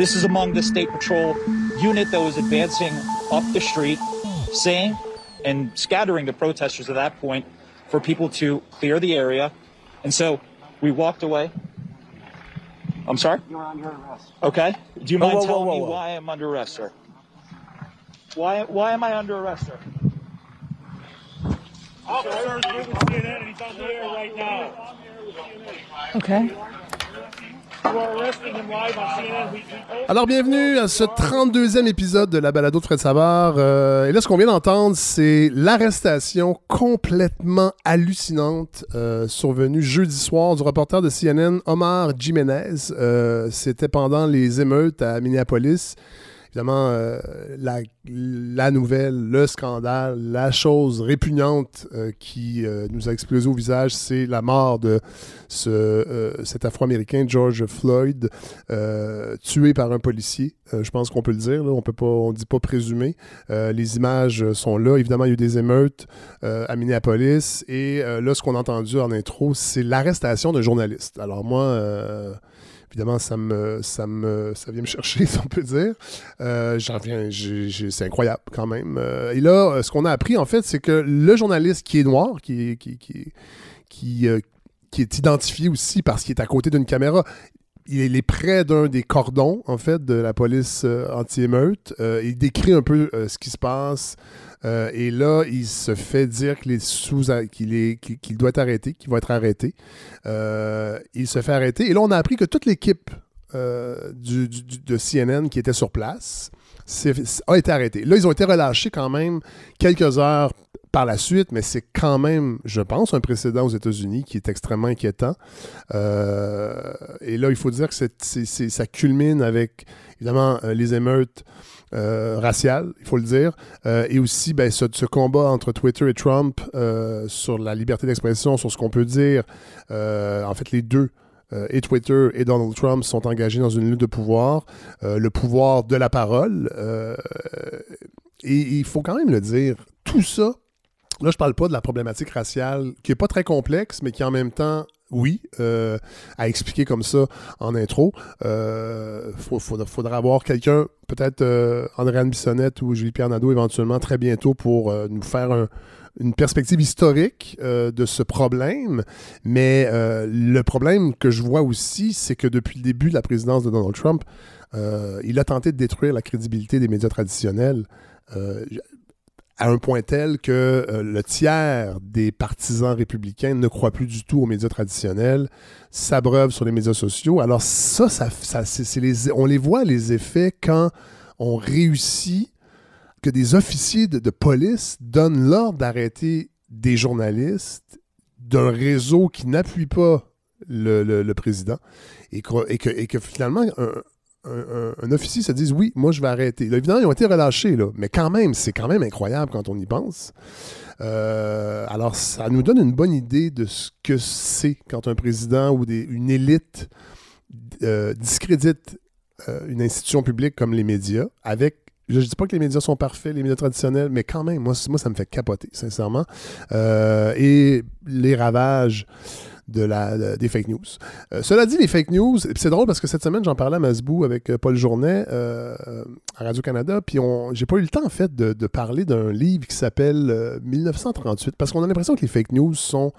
This is among the State Patrol unit that was advancing up the street, saying and scattering the protesters at that point for people to clear the area. And so we walked away. I'm sorry? You're under arrest. Okay. Do you mind whoa, whoa, telling whoa, me whoa. why I'm under arrest, sir? Why, why am I under arrest, sir? Officers with CNN, and he's on the air right now. Okay. Alors, bienvenue à ce 32e épisode de la balado de Fred Savard. Euh, et là, ce qu'on vient d'entendre, c'est l'arrestation complètement hallucinante euh, survenue jeudi soir du reporter de CNN, Omar Jiménez. Euh, C'était pendant les émeutes à Minneapolis. Évidemment, euh, la, nouvelle, le scandale, la chose répugnante euh, qui euh, nous a explosé au visage, c'est la mort de ce, cet Afro-Américain, George Floyd, tué par un policier. Je pense qu'on peut le dire. Là. On peut pas, on dit pas présumer. Les images sont là. Évidemment, il y a eu des émeutes à Minneapolis. Et là, ce qu'on a entendu en intro, c'est l'arrestation d'un journaliste. Alors moi, évidemment, ça me, ça me, ça vient me chercher, si on peut dire. Euh, J'en j'ai- c'est incroyable quand même. Euh, et là, euh, ce qu'on a appris en fait, c'est que le journaliste qui est noir, qui, qui, qui, qui, qui est identifié aussi parce qu'il est à côté d'une caméra, il est près d'un des cordons, en fait, de la police anti-émeute. Il décrit un peu ce qui se passe. Euh, et là, il se fait dire qu'il est sous, qu'il est, qu'il doit être arrêté, qu'il va être arrêté. Euh, il se fait arrêter. Et là, on a appris que toute l'équipe euh, de CNN qui était sur place a été arrêtée. Là, ils ont été relâchés quand même quelques heures par la suite, mais c'est quand même, je pense, un précédent aux États-Unis qui est extrêmement inquiétant. Et là, il faut dire que ça culmine avec, évidemment, les émeutes euh, raciales, il faut le dire, euh, et aussi ben, ce, combat entre Twitter et Trump euh, sur la liberté d'expression, sur ce qu'on peut dire. En fait, les deux. et Twitter et Donald Trump sont engagés dans une lutte de pouvoir, le pouvoir de la parole. et il faut quand même le dire, tout ça, là je parle pas de la problématique raciale qui est pas très complexe, mais qui en même temps, oui, euh, à expliquer comme ça en intro. Euh, faudra, faudra avoir quelqu'un, peut-être euh, Andréane Bissonnette ou Julie-Pierre Nadeau éventuellement très bientôt pour euh, nous faire un- une perspective historique euh, de ce problème. Mais le problème que je vois aussi, c'est que depuis le début de la présidence de Donald Trump, il a tenté de détruire la crédibilité des médias traditionnels. À un point tel que euh, le tiers des partisans républicains ne croient plus du tout aux médias traditionnels, s'abreuvent sur les médias sociaux. Alors ça, ça, ça- on les voit les effets quand on réussit que des officiers de, police donnent l'ordre d'arrêter des journalistes d'un réseau qui n'appuie pas le, président et que, finalement un- officier se dise oui, moi je vais arrêter. Là, évidemment, ils ont été relâchés, là, mais quand même, c'est quand même incroyable quand on y pense. Euh, alors, ça nous donne une bonne idée de ce que c'est quand un président ou une élite euh, discrédite euh, une institution publique comme les médias avec je ne dis pas que les médias sont parfaits, les médias traditionnels, mais quand même, moi, moi ça me fait capoter, sincèrement. Et les ravages de la, de- des fake news. Euh, cela dit, les fake news, c'est drôle parce que cette semaine, j'en parlais à Masbou avec euh, Paul Journet euh, à Radio-Canada, puis j'ai pas eu le temps, en fait, de, parler d'un livre qui s'appelle euh, 1938, parce qu'on a l'impression que les fake news sont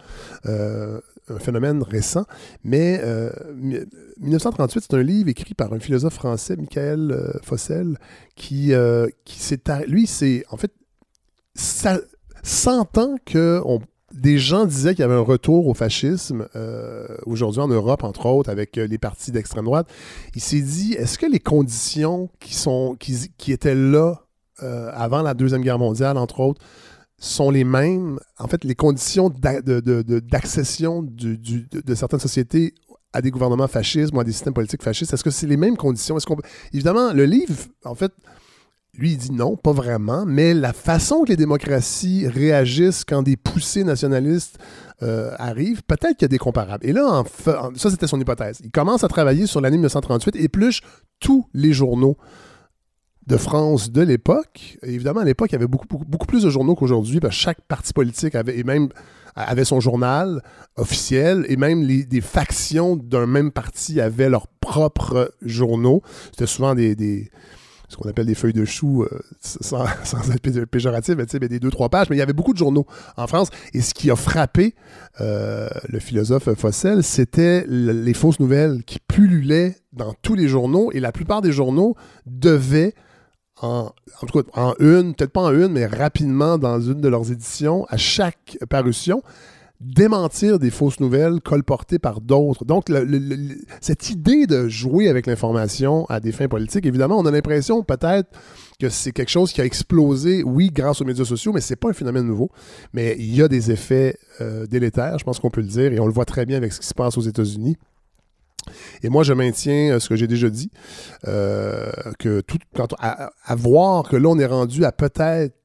un phénomène récent, mais euh, mi- 1938, c'est un livre écrit par un philosophe français, Michael Fossel, qui, euh, Lui, c'est... En fait, ça, 100 ans que on- des gens disaient qu'il y avait un retour au fascisme euh, aujourd'hui en Europe, entre autres, avec euh, les partis d'extrême droite. Il s'est dit, est-ce que les conditions qui, étaient là euh, avant la Deuxième Guerre mondiale, entre autres, sont les mêmes? En fait, les conditions d'accession de, certaines sociétés à des gouvernements fascistes ou à des systèmes politiques fascistes, est-ce que c'est les mêmes conditions? Évidemment, le livre, en fait, lui, il dit non, pas vraiment, mais la façon que les démocraties réagissent quand des poussées nationalistes euh, arrivent, peut-être qu'il y a des comparables. Et là, ça, c'était son hypothèse. Il commence à travailler sur l'année 1938, épluche tous les journaux de France de l'époque. Et Évidemment, à l'époque, il y avait beaucoup, plus de journaux qu'aujourd'hui, parce que chaque parti politique avait, et même avait son journal officiel et même les, des factions d'un même parti avaient leurs propres journaux. C'était souvent des ce qu'on appelle des feuilles de chou, euh, sans, être péjoratif, mais, mais des deux, trois pages. Mais il y avait beaucoup de journaux en France. Et ce qui a frappé euh, le philosophe Fossel, c'était les fausses nouvelles qui pullulaient dans tous les journaux. Et la plupart des journaux devaient en, en, tout cas en une, peut-être pas en une, mais rapidement dans une de leurs éditions, à chaque parution, démentir des fausses nouvelles colportées par d'autres. Donc, le, le, cette idée de jouer avec l'information à des fins politiques, évidemment, on a l'impression peut-être que c'est quelque chose qui a explosé, oui, grâce aux médias sociaux, mais c'est pas un phénomène nouveau. Mais il y a des effets euh, délétères, je pense qu'on peut le dire, et on le voit très bien avec ce qui se passe aux États-Unis. Et moi, je maintiens ce que j'ai déjà dit, euh, que tout, quand, à, à, voir que là, on est rendu à peut-être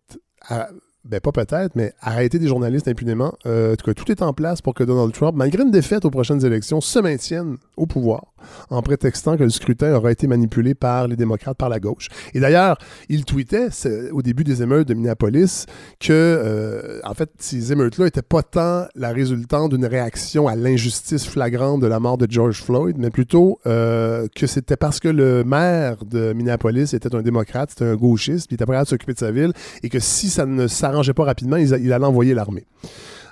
ben pas peut-être, mais arrêter des journalistes impunément, euh, que tout est en place pour que Donald Trump, malgré une défaite aux prochaines élections, se maintienne au pouvoir en prétextant que le scrutin aura été manipulé par les démocrates, par la gauche. Et d'ailleurs, il tweetait au début des émeutes de Minneapolis que, euh, en fait, ces émeutes-là n'étaient pas tant la résultante d'une réaction à l'injustice flagrante de la mort de George Floyd, mais plutôt euh, que c'était parce que le maire de Minneapolis était un démocrate, c'était un gauchiste, puis il était prêt à s'occuper de sa ville, et que si ça ne s'arrangeait pas rapidement, il allait envoyer l'armée.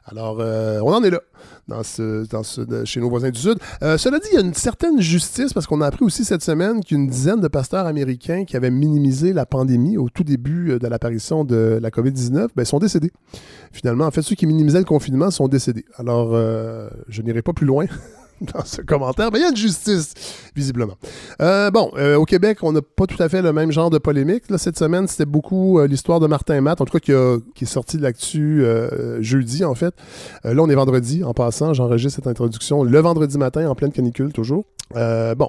Alors, euh, on en est là dans ce, dans ce, chez nos voisins du Sud. Euh, cela dit, il y a une certaine justice parce qu'on a appris aussi cette semaine qu'une dizaine de pasteurs américains qui avaient minimisé la pandémie au tout début euh, de l'apparition de la COVID-19 ben, sont décédés. Finalement, en fait, ceux qui minimisaient le confinement sont décédés. Alors, euh, je n'irai pas plus loin. dans ce commentaire. Mais il y a une justice, visiblement. Euh, bon, euh, au Québec, on n'a pas tout à fait le même genre de polémique. Là, cette semaine, c'était beaucoup euh, l'histoire de Martin Matt, en tout cas qui, a, qui est sorti de l'actu jeudi, en fait. là, on est vendredi, en passant. J'enregistre cette introduction le vendredi matin, en pleine canicule, toujours. Bon,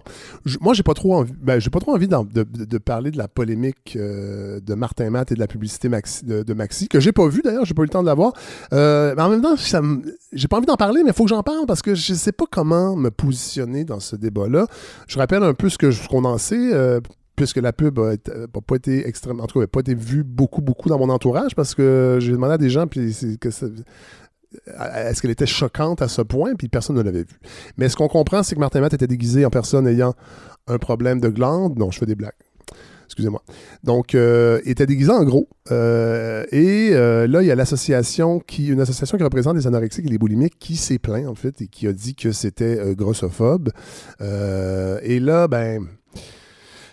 moi j'ai pas trop envie, ben, j'ai pas trop envie de, de, de, parler de la polémique de Martin Matt et de la publicité de, de, Maxi que j'ai pas vu d'ailleurs, j'ai pas eu le temps de la voir. Mais en même temps, j'ai pas envie d'en parler, mais il faut que j'en parle parce que je sais pas comment me positionner dans ce débat-là. Je rappelle un peu ce que qu'on en sait. Euh, puisque la pub n'a pas été extrêmement, en tout cas, pas été vue beaucoup, beaucoup dans mon entourage, parce que j'ai demandé à des gens, puis que est-ce qu'elle était choquante à ce point, puis personne ne l'avait vu. Mais ce qu'on comprend, c'est que Martin Matt était déguisé en personne ayant un problème de glande. Non, je fais des blagues. Excusez-moi. Donc, euh, était déguisé en gros. Euh, et euh, là, il y a l'association qui, une association qui représente les anorexiques et les boulimiques qui s'est plaint, en fait, et qui a dit que c'était euh, grossophobe. Et là, ben,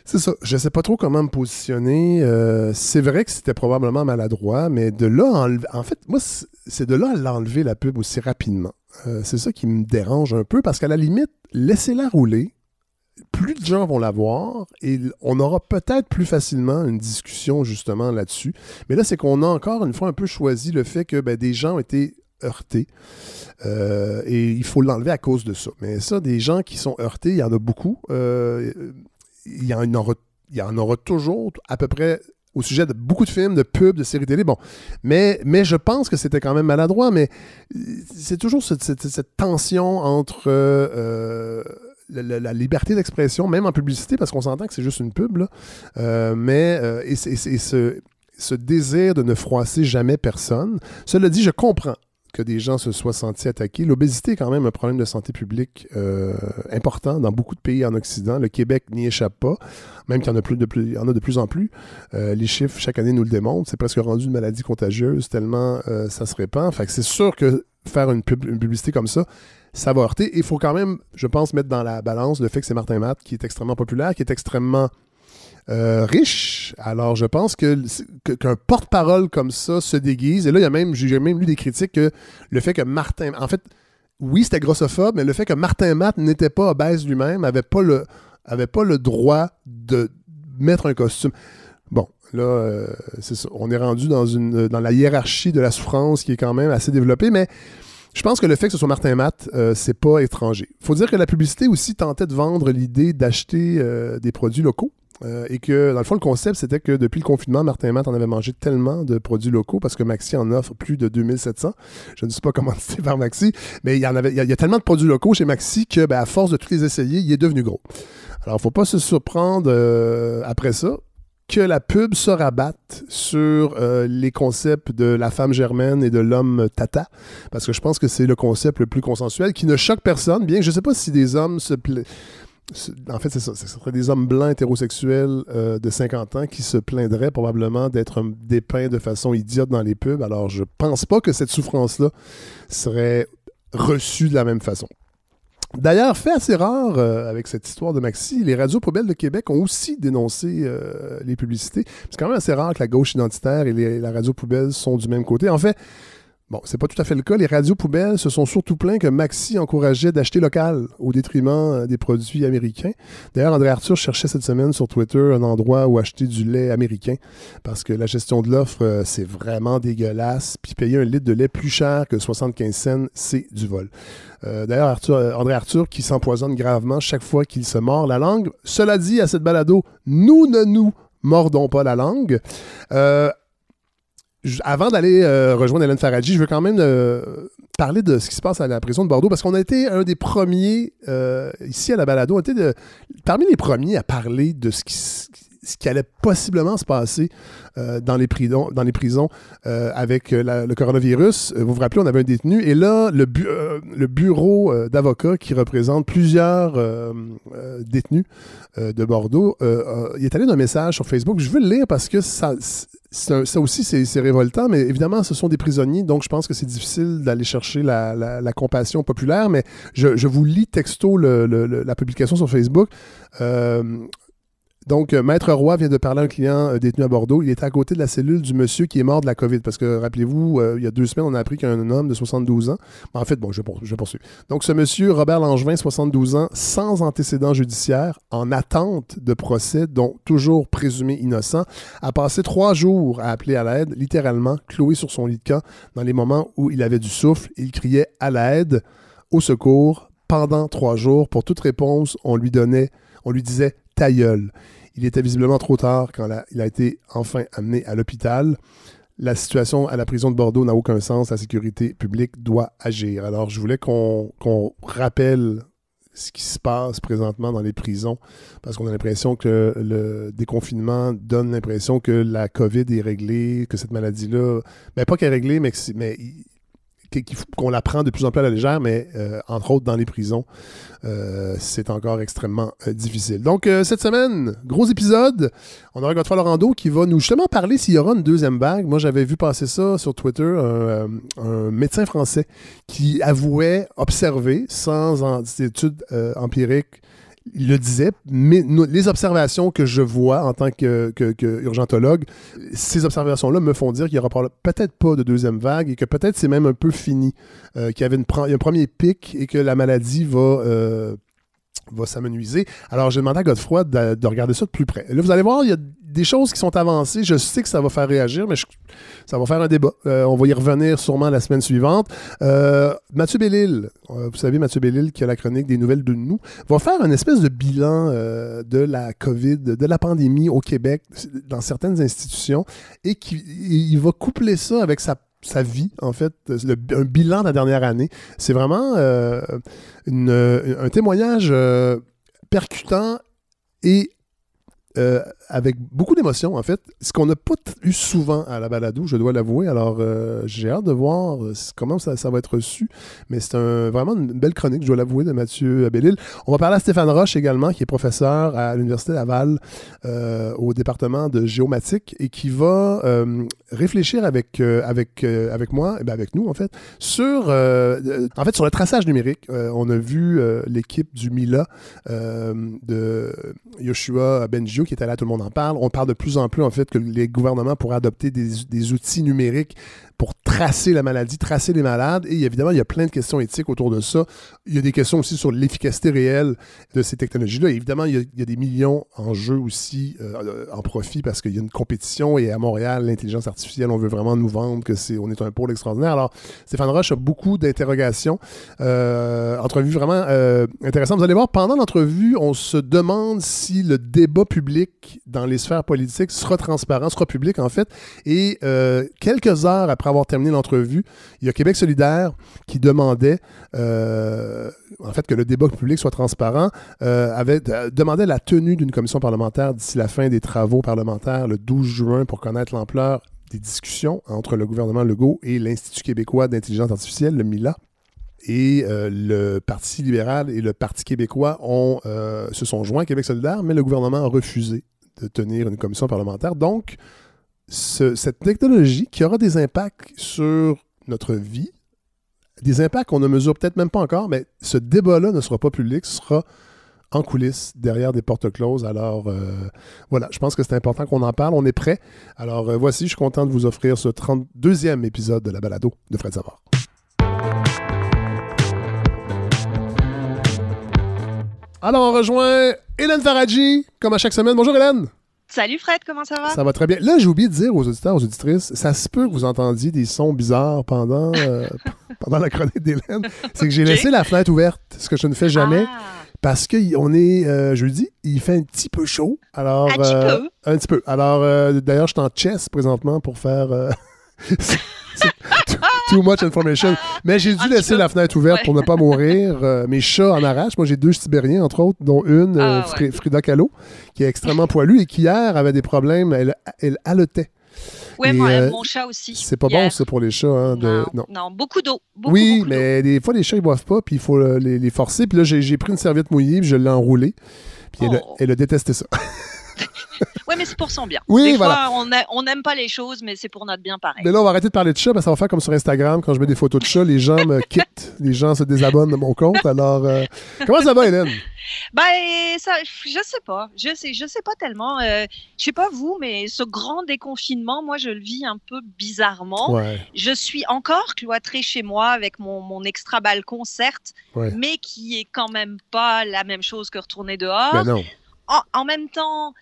c'est ça. Je sais pas trop comment me positionner. C'est vrai que c'était probablement maladroit, mais de là, en fait, moi, c'est de là à l'enlever la pub aussi rapidement. C'est ça qui me dérange un peu parce qu'à la limite, laissez-la rouler. Plus de gens vont la voir et on aura peut-être plus facilement une discussion justement là-dessus. Mais là, c'est qu'on a encore une fois un peu choisi le fait que ben, des gens ont été heurtés. Euh, et il faut l'enlever à cause de ça. Mais ça, des gens qui sont heurtés, il y en a beaucoup. Euh, il y, en aura, toujours à peu près au sujet de beaucoup de films, de pubs, de séries télé. Bon, mais, je pense que c'était quand même maladroit, mais c'est toujours cette, tension entre euh, la, liberté d'expression, même en publicité, parce qu'on s'entend que c'est juste une pub, là, euh, mais euh, ce, désir de ne froisser jamais personne. Cela dit, je comprends que des gens se soient sentis attaqués. L'obésité est quand même un problème de santé publique euh, important dans beaucoup de pays en Occident. Le Québec n'y échappe pas, même qu'il y en a, plus de plus, en a de plus en plus. Les chiffres, chaque année, nous le démontrent. C'est presque rendu une maladie contagieuse tellement ça se répand. Fait c'est sûr que faire une, pub, une, publicité comme ça, ça va heurter. Il faut quand même, je pense, mettre dans la balance le fait que c'est Martin Matt qui est extrêmement populaire, qui est extrêmement euh, riche. Alors, je pense que qu'un porte-parole comme ça se déguise. Et là, il y a même, j'ai même lu des critiques que le fait que Martin, en fait, oui, c'était grossophobe, mais le fait que Martin Matt n'était pas obèse lui-même, avait pas le, avait pas le droit de mettre un costume. Bon, là, euh. On est rendu dans une, dans la hiérarchie de la souffrance qui est quand même assez développée, mais je pense que le fait que ce soit Martin Matt, euh, c'est pas étranger. Faut dire que la publicité aussi tentait de vendre l'idée d'acheter euh, des produits locaux. Euh, et que, dans le fond, le concept, c'était que depuis le confinement, Martin Matt en avait mangé tellement de produits locaux parce que Maxi en offre plus de 2700. Je ne sais pas comment c'est par Maxi, mais il y, en avait, il y, a, tellement de produits locaux chez Maxi que, ben, à force de tous les essayer, il est devenu gros. Alors, faut pas se surprendre euh, après ça que la pub se rabatte sur euh, les concepts de la femme germaine et de l'homme tata, parce que je pense que c'est le concept le plus consensuel qui ne choque personne, bien que je ne sais pas si des hommes se pla- se- En fait, c'est ça. Ce serait des hommes blancs hétérosexuels euh, de 50 ans qui se plaindraient probablement d'être dépeints de façon idiote dans les pubs. Alors, je pense pas que cette souffrance-là serait reçue de la même façon. D'ailleurs, fait assez rare euh, avec cette histoire de Maxi, les radios poubelles de Québec ont aussi dénoncé euh, les publicités. C'est quand même assez rare que la gauche identitaire et les- la radio poubelle sont du même côté. En fait, bon, c'est pas tout à fait le cas. Les radios poubelles se sont surtout plaints que Maxi encourageait d'acheter local au détriment euh, des produits américains. D'ailleurs, André Arthur cherchait cette semaine sur Twitter un endroit où acheter du lait américain parce que la gestion de l'offre, euh, c'est vraiment dégueulasse. Puis payer un litre de lait plus cher que 75 cents, c'est du vol. Euh, D'ailleurs, André Arthur qui s'empoisonne gravement chaque fois qu'il se mord la langue. Cela dit, à cette balado, nous ne nous mordons pas la langue. Avant d'aller euh, rejoindre Hélène Faradji, je veux quand même euh, parler de ce qui se passe à la prison de Bordeaux parce qu'on a été un des premiers euh, ici à la balado, on a été de- parmi les premiers à parler de ce qui, ce qui allait possiblement se passer euh, dans les prisons, dans les prisons euh, avec euh, le coronavirus. Euh, Vous vous rappelez, on avait un détenu et là, le, euh, bureau d'avocats qui représente plusieurs détenus de Bordeaux, il est allé d'un message sur Facebook. Je veux le lire parce que ça, ça aussi, c'est révoltant, mais évidemment, ce sont des prisonniers, donc je pense que c'est difficile d'aller chercher la, la- la compassion populaire, mais je, je vous lis texto le- le- le- la publication sur Facebook. Euh, donc, euh, Maître Roy vient de parler à un client euh, détenu à Bordeaux. Il était à côté de la cellule du monsieur qui est mort de la COVID. Parce que, rappelez-vous, euh, il y a deux semaines, on a appris qu'un homme de 72 ans. En fait, bon, je, pour- je poursuis. Donc, ce monsieur, Robert Langevin, 72 ans, sans antécédent judiciaire, en attente de procès, dont toujours présumé innocent, a passé trois jours à appeler à l'aide, littéralement cloué sur son lit de camp, dans les moments où il avait du souffle. Il criait à l'aide, au secours, pendant trois jours. Pour toute réponse, on lui donnait, on lui disait ta gueule. Il était visiblement trop tard quand il a été enfin amené à l'hôpital. La situation à la prison de Bordeaux n'a aucun sens. La sécurité publique doit agir. Alors, je voulais qu'on rappelle ce qui se passe présentement dans les prisons, parce qu'on a l'impression que le déconfinement donne l'impression que la COVID est réglée, que cette maladie-là, ben pas qu'elle est réglée, mais que mais il- qu'il- qu'il faut- qu'on la prend de plus en plus à la légère, mais euh, entre autres dans les prisons, euh, c'est encore extrêmement euh, difficile. Donc, cette semaine, gros épisode. On aura Godefroy Laurando qui va nous justement parler s'il y aura une deuxième vague. Moi, j'avais vu passer ça sur Twitter, un, médecin français qui avouait observer, sans études empiriques, il le disait, mais les observations que je vois en tant que, ces observations-là me font dire qu'il n'y aura peut-être pas de deuxième vague et que peut-être c'est même un peu fini, euh, qu'il y avait une, un premier pic et que la maladie va, euh, va s'amenuiser. Alors, j'ai demandé à Godefroy de, de regarder ça de plus près. Là, vous allez voir, il y a des choses qui sont avancées. Je sais que ça va faire réagir, mais ça va faire un débat. Euh, on va y revenir sûrement la semaine suivante. Euh, Mathieu Bellil, euh, vous savez, Mathieu Bellil, qui a la chronique des nouvelles de nous, va faire une espèce de bilan de la COVID, de la pandémie au Québec, dans certaines institutions, et qui il va coupler ça avec sa sa vie, en fait, le- un bilan de la dernière année. C'est vraiment euh, une- un témoignage euh, percutant et euh, avec beaucoup d'émotion, en fait. Ce qu'on n'a pas eu souvent à la balado, je dois l'avouer. Alors, euh, j'ai hâte de voir euh, comment ça, va être reçu. Mais c'est vraiment une belle chronique, je dois l'avouer, de Mathieu Bellil. On va parler à Stéphane Roche également, qui est professeur à l'Université Laval euh, au département de géomatique et qui va réfléchir avec, avec, avec moi, eh ben avec nous, en fait, sur, en fait, sur le traçage numérique. On a vu l'équipe du MILA de Yoshua Bengio qui est là, tout le monde parle. On parle de plus en plus, en fait, que les gouvernements pourraient adopter des, des outils numériques pour tracer la maladie, tracer les malades. Et évidemment, il y a plein de questions éthiques autour de ça. Il y a des questions aussi sur l'efficacité réelle de ces technologies-là. Évidemment, il y, a, il y a des millions en jeu aussi euh, en profit parce qu'il y a une compétition et à Montréal, l'intelligence artificielle, on veut vraiment nous vendre que c'est on est un pôle extraordinaire. Alors, Stéphane Roche a beaucoup d'interrogations. Euh, entrevue vraiment euh, intéressante. Vous allez voir, pendant l'entrevue, on se demande si le débat public dans les sphères politiques sera transparent, sera public en fait. Et euh, quelques heures après avoir terminé l'entrevue, il y a Québec solidaire qui demandait, euh, en fait, que le débat public soit transparent, euh, avait euh, demandait la tenue d'une commission parlementaire d'ici la fin des travaux parlementaires le 12 juin pour connaître l'ampleur des discussions entre le gouvernement Legault et l'Institut québécois d'intelligence artificielle, le MILA. Et le Parti libéral et le Parti québécois se sont joints à Québec solidaire, mais le gouvernement a refusé de tenir une commission parlementaire. Donc, ce- cette technologie qui aura des impacts sur notre vie, des impacts qu'on ne mesure peut-être même pas encore, mais ce débat-là ne sera pas public, ce sera en coulisses, derrière des portes closes. Alors, euh, voilà, je pense que c'est important qu'on en parle. On est prêt. Alors, euh, voici, je suis content de vous offrir ce 32e épisode de la balado de Fred Savard. Alors, on rejoint Hélène Faradji, comme à chaque semaine. Bonjour Hélène. Salut Fred, comment ça va? Ça va très bien. Là, j'ai oublié de dire aux auditeurs, aux auditrices, ça se peut que vous entendiez des sons bizarres pendant, euh, pendant la chronique d'Hélène. C'est que j'ai laissé la fenêtre ouverte, ce que je ne fais jamais, Ah, parce qu'on est euh, jeudi, il fait un petit peu chaud. Alors, Un petit euh, peu? Un petit peu. Alors, euh, d'ailleurs, je suis en chess présentement pour faire... too- much information. Mais j'ai dû laisser la fenêtre ouverte Ouais. pour ne pas mourir. Euh, mes chats en arrachent. Moi, j'ai deux sibériens, entre autres, dont une, euh, Ah, ouais. Frida Kahlo, qui est extrêmement poilue et qui hier avait des problèmes. Elle, elle haletait. moi, euh, mon chat aussi. C'est pas bon, ça, pour les chats. hein, de... non, non, beaucoup d'eau. Oui, beaucoup mais des fois, les chats, ils boivent pas, puis il faut les, les forcer. Puis là, j'ai pris une serviette mouillée, puis je l'ai enroulée. Puis elle, Oh. elle a détesté ça. Ouais, mais c'est pour son bien. Oui, Des voilà. fois, on n'aime pas les choses, mais c'est pour notre bien pareil. Mais là, on va arrêter de parler de chat, parce que ça va faire comme sur Instagram. Quand je mets des photos de chats, les gens me quittent. Les gens se désabonnent de mon compte. Alors, euh, comment ça va, Hélène? Ben, ça, je sais pas. Je sais, je sais pas tellement. Euh, je sais pas vous, mais ce grand déconfinement, moi, je le vis un peu bizarrement. Ouais, Je suis encore cloîtrée chez moi avec mon, mon extra balcon, certes, ouais. mais qui est quand même pas la même chose que retourner dehors. Ben non. En, en même temps,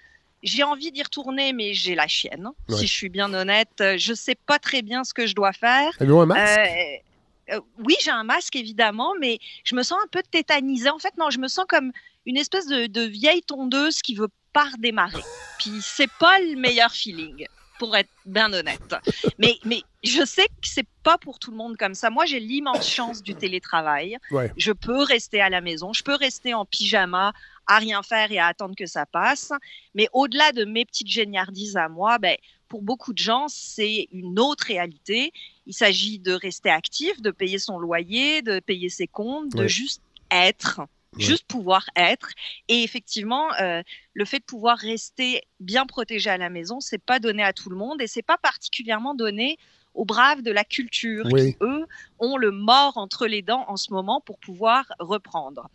j'ai envie d'y retourner, mais j'ai la chienne. Ouais. Si je suis bien honnête, Euh, je sais pas très bien ce que je dois faire. Un masque? Euh, euh, oui, j'ai un masque évidemment, mais je me sens un peu tétanisée. En fait, non, je me sens comme une espèce de, de vieille tondeuse qui veut pas redémarrer. Puis c'est pas le meilleur feeling, pour être bien honnête. Mais, mais je sais que c'est pas pour tout le monde comme ça. Moi, j'ai l'immense chance du télétravail. Ouais. Je peux rester à la maison, je peux rester en pyjama, à rien faire et à attendre que ça passe. Mais au-delà de mes petites géniardises à moi, ben, pour beaucoup de gens, c'est une autre réalité. Il s'agit de rester actif, de payer son loyer, de payer ses comptes, de juste être, Ouais. juste pouvoir être. Et effectivement, euh, le fait de pouvoir rester bien protégé à la maison, c'est pas donné à tout le monde et c'est pas particulièrement donné aux braves de la culture Oui. qui, eux, ont le mort entre les dents en ce moment pour pouvoir reprendre.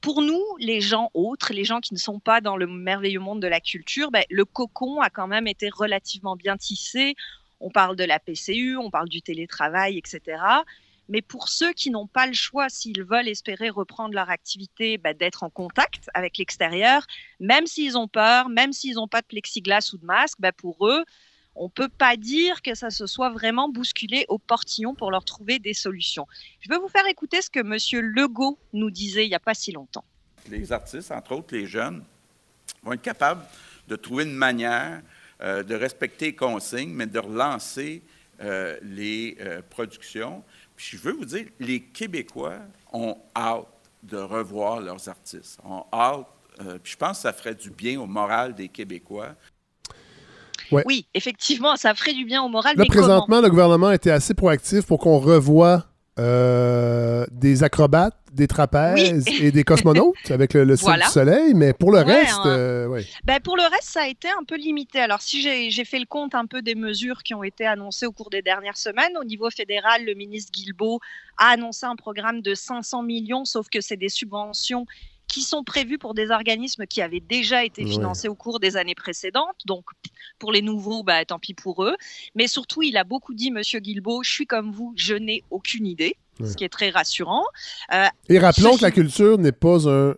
Pour nous, les gens autres, les gens qui ne sont pas dans le merveilleux monde de la culture, ben, le cocon a quand même été relativement bien tissé. On parle de la PCU, on parle du télétravail, etc. Mais pour ceux qui n'ont pas le choix, s'ils veulent espérer reprendre leur activité, ben, d'être en contact avec l'extérieur, même s'ils ont peur, même s'ils n'ont pas de plexiglas ou de masque, ben, pour eux, on peut pas dire que ça se soit vraiment bousculé au portillon pour leur trouver des solutions. Je vais vous faire écouter ce que Monsieur Legault nous disait il n'y a pas si longtemps. les artistes, entre autres les jeunes, vont être capables de trouver une manière euh, de respecter les consignes, mais de relancer euh, les euh, productions. Puis je veux vous dire, les Québécois ont hâte de revoir leurs artistes. Ont hâte, puis je pense que ça ferait du bien au moral des Québécois. Ouais. Oui, effectivement, ça ferait du bien au moral, Là, mais comment présentement, le gouvernement était assez proactif pour qu'on revoie euh, des acrobates, des trapèzes et des cosmonautes avec le, le Cirque Voilà. du Soleil, mais pour le Ouais, reste, hein. euh, ouais. Ben, pour le reste, ça a été un peu limité. Alors, si j'ai j'ai fait le compte un peu des mesures qui ont été annoncées au cours des dernières semaines, au niveau fédéral, le ministre Guilbeault a annoncé un programme de 500 millions, sauf que c'est des subventions qui sont prévues pour des organismes qui avaient déjà été Ouais. financés au cours des années précédentes. Donc, pour les nouveaux, bah, tant pis pour eux. Mais surtout, il a beaucoup dit, Monsieur Guilbeault, je suis comme vous, je n'ai aucune idée, Ouais. ce qui est très rassurant. Et rappelons que la culture n'est pas un,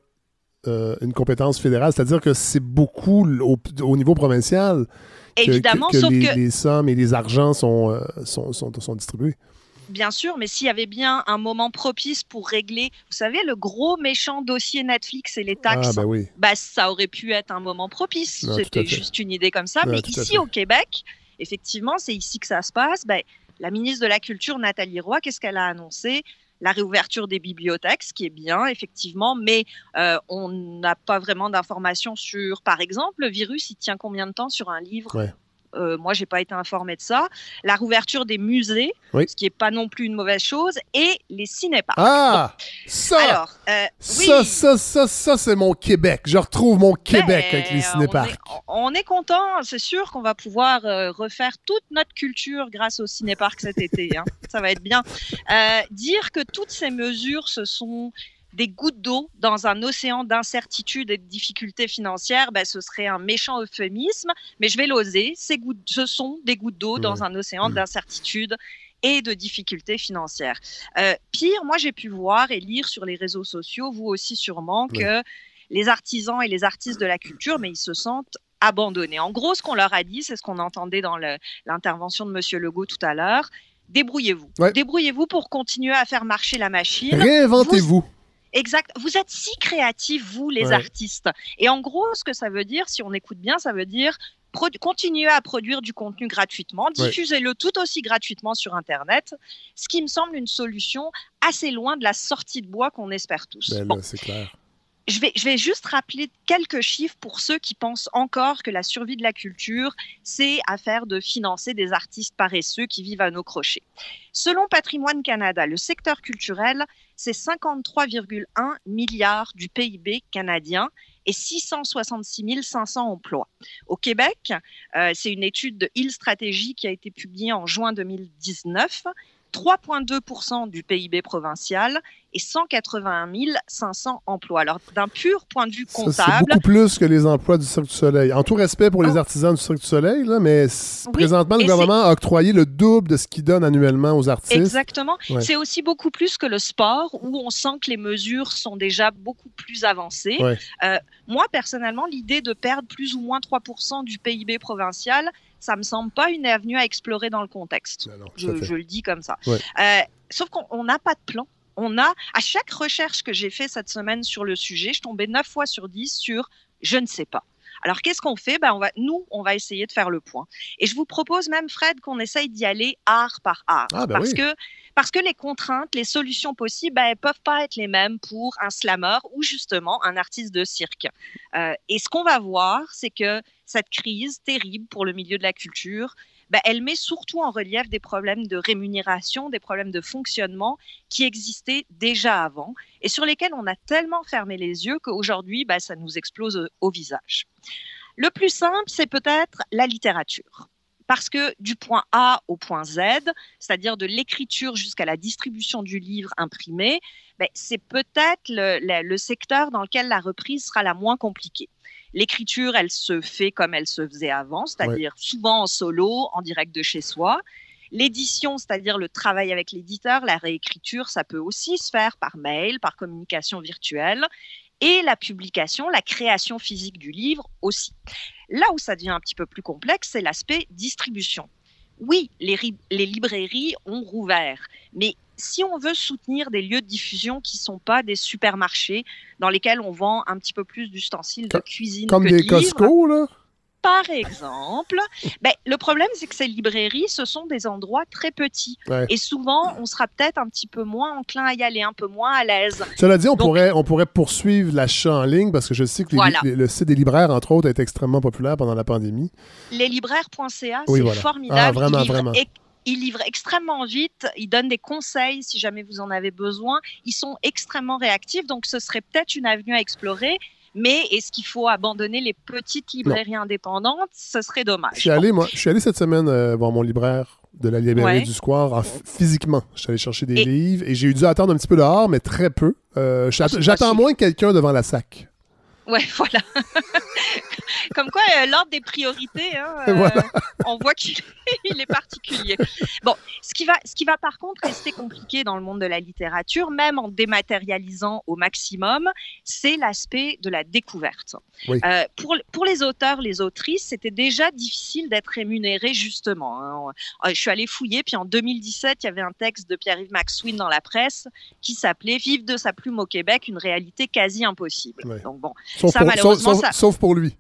euh, une compétence fédérale, c'est-à-dire que c'est beaucoup au, au niveau provincial que, Évidemment, que- que sauf les, que les sommes et les argents sont, euh, sont, sont, sont distribués. Bien sûr, mais s'il y avait bien un moment propice pour régler, vous savez, le gros méchant dossier Netflix et les taxes, Ah, ben oui. bah, ça aurait pu être un moment propice. C'était juste une idée comme ça. Mais ici, au Québec, effectivement, c'est ici que ça se passe. Ben, la ministre de la Culture, Nathalie Roy, qu'est-ce qu'elle a annoncé? La réouverture des bibliothèques, ce qui est bien, effectivement, mais euh, on n'a pas vraiment d'informations sur, par exemple, le virus, il tient combien de temps sur un livre? Ouais. Euh, moi, j'ai pas été informée de ça. La réouverture des musées, Oui. ce qui est pas non plus une mauvaise chose, et les cinéparcs. Ah! Ça! Alors, euh, oui. Ça, ça, ça, ça, c'est mon Québec. Je retrouve mon Québec Ben, avec les on cinéparcs. est- On est, content, c'est sûr qu'on va pouvoir euh, refaire toute notre culture grâce au cinéparc cet été. hein. Ça va être bien. Euh, dire que toutes ces mesures, ce sont des gouttes d'eau dans un océan d'incertitude et de difficultés financières, ben, ce serait un méchant euphémisme, mais je vais l'oser. Ces gouttes, ce sont des gouttes d'eau dans un océan Mm. d'incertitude et de difficultés financières. Euh, pire, moi j'ai pu voir et lire sur les réseaux sociaux, vous aussi sûrement, que les artisans et les artistes de la culture, mais ils se sentent abandonnés. En gros, ce qu'on leur a dit, c'est ce qu'on entendait dans l'intervention de Monsieur Legault tout à l'heure. Débrouillez-vous. Ouais. Débrouillez-vous pour continuer à faire marcher la machine. Réinventez-vous. Exact. Vous êtes si créatifs, vous, les Ouais. artistes. Et en gros, ce que ça veut dire, si on écoute bien, ça veut dire continuer à produire du contenu gratuitement, Ouais. diffusez-le tout aussi gratuitement sur Internet, ce qui me semble une solution assez loin de la sortie de bois qu'on espère tous. Ben Bon, c'est clair. je vais, je vais juste rappeler quelques chiffres pour ceux qui pensent encore que la survie de la culture, c'est affaire de financer des artistes paresseux qui vivent à nos crochets. Selon Patrimoine Canada, le secteur culturel, c'est 53,1 milliards du PIB canadien et 666 500 emplois. Au Québec, euh, c'est une étude de Hill Strategy qui a été publiée en juin 2019. 3,2% du PIB provincial et 181 500 emplois. Alors, d'un pur point de vue Ça, c'est comptable, beaucoup plus que les emplois du Cirque du Soleil. En tout respect pour les Oh. artisans du Cirque du Soleil, là, mais Oui, présentement, le gouvernement a octroyé le double de ce qu'il donne annuellement aux artistes. Exactement. Ouais. C'est aussi beaucoup plus que le sport où on sent que les mesures sont déjà beaucoup plus avancées. Ouais. Euh, moi, personnellement, l'idée de perdre plus ou moins 3% du PIB provincial, ça me semble pas une avenue à explorer dans le contexte. Non, non, tout Je, le dis comme ça. Ouais. Euh, sauf qu'on on n'a pas de plan. On a, à chaque recherche que j'ai fait cette semaine sur le sujet, je tombais 9 fois sur 10 sur je ne sais pas. Alors, qu'est-ce qu'on fait? Ben, on va, Nous, on va essayer de faire le point. Et je vous propose même, Fred, qu'on essaye d'y aller art par art. Ah, ben parce, oui. que, parce que les contraintes, les solutions possibles, ben, elles peuvent pas être les mêmes pour un slammer ou justement un artiste de cirque. Euh, et ce qu'on va voir, c'est que cette crise terrible pour le milieu de la culture, ben, elle met surtout en relief des problèmes de rémunération, des problèmes de fonctionnement qui existaient déjà avant et sur lesquels on a tellement fermé les yeux qu'aujourd'hui, ben, ça nous explose au, visage. Le plus simple, c'est peut-être la littérature. Parce que du point A au point Z, c'est-à-dire de l'écriture jusqu'à la distribution du livre imprimé, ben, c'est peut-être le secteur dans lequel la reprise sera la moins compliquée. L'écriture, elle se fait comme elle se faisait avant, c'est-à-dire souvent en solo, en direct de chez soi. L'édition, c'est-à-dire le travail avec l'éditeur, la réécriture, ça peut aussi se faire par mail, par communication virtuelle. Et la publication, la création physique du livre aussi. Là où ça devient un petit peu plus complexe, c'est l'aspect distribution. Oui, les, les librairies ont rouvert, mais si on veut soutenir des lieux de diffusion qui ne sont pas des supermarchés dans lesquels on vend un petit peu plus d'ustensiles de cuisine Comme que des de livres, Costco, là. par exemple, ben, le problème, c'est que ces librairies, ce sont des endroits très petits. Ouais. Et souvent, on sera peut-être un petit peu moins enclin à y aller, un peu moins à l'aise. Cela dit, on, Donc- pourrait, on pourrait poursuivre l'achat en ligne parce que je sais que les- Voilà. les- le site des libraires, entre autres, est extrêmement populaire pendant la pandémie. Leslibraires.ca, Oui, c'est voilà. formidable. Ah, vraiment, vraiment. Ils livrent extrêmement vite. Ils donnent des conseils si jamais vous en avez besoin. Ils sont extrêmement réactifs. Donc, ce serait peut-être une avenue à explorer. Mais est-ce qu'il faut abandonner les petites librairies indépendantes? Ce serait dommage. Je suis allé, moi, je suis allé cette semaine euh, voir mon libraire de la librairie Ouais. du Square en physiquement. Je suis allé chercher des Et- livres et j'ai eu dû attendre un petit peu dehors, mais très peu. Euh, Ah, J'attends moins que quelqu'un devant la sac. Ouais, voilà. Comme quoi, euh, l'ordre des priorités, hein, euh, Voilà. on voit qu'il il est particulier. Bon, ce qui, va, ce qui va par contre rester compliqué dans le monde de la littérature, même en dématérialisant au maximum, c'est l'aspect de la découverte. Oui. Euh, pour, pour les auteurs, les autrices, c'était déjà difficile d'être rémunérés justement. hein. Je suis allée fouiller, puis en 2017, il y avait un texte de Pierre-Yves Maxwin dans la presse qui s'appelait Vivre de sa plume au Québec, une réalité quasi impossible. Donc bon, Sauf, Ça, pour, malheureusement, sauf- sauf- ça- sauf pour lui.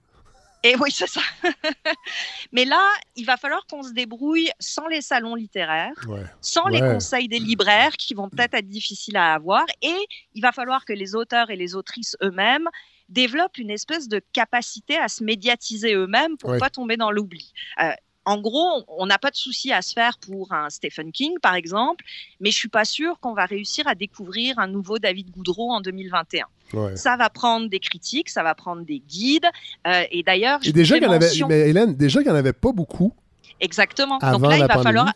Et oui, c'est ça. Mais là, il va falloir qu'on se débrouille sans les salons littéraires, Ouais. sans les conseils des libraires qui vont peut-être être difficiles à avoir. Et il va falloir que les auteurs et les autrices eux-mêmes développent une espèce de capacité à se médiatiser eux-mêmes pour Ouais. pas tomber dans l'oubli. Euh, en gros, on n'a pas de souci à se faire pour un Stephen King, par exemple, mais je suis pas sûre qu'on va réussir à découvrir un nouveau David Goudreau en 2021. Ouais. Ça va prendre des critiques, ça va prendre des guides, euh, et d'ailleurs, je Et déjà qu'il y en avait, mention- mais Hélène, déjà qu'il n'y en avait pas beaucoup Exactement. avant Donc là, la il va pandémie. falloir,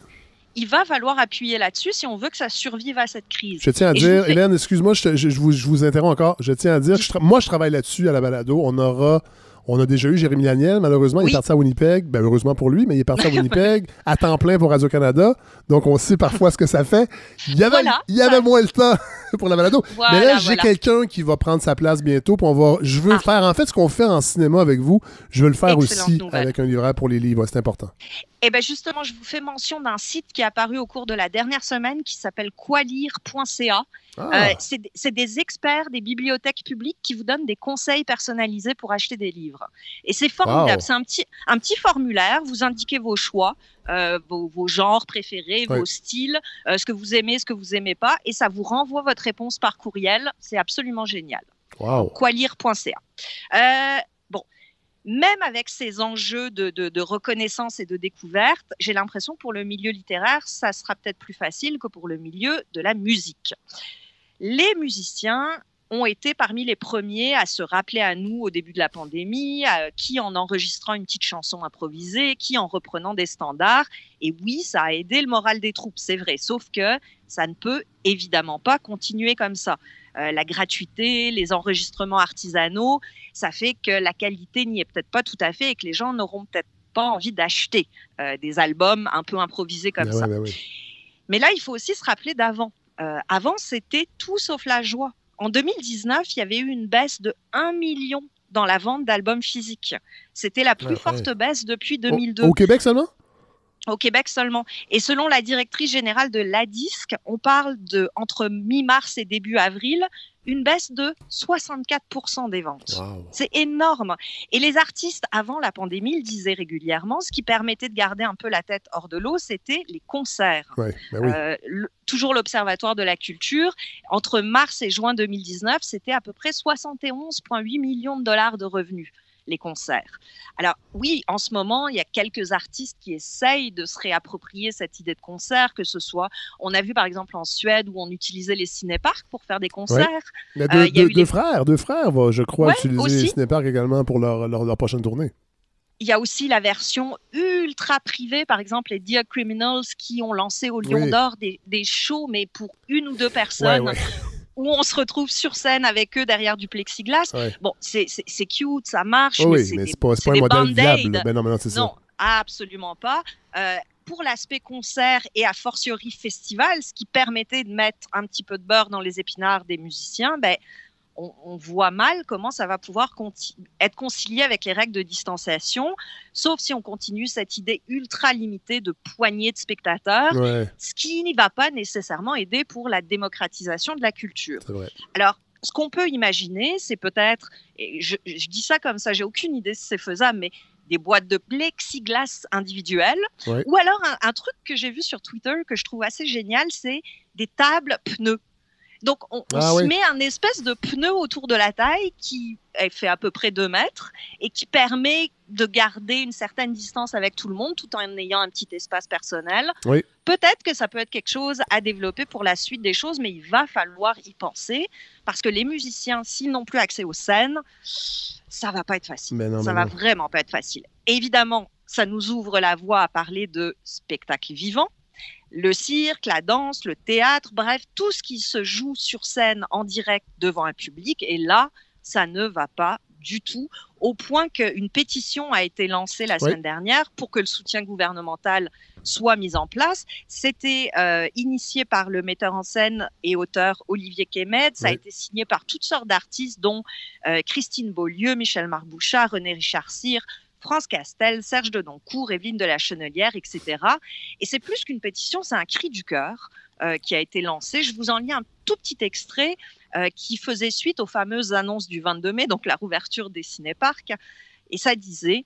il va falloir appuyer là-dessus si on veut que ça survive à cette crise. Je tiens à Et dire, fais- Hélène, excuse-moi, je, te- je- je vous, je vous interromps encore. Je tiens à dire, moi, je travaille là-dessus à la balado. On aura. On a déjà eu Jérémy Laniel, malheureusement, il est parti à Winnipeg. Ben, heureusement pour lui, mais il est parti à Winnipeg à temps plein pour Radio-Canada. Donc, on sait parfois ce que ça fait. Il y avait, Voilà, il y avait ça- moins le temps pour la balado. Voilà, mais là, j'ai voilà. quelqu'un qui va prendre sa place bientôt. Puis on va, je veux Ah. faire, en fait, ce qu'on fait en cinéma avec vous, je veux le faire Excellente aussi nouvelle. avec un libraire pour les livres. C'est important. Et bien justement, je vous fais mention d'un site qui est apparu au cours de la dernière semaine qui s'appelle qualire.ca. Ah, Euh, c'est c'est des experts des bibliothèques publiques qui vous donnent des conseils personnalisés pour acheter des livres. Et c'est formidable. Wow. C'est un petit, un petit formulaire. Vous indiquez vos choix, euh, vos, vos genres préférés, vos styles, euh, ce que vous aimez, ce que vous aimez pas, et ça vous renvoie votre réponse par courriel. C'est absolument génial. wow. qualire.ca. Bon, même avec ces enjeux de, de- de reconnaissance et de découverte, j'ai l'impression pour le milieu littéraire, ça sera peut-être plus facile que pour le milieu de la musique. Les musiciens ont été parmi les premiers à se rappeler à nous au début de la pandémie, euh, qui en enregistrant une petite chanson improvisée, qui en reprenant des standards. Et oui, ça a aidé le moral des troupes, c'est vrai, sauf que ça ne peut évidemment pas continuer comme ça. Euh, la gratuité, les enregistrements artisanaux, ça fait que la qualité n'y est peut-être pas tout à fait et que les gens n'auront peut-être pas envie d'acheter euh, des albums un peu improvisés comme Ben ça. ouais, oui. Mais là, il faut aussi se rappeler d'avant. Euh, avant, c'était tout sauf la joie. En 2019, il y avait eu une baisse de 1 million dans la vente d'albums physiques. C'était la plus Ouais, ouais. forte baisse depuis Au- 2002 Au, Québec seulement? au Québec seulement. Et selon la directrice générale de l'ADISC, on parle de entre mi-mars et début avril, une baisse de 64% des ventes. Wow. C'est énorme. Et les artistes, avant la pandémie, le disaient régulièrement, ce qui permettait de garder un peu la tête hors de l'eau, c'était les concerts. Ouais, oui. Euh, le- toujours l'Observatoire de la culture, entre mars et juin 2019, c'était à peu près 71,8 millions de dollars de revenus, les concerts. Alors oui, en ce moment, il y a quelques artistes qui essayent de se réapproprier cette idée de concert, que ce soit, on a vu par exemple en Suède où on utilisait les cinéparcs pour faire des concerts. Mais deux, euh, il y a deux- eu deux les- frères, deux frères, je crois, Ouais, utiliser aussi. les cinéparks également pour leur, leur, leur prochaine tournée. Il y a aussi la version ultra privée, par exemple les Dear Criminals qui ont lancé au Lion Oui. d'Or des, des shows, mais pour une ou deux personnes, Ouais, ouais. Où on se retrouve sur scène avec eux derrière du plexiglas. Ouais. Bon, c'est cute, ça marche, Oh mais oui, mais c'est pas, pas un modèle viable. Ben non, mais non, c'est ça. Non, absolument pas. Euh, pour l'aspect concert et a fortiori festival, ce qui permettait de mettre un petit peu de beurre dans les épinards des musiciens, ben, on, on voit mal comment ça va pouvoir être concilié avec les règles de distanciation, sauf si on continue cette idée ultra limitée de poignée de spectateurs, Ouais, ce qui n'y va pas nécessairement aider pour la démocratisation de la culture. Alors, ce qu'on peut imaginer, c'est peut-être, et je, je dis ça comme ça, j'ai aucune idée si c'est faisable, mais des boîtes de plexiglas individuelles, Ouais. ou alors un, un truc que j'ai vu sur Twitter que je trouve assez génial, c'est des tables pneus. Donc, on, on Ah se oui. met un espèce de pneu autour de la taille qui fait à peu près 2 mètres et qui permet de garder une certaine distance avec tout le monde tout en ayant un petit espace personnel. Oui. Peut-être que ça peut être quelque chose à développer pour la suite des choses, mais il va falloir y penser parce que les musiciens, s'ils n'ont plus accès aux scènes, ça va pas être facile. Mais non, ça mais va non. vraiment pas être facile. Évidemment, ça nous ouvre la voie à parler de spectacles vivants. Le cirque, la danse, le théâtre, bref, tout ce qui se joue sur scène en direct devant un public. Et là, ça ne va pas du tout, au point qu'une pétition a été lancée la semaine dernière pour que le soutien gouvernemental soit mis en place. C'était euh, initié par le metteur en scène et auteur Olivier Kemed. Ça a été signé par toutes sortes d'artistes, dont euh, Christine Beaulieu, Michel Marbouchat, René Richard Cyr, France Castel, Serge Denoncourt, Evelyne de la Chenelière, etc. Et c'est plus qu'une pétition, c'est un cri du cœur euh, qui a été lancé. Je vous en lis un tout petit extrait euh, qui faisait suite aux fameuses annonces du 22 mai, donc la rouverture des cinéparcs. Et ça disait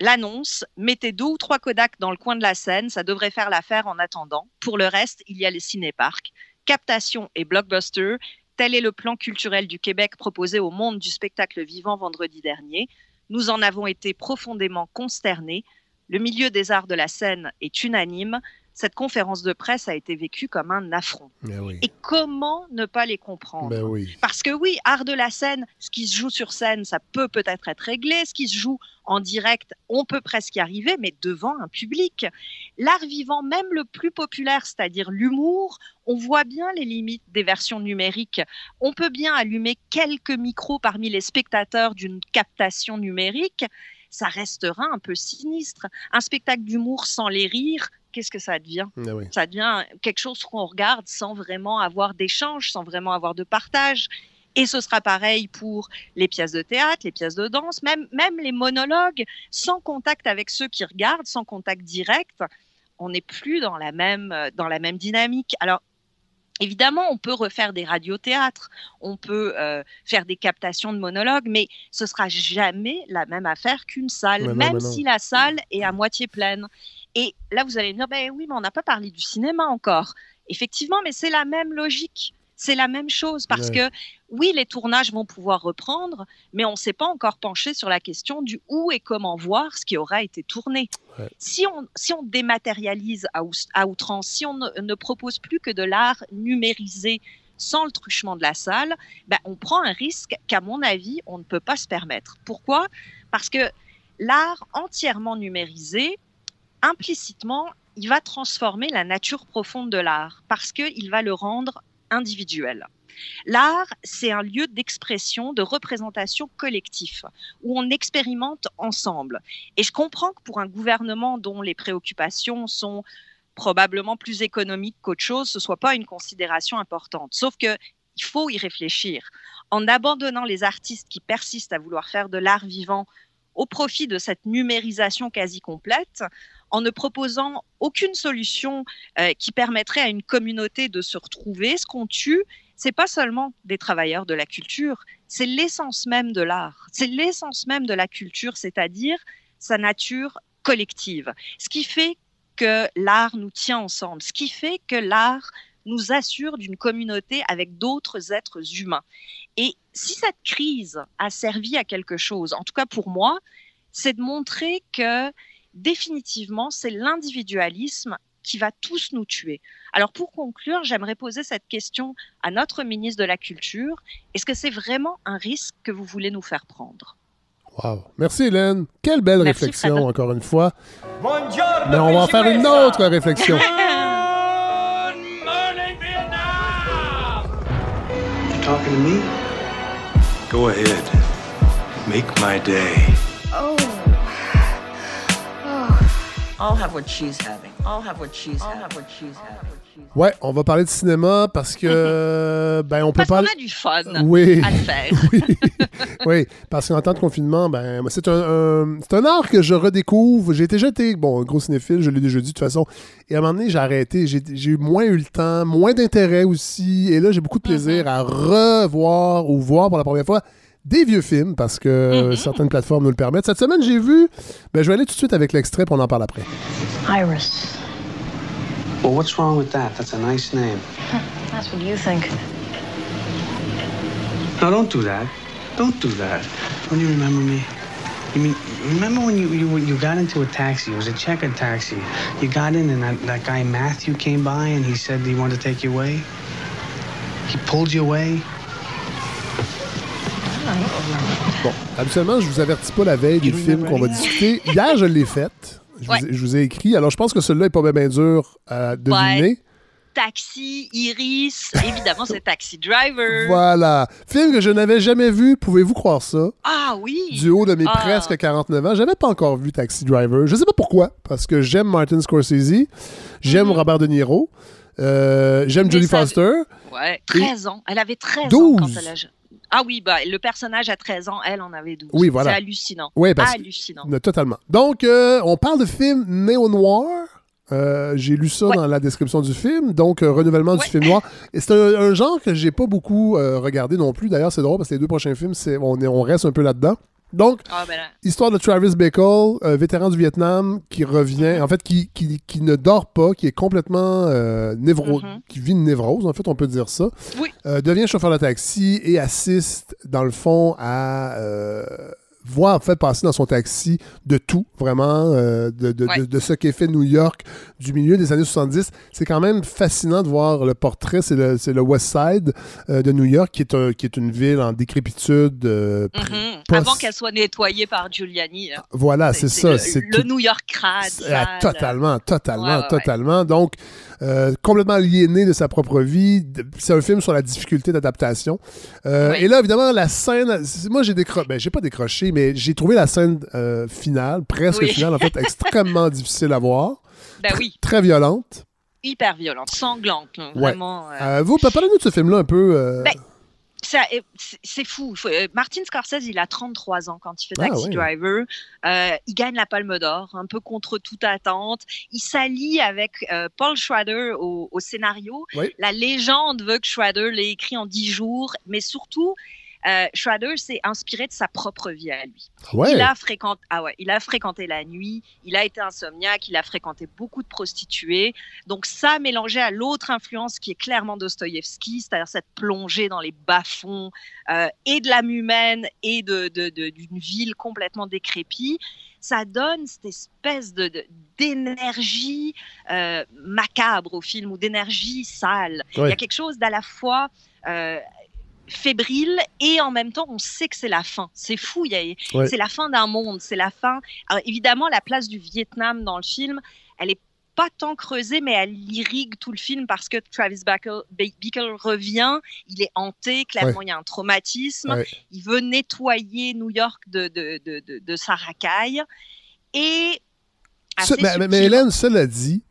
l'annonce, mettez deux ou trois Kodak dans le coin de la scène, ça devrait faire l'affaire en attendant. Pour le reste, il y a les cinéparcs. Captation et blockbuster, tel est le plan culturel du Québec proposé au monde du spectacle vivant vendredi dernier. Nous en avons été profondément consternés. Le milieu des arts de la scène est unanime cette conférence de presse a été vécue comme un affront. oui. Et comment ne pas les comprendre? Ben oui. Parce que oui, art de la scène, ce qui se joue sur scène, ça peut peut-être être réglé. Ce qui se joue en direct, on peut presque y arriver, mais devant un public. L'art vivant, même le plus populaire, c'est-à-dire l'humour, on voit bien les limites des versions numériques. On peut bien allumer quelques micros parmi les spectateurs d'une captation numérique. Ça restera un peu sinistre. Un spectacle d'humour sans les rires, qu'est-ce que ça devient? Ah oui. Ça devient quelque chose qu'on regarde sans vraiment avoir d'échange, sans vraiment avoir de partage. Et ce sera pareil pour les pièces de théâtre, les pièces de danse, même, même les monologues, sans contact avec ceux qui regardent, sans contact direct. On n'est plus dans la même, dans la même dynamique. Alors, Évidemment, on peut refaire des radiothéâtres, on peut euh, faire des captations de monologues, mais ce sera jamais la même affaire qu'une salle, Mais même non. si la salle est à moitié pleine. Et là, vous allez me dire, ben oui, mais on n'a pas parlé du cinéma encore. Effectivement, mais c'est la même logique. C'est la même chose parce Ouais. que oui, les tournages vont pouvoir reprendre, mais on ne s'est pas encore penché sur la question du où et comment voir ce qui aura été tourné. Ouais. Si, on, si on dématérialise à, outrance, si on ne, ne propose plus que de l'art numérisé sans le truchement de la salle, ben, on prend un risque qu'à mon avis, on ne peut pas se permettre. Pourquoi? Parce que l'art entièrement numérisé, implicitement, il va transformer la nature profonde de l'art parce qu'il va le rendre individuel. L'art, c'est un lieu d'expression, de représentation collectif, où on expérimente ensemble. Et je comprends que pour un gouvernement dont les préoccupations sont probablement plus économiques qu'autre chose, ce soit pas une considération importante. Sauf que il faut y réfléchir. En abandonnant les artistes qui persistent à vouloir faire de l'art vivant au profit de cette numérisation quasi complète, en ne proposant aucune solution euh, qui permettrait à une communauté de se retrouver, ce qu'on tue, c'est pas seulement des travailleurs de la culture, c'est l'essence même de l'art, c'est l'essence même de la culture, c'est-à-dire sa nature collective. Ce qui fait que l'art nous tient ensemble, ce qui fait que l'art nous assure d'une communauté avec d'autres êtres humains. Et si cette crise a servi à quelque chose, en tout cas pour moi, c'est de montrer que définitivement, c'est l'individualisme qui va tous nous tuer. Alors pour conclure, j'aimerais poser cette question à notre ministre de la Culture. Est-ce que c'est vraiment un risque que vous voulez nous faire prendre? Wow. Merci, Hélène. Quelle belle Merci, réflexion, Fred. encore une fois. Mais on va en faire une autre réflexion. Talking to me? Go ahead. Make my day. Ouais, on va parler de cinéma parce que, ben, on peut Parce qu'on pas. a du fun Oui. à le faire. oui. oui, parce qu'en temps de confinement, ben, c'est un, un- c'est un art que je redécouvre. J'ai été jeté, bon, un gros cinéphile, je l'ai déjà dit de toute façon. Et à un moment donné, j'ai arrêté. J'ai j'ai eu moins eu le temps, moins d'intérêt aussi. Et là, j'ai beaucoup de plaisir Mm-hmm. à revoir ou voir pour la première fois des vieux films parce que Mm-hmm. certaines plateformes nous le permettent. Cette semaine, j'ai vu. Ben, je vais aller tout de suite avec l'extrait, puis on en parle après. Iris. Well, what's wrong with that? That's a nice name. That's what you think. No, don't do that. Don't do that. Don't you remember me? You mean remember when you you, you got into a taxi? It was a checkered taxi. You got in and that, that guy Matthew came by and he said he wanted to take you away? He pulled you away? Bon, habituellement, je vous avertis pas la veille des You films qu'on va discuter. Hier, je l'ai fait. Je, Ouais. vous ai, je vous ai écrit. Alors, je pense que celui-là est pas bien, bien dur à deviner. Taxi, Iris, évidemment, c'est Taxi Driver. Voilà. Film que je n'avais jamais vu. Pouvez-vous croire ça? Ah oui. Du haut de mes Ah. presque 49 ans, j'avais pas encore vu Taxi Driver. Je sais pas pourquoi. Parce que j'aime Martin Scorsese. J'aime Mhm. Robert De Niro. euh, j'aime Jodie ça- Foster. Ouais, 13 ans. Elle avait 13 ans 12. quand elle a... Ah oui, bah, le personnage à 13 ans, elle en avait 12. Oui, voilà. C'est hallucinant. Oui, parce hallucinant. Totalement. Donc, euh, on parle de film néo-noir. Euh, j'ai lu ça Ouais. dans la description du film, donc euh, renouvellement du film noir. Et c'est un, un genre que j'ai pas beaucoup regardé non plus. D'ailleurs, c'est drôle parce que les deux prochains films, c'est on, est- on reste un peu là-dedans. Donc, Ah, ben histoire de Travis Bickle, euh, vétéran du Vietnam, qui revient, en fait, qui, qui, qui ne dort pas, qui est complètement euh, névro... Mhm. qui vit une névrose, en fait, on peut dire ça. Oui. Euh, devient chauffeur de taxi et assiste, dans le fond, à voir, en fait, passer dans son taxi de tout, vraiment, euh, de, de, Ouais. de- de ce qu'est fait New York du milieu des années 70. C'est quand même fascinant de voir le portrait. C'est le, c'est le West Side euh, de New York, qui est, un- qui est une ville en décrépitude. euh, Mhm. post- Avant qu'elle soit nettoyée par Giuliani. là. Voilà, c'est ça. le, C'est le tout- New York crade. ah, totalement, totalement, Ouais, ouais, ouais. totalement. Donc, euh, complètement aliéné de sa propre vie. C'est un film sur la difficulté d'adaptation. Euh, Oui. Et là, évidemment, la scène. Moi, j'ai décroché. Ben, j'ai pas décroché, mais j'ai trouvé la scène euh, finale, presque Oui. finale, en fait, extrêmement difficile à voir. Ben oui, Très violente. hyper violente, sanglante. là, Ouais. Vraiment. euh, Euh, vous, parlez-nous de ce film-là un peu. euh, Ben, c'est fou. Euh, Martin Scorsese, il a 33 ans quand il fait Ah, Taxi ouais. Driver. Euh, il gagne la Palme d'Or, un peu contre toute attente. Il s'allie avec euh, Paul Schrader au, au scénario. Oui. La légende veut que Schrader l'ait écrit en 10 jours, mais surtout, euh, Schrader s'est inspiré de sa propre vie à lui. ouais. Il, a fréquenté, ah ouais, il a fréquenté la nuit, il a été insomniaque, il a fréquenté beaucoup de prostituées. Donc ça, mélangé à l'autre influence qui est clairement Dostoïevski, c'est-à-dire cette plongée dans les bas-fonds euh, et de l'âme humaine et de, de- de- d'une ville complètement décrépie, ça donne cette espèce de, d'énergie euh, macabre au film ou d'énergie sale. Il y a quelque chose d'à la fois... euh, fébrile et en même temps on sait que c'est la fin. C'est fou, Ouais. c'est la fin d'un monde, c'est la fin. Alors évidemment, la place du Vietnam dans le film, elle est pas tant creusée, mais elle irrigue tout le film parce que Travis Bickle, Bickle revient, il est hanté, clairement il y a un traumatisme, Ouais. il veut nettoyer New York de, de, de, de, de sa racaille. Et assez mais, mais- Hélène, cela dit,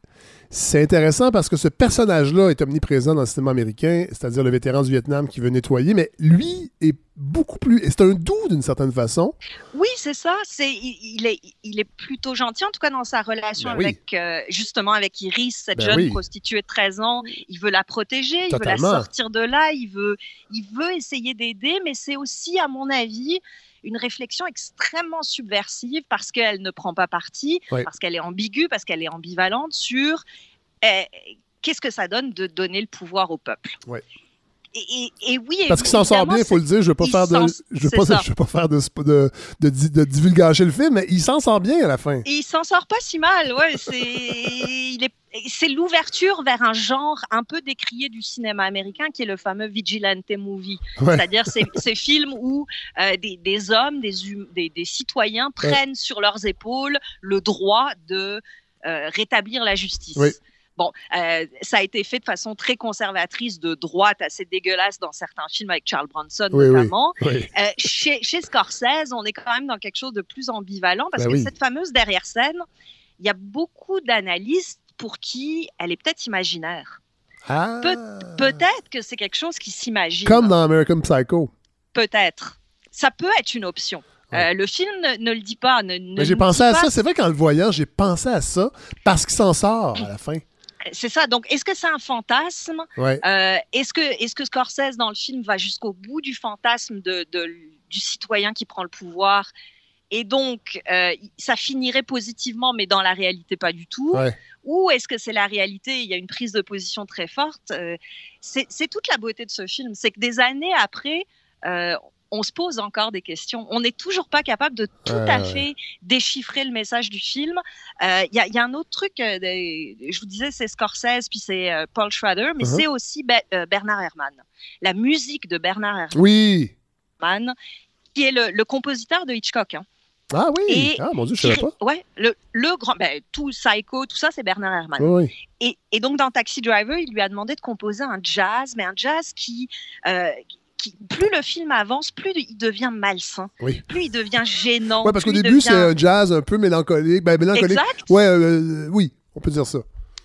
c'est intéressant parce que ce personnage-là est omniprésent dans le cinéma américain, c'est-à-dire le vétéran du Vietnam qui veut nettoyer, mais lui est beaucoup plus. C'est un doux d'une certaine façon. Oui, c'est ça. C'est il, est il est plutôt gentil en tout cas dans sa relation Ben oui. avec euh, justement avec Iris, cette Ben jeune oui. prostituée de 13 ans. Il veut la protéger, il veut la sortir de là, il veut il veut essayer d'aider, mais c'est aussi à mon avis une réflexion extrêmement subversive parce qu'elle ne prend pas parti, Ouais. parce qu'elle est ambiguë, parce qu'elle est ambivalente sur euh, qu'est-ce que ça donne de donner le pouvoir au peuple? Ouais. Et, oui, Parce qu'il s'en sort bien, il faut le dire. Je veux pas faire de, je veux pas, je veux pas faire de, de, de, di- de divulgacher le film, mais il s'en sort bien à la fin. Et il s'en sort pas si mal, ouais. C'est, l'ouverture vers un genre un peu décrié du cinéma américain qui est le fameux vigilante movie. Ouais. C'est-à-dire ces, ces films où euh, des, des hommes, des, hum- des, des citoyens prennent sur leurs épaules le droit de euh, rétablir la justice. Oui. Bon, euh, ça a été fait de façon très conservatrice, de droite, assez dégueulasse dans certains films avec Charles Bronson Oui, notamment. Oui. Euh, chez, chez Scorsese, on est quand même dans quelque chose de plus ambivalent parce Ben que cette fameuse derrière scène, il y a beaucoup d'analystes pour qui elle est peut-être imaginaire. Ah. Peut-être que c'est quelque chose qui s'imagine. Comme dans American Psycho. Peut-être. Ça peut être une option. Ouais. Euh, le film ne, ne le dit pas. Ne, ne Mais j'ai pensé à pas- ça. C'est vrai qu'en le voyant, j'ai pensé à ça parce qu'il s'en sort à la fin. C'est ça. Donc, est-ce que c'est un fantasme Ouais. Euh, Est-ce que, est que Scorsese, dans le film, va jusqu'au bout du fantasme de, de- du citoyen qui prend le pouvoir et donc, euh, ça finirait positivement, mais dans la réalité, pas du tout? Ouais. Ou est-ce que c'est la réalité Il y a une prise de position très forte. Euh, c'est toute la beauté de ce film. C'est que des années après, on se pose encore des questions. On n'est toujours pas capable de tout Ouais, à ouais. fait déchiffrer le message du film. Euh, Il y, a, il y a un autre truc, euh, je vous disais, c'est Scorsese, puis c'est euh, Paul Schrader, mais Mhm. c'est aussi Be- euh, Bernard Herrmann. La musique de Bernard Herrmann, Oui. qui est le, le compositeur de Hitchcock. hein. Ah oui. Et- ah mon Dieu, je Qui- savais pas. Ouais, le, le grand, ben, tout Psycho, tout ça, c'est Bernard Herrmann. Oui, oui. Et, et donc, dans Taxi Driver, il lui a demandé de composer un jazz, mais un jazz qui, euh, qui plus le film avance, plus il devient malsain, Oui. plus il devient gênant. Ouais, parce qu'au début, devient- c'est un jazz un peu mélancolique. Ben, mélancolique. Exact. Ouais, euh, oui, on peut dire ça.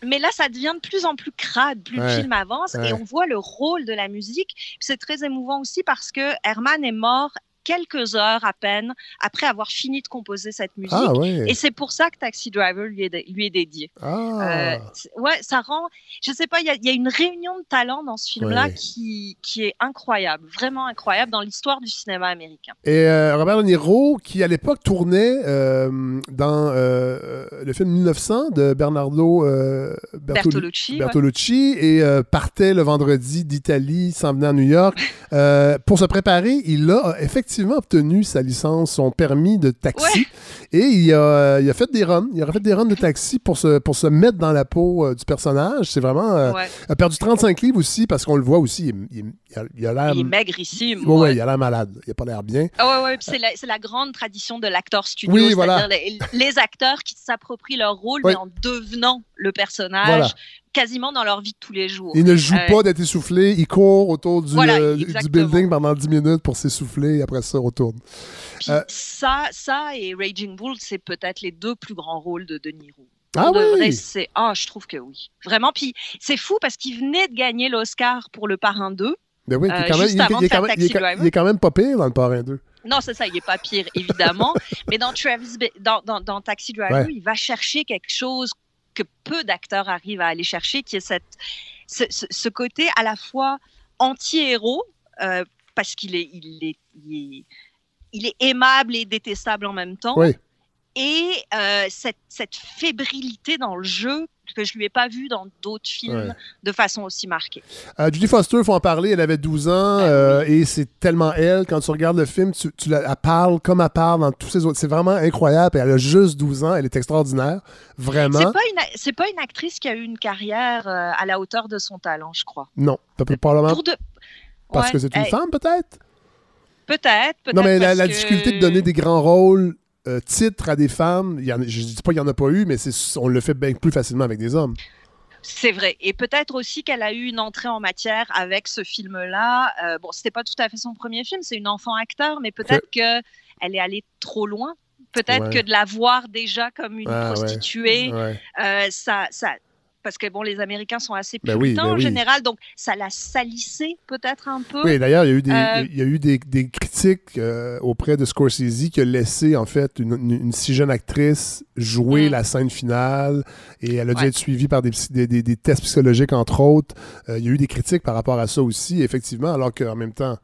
Mais là, ça devient de plus en plus crade, plus Ouais. le film avance, Ouais. et on voit le rôle de la musique. C'est très émouvant aussi parce que Herman est mort quelques heures à peine après avoir fini de composer cette musique. Ah ouais. Et c'est pour ça que Taxi Driver lui est, dé- lui est dédié. Ah. Euh, ouais, ça rend. Je sais pas, il y, a- il y a une réunion de talents dans ce film-là Ouais. qui, qui est incroyable, vraiment incroyable dans l'histoire du cinéma américain. Et euh, Robert De Niro, qui à l'époque tournait euh, dans euh, le film 1900 de Bernardo Bertolu- Bertolucci. ouais. Bertolucci et partait le vendredi d'Italie, s'en venait à New York. Pour se préparer, il a effectivement obtenu sa licence, son permis de taxi. Et il a, il a fait des runs. Il a fait des runs de taxi pour se, pour se mettre dans la peau euh, du personnage. C'est vraiment. euh, Ouais. A perdu 35 livres aussi parce qu'on le voit aussi. Il, il a l'air. Il est maigrissime. Ouais, ouais. il a l'air malade. Il a pas l'air bien. Ah ouais, ouais, c'est la, grande tradition de l'acteur studio, Oui, voilà. les, les acteurs qui s'approprient leur rôle, Oui. mais en devenant le personnage, Voilà. quasiment dans leur vie de tous les jours. Il ne joue Euh, pas d'être essoufflé, il court autour du, Voilà, euh, du building pendant 10 minutes pour s'essouffler et après ça, retourne. Euh, ça, ça et Raging Bull, c'est peut-être les deux plus grands rôles de De Niro. Ah oui? c'est ah, je trouve que oui. Vraiment. Puis c'est fou parce qu'il venait de gagner l'Oscar pour Le Parrain 2. Oui, il est quand même, pas pire dans le parrain 2. Non, c'est ça, il n'est pas pire, évidemment. mais dans Travis, dans, dans, dans Taxi Driver, Ouais. il va chercher quelque chose que peu d'acteurs arrivent à aller chercher, qui est cette, ce, ce- ce côté à la fois anti-héros, euh, parce qu'il est, il est, il est, il est aimable et détestable en même temps, Oui. et euh, cette, cette fébrilité dans le jeu que je lui ai pas vu dans d'autres films Ouais. de façon aussi marquée. Euh, Judy Foster, il faut en parler, elle avait 12 ans Ben euh, et c'est tellement elle. Quand tu regardes le film, tu, tu la, elle parle comme elle parle dans tous ses autres. C'est vraiment incroyable. Et elle a juste 12 ans, elle est extraordinaire. Vraiment. C'est pas une, pas une actrice qui a eu une carrière euh, à la hauteur de son talent, je crois. Non, probablement Pour de- parce Ouais, que c'est une eh, femme, peut-être? Peut-être, peut-être. Non, mais la, parce la que- difficulté de donner des grands rôles, euh, titres à des femmes, il y en a- je dis pas qu'il n'y en a pas eu, mais on le fait bien plus facilement avec des hommes. C'est vrai. Et peut-être aussi qu'elle a eu une entrée en matière avec ce film-là. Euh, bon, c'était pas tout à fait son premier film, c'est une enfant acteur, mais peut-être que elle est allée trop loin. Peut-être Ouais. que de la voir déjà comme une Ah, prostituée, Ouais. euh, ça, ça, parce que bon, les Américains sont assez Ben puritains oui, ben en oui. général, donc ça l'a salissé peut-être un peu. Oui, d'ailleurs, il y a eu des, Euh, il y a eu des, des critiques euh, auprès de Scorsese qui a laissé, en fait, une, une- une si jeune actrice jouer Mm. la scène finale et elle a dû Ouais. être suivie par des tests psychologiques, entre autres. Euh, il y a eu des critiques par rapport à ça aussi, effectivement, alors qu'en même temps,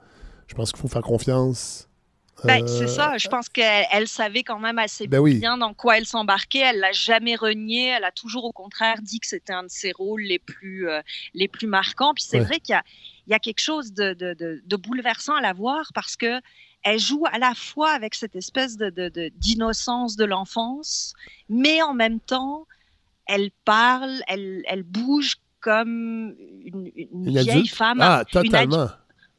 je pense qu'il faut faire confiance. Ben, Euh, c'est ça. Je pense qu'elle elle savait quand même assez Ben oui. bien dans quoi elle s'embarquait. Elle l'a jamais renié. Elle a toujours, au contraire, dit que c'était un de ses rôles les plus, euh, les plus marquants. Puis c'est Ouais. vrai qu'il y a, il y a quelque chose de, de, de, de bouleversant à la voir parce que elle joue à la fois avec cette espèce d'innocence de l'enfance, mais en même temps, elle parle, elle, elle bouge comme une, une Une vieille femme, Ah, totalement. une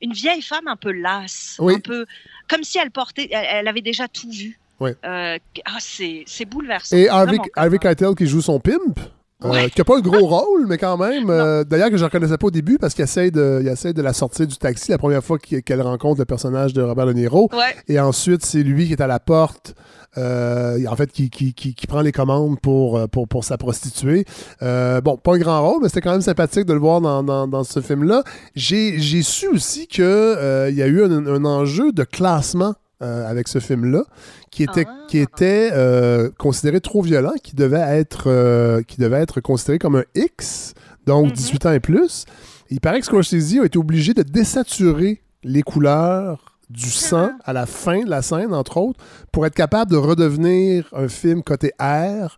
vieille femme un peu lasse, Oui. un peu comme si elle portait, elle, elle avait déjà tout vu. Oui. Euh, ah, c'est c'est bouleversant. Et Harvey, Harvey Keitel qui joue son pimp? Euh, qui n'a pas un gros rôle, mais quand même. euh, D'ailleurs, que je ne reconnaissais pas au début parce qu'il essaie, de, il essaie de la sortir du taxi la première fois qu'elle rencontre le personnage de Robert De Niro. Ouais. Et ensuite, c'est lui qui est à la porte, euh, en fait, qui, qui, qui- qui prend les commandes pour, euh, pour, pour sa prostituée. Euh, bon, pas un grand rôle, mais c'était quand même sympathique de le voir dans, dans, dans ce film-là. J'ai j'ai su aussi qu'il y a eu un, un enjeu de classement euh, avec ce film-là, qui était, Ah. qui était euh, considéré trop violent, qui devait, être, euh, qui devait être considéré comme un X, donc Mhm. 18 ans et plus. Il paraît que Scorsese a été obligé de désaturer les couleurs du sang à la fin de la scène, entre autres, pour être capable de redevenir un film côté R,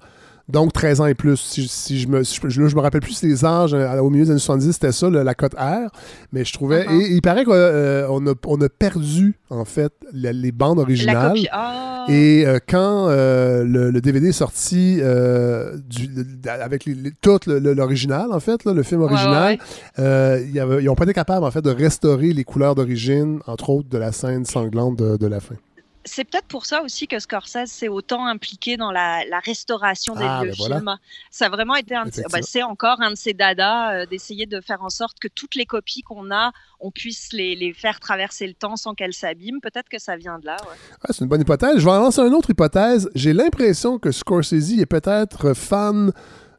donc 13 ans et plus. Si, si je me, si je, là, je me rappelle plus les âges euh, au milieu des années 70, c'était ça, le- la cote R, mais je trouvais... Uh-huh. Et il paraît qu'on a, on a perdu, en fait, la- les bandes La originales. copie. Ah. Et euh, quand euh, le, le DVD est sorti euh, du- avec les- les- tout l'original, en fait, là, le film ouais, original, ouais. euh, il y avait- ils n'ont pas été capables, en fait, de restaurer les couleurs d'origine, entre autres de la scène sanglante de, de la fin. C'est peut-être pour ça aussi que Scorsese s'est autant impliqué dans la, la restauration des Ah, vieux ben voilà. films. Ça a vraiment été un de ben, c'est encore un de ses dadas euh, d'essayer de faire en sorte que toutes les copies qu'on a, on puisse les, les faire traverser le temps sans qu'elles s'abîment. Peut-être que ça vient de là. ouais. Ouais, c'est une bonne hypothèse. Je vais en lancer une autre hypothèse. J'ai l'impression que Scorsese est peut-être fan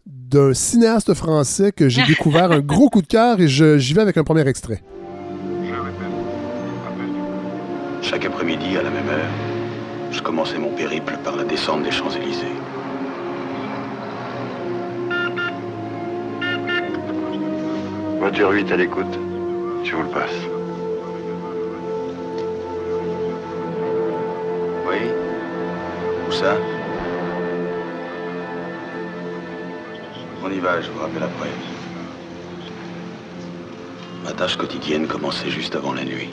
d'un cinéaste français que j'ai découvert un gros coup de cœur et j'y vais avec un premier extrait. Chaque après-midi, à la même heure, je commençais mon périple par la descente des Champs-Élysées. Voiture 8 à l'écoute. Je vous le passe. Oui Où ça? On y va, je vous rappelle après. Ma tâche quotidienne commençait juste avant la nuit.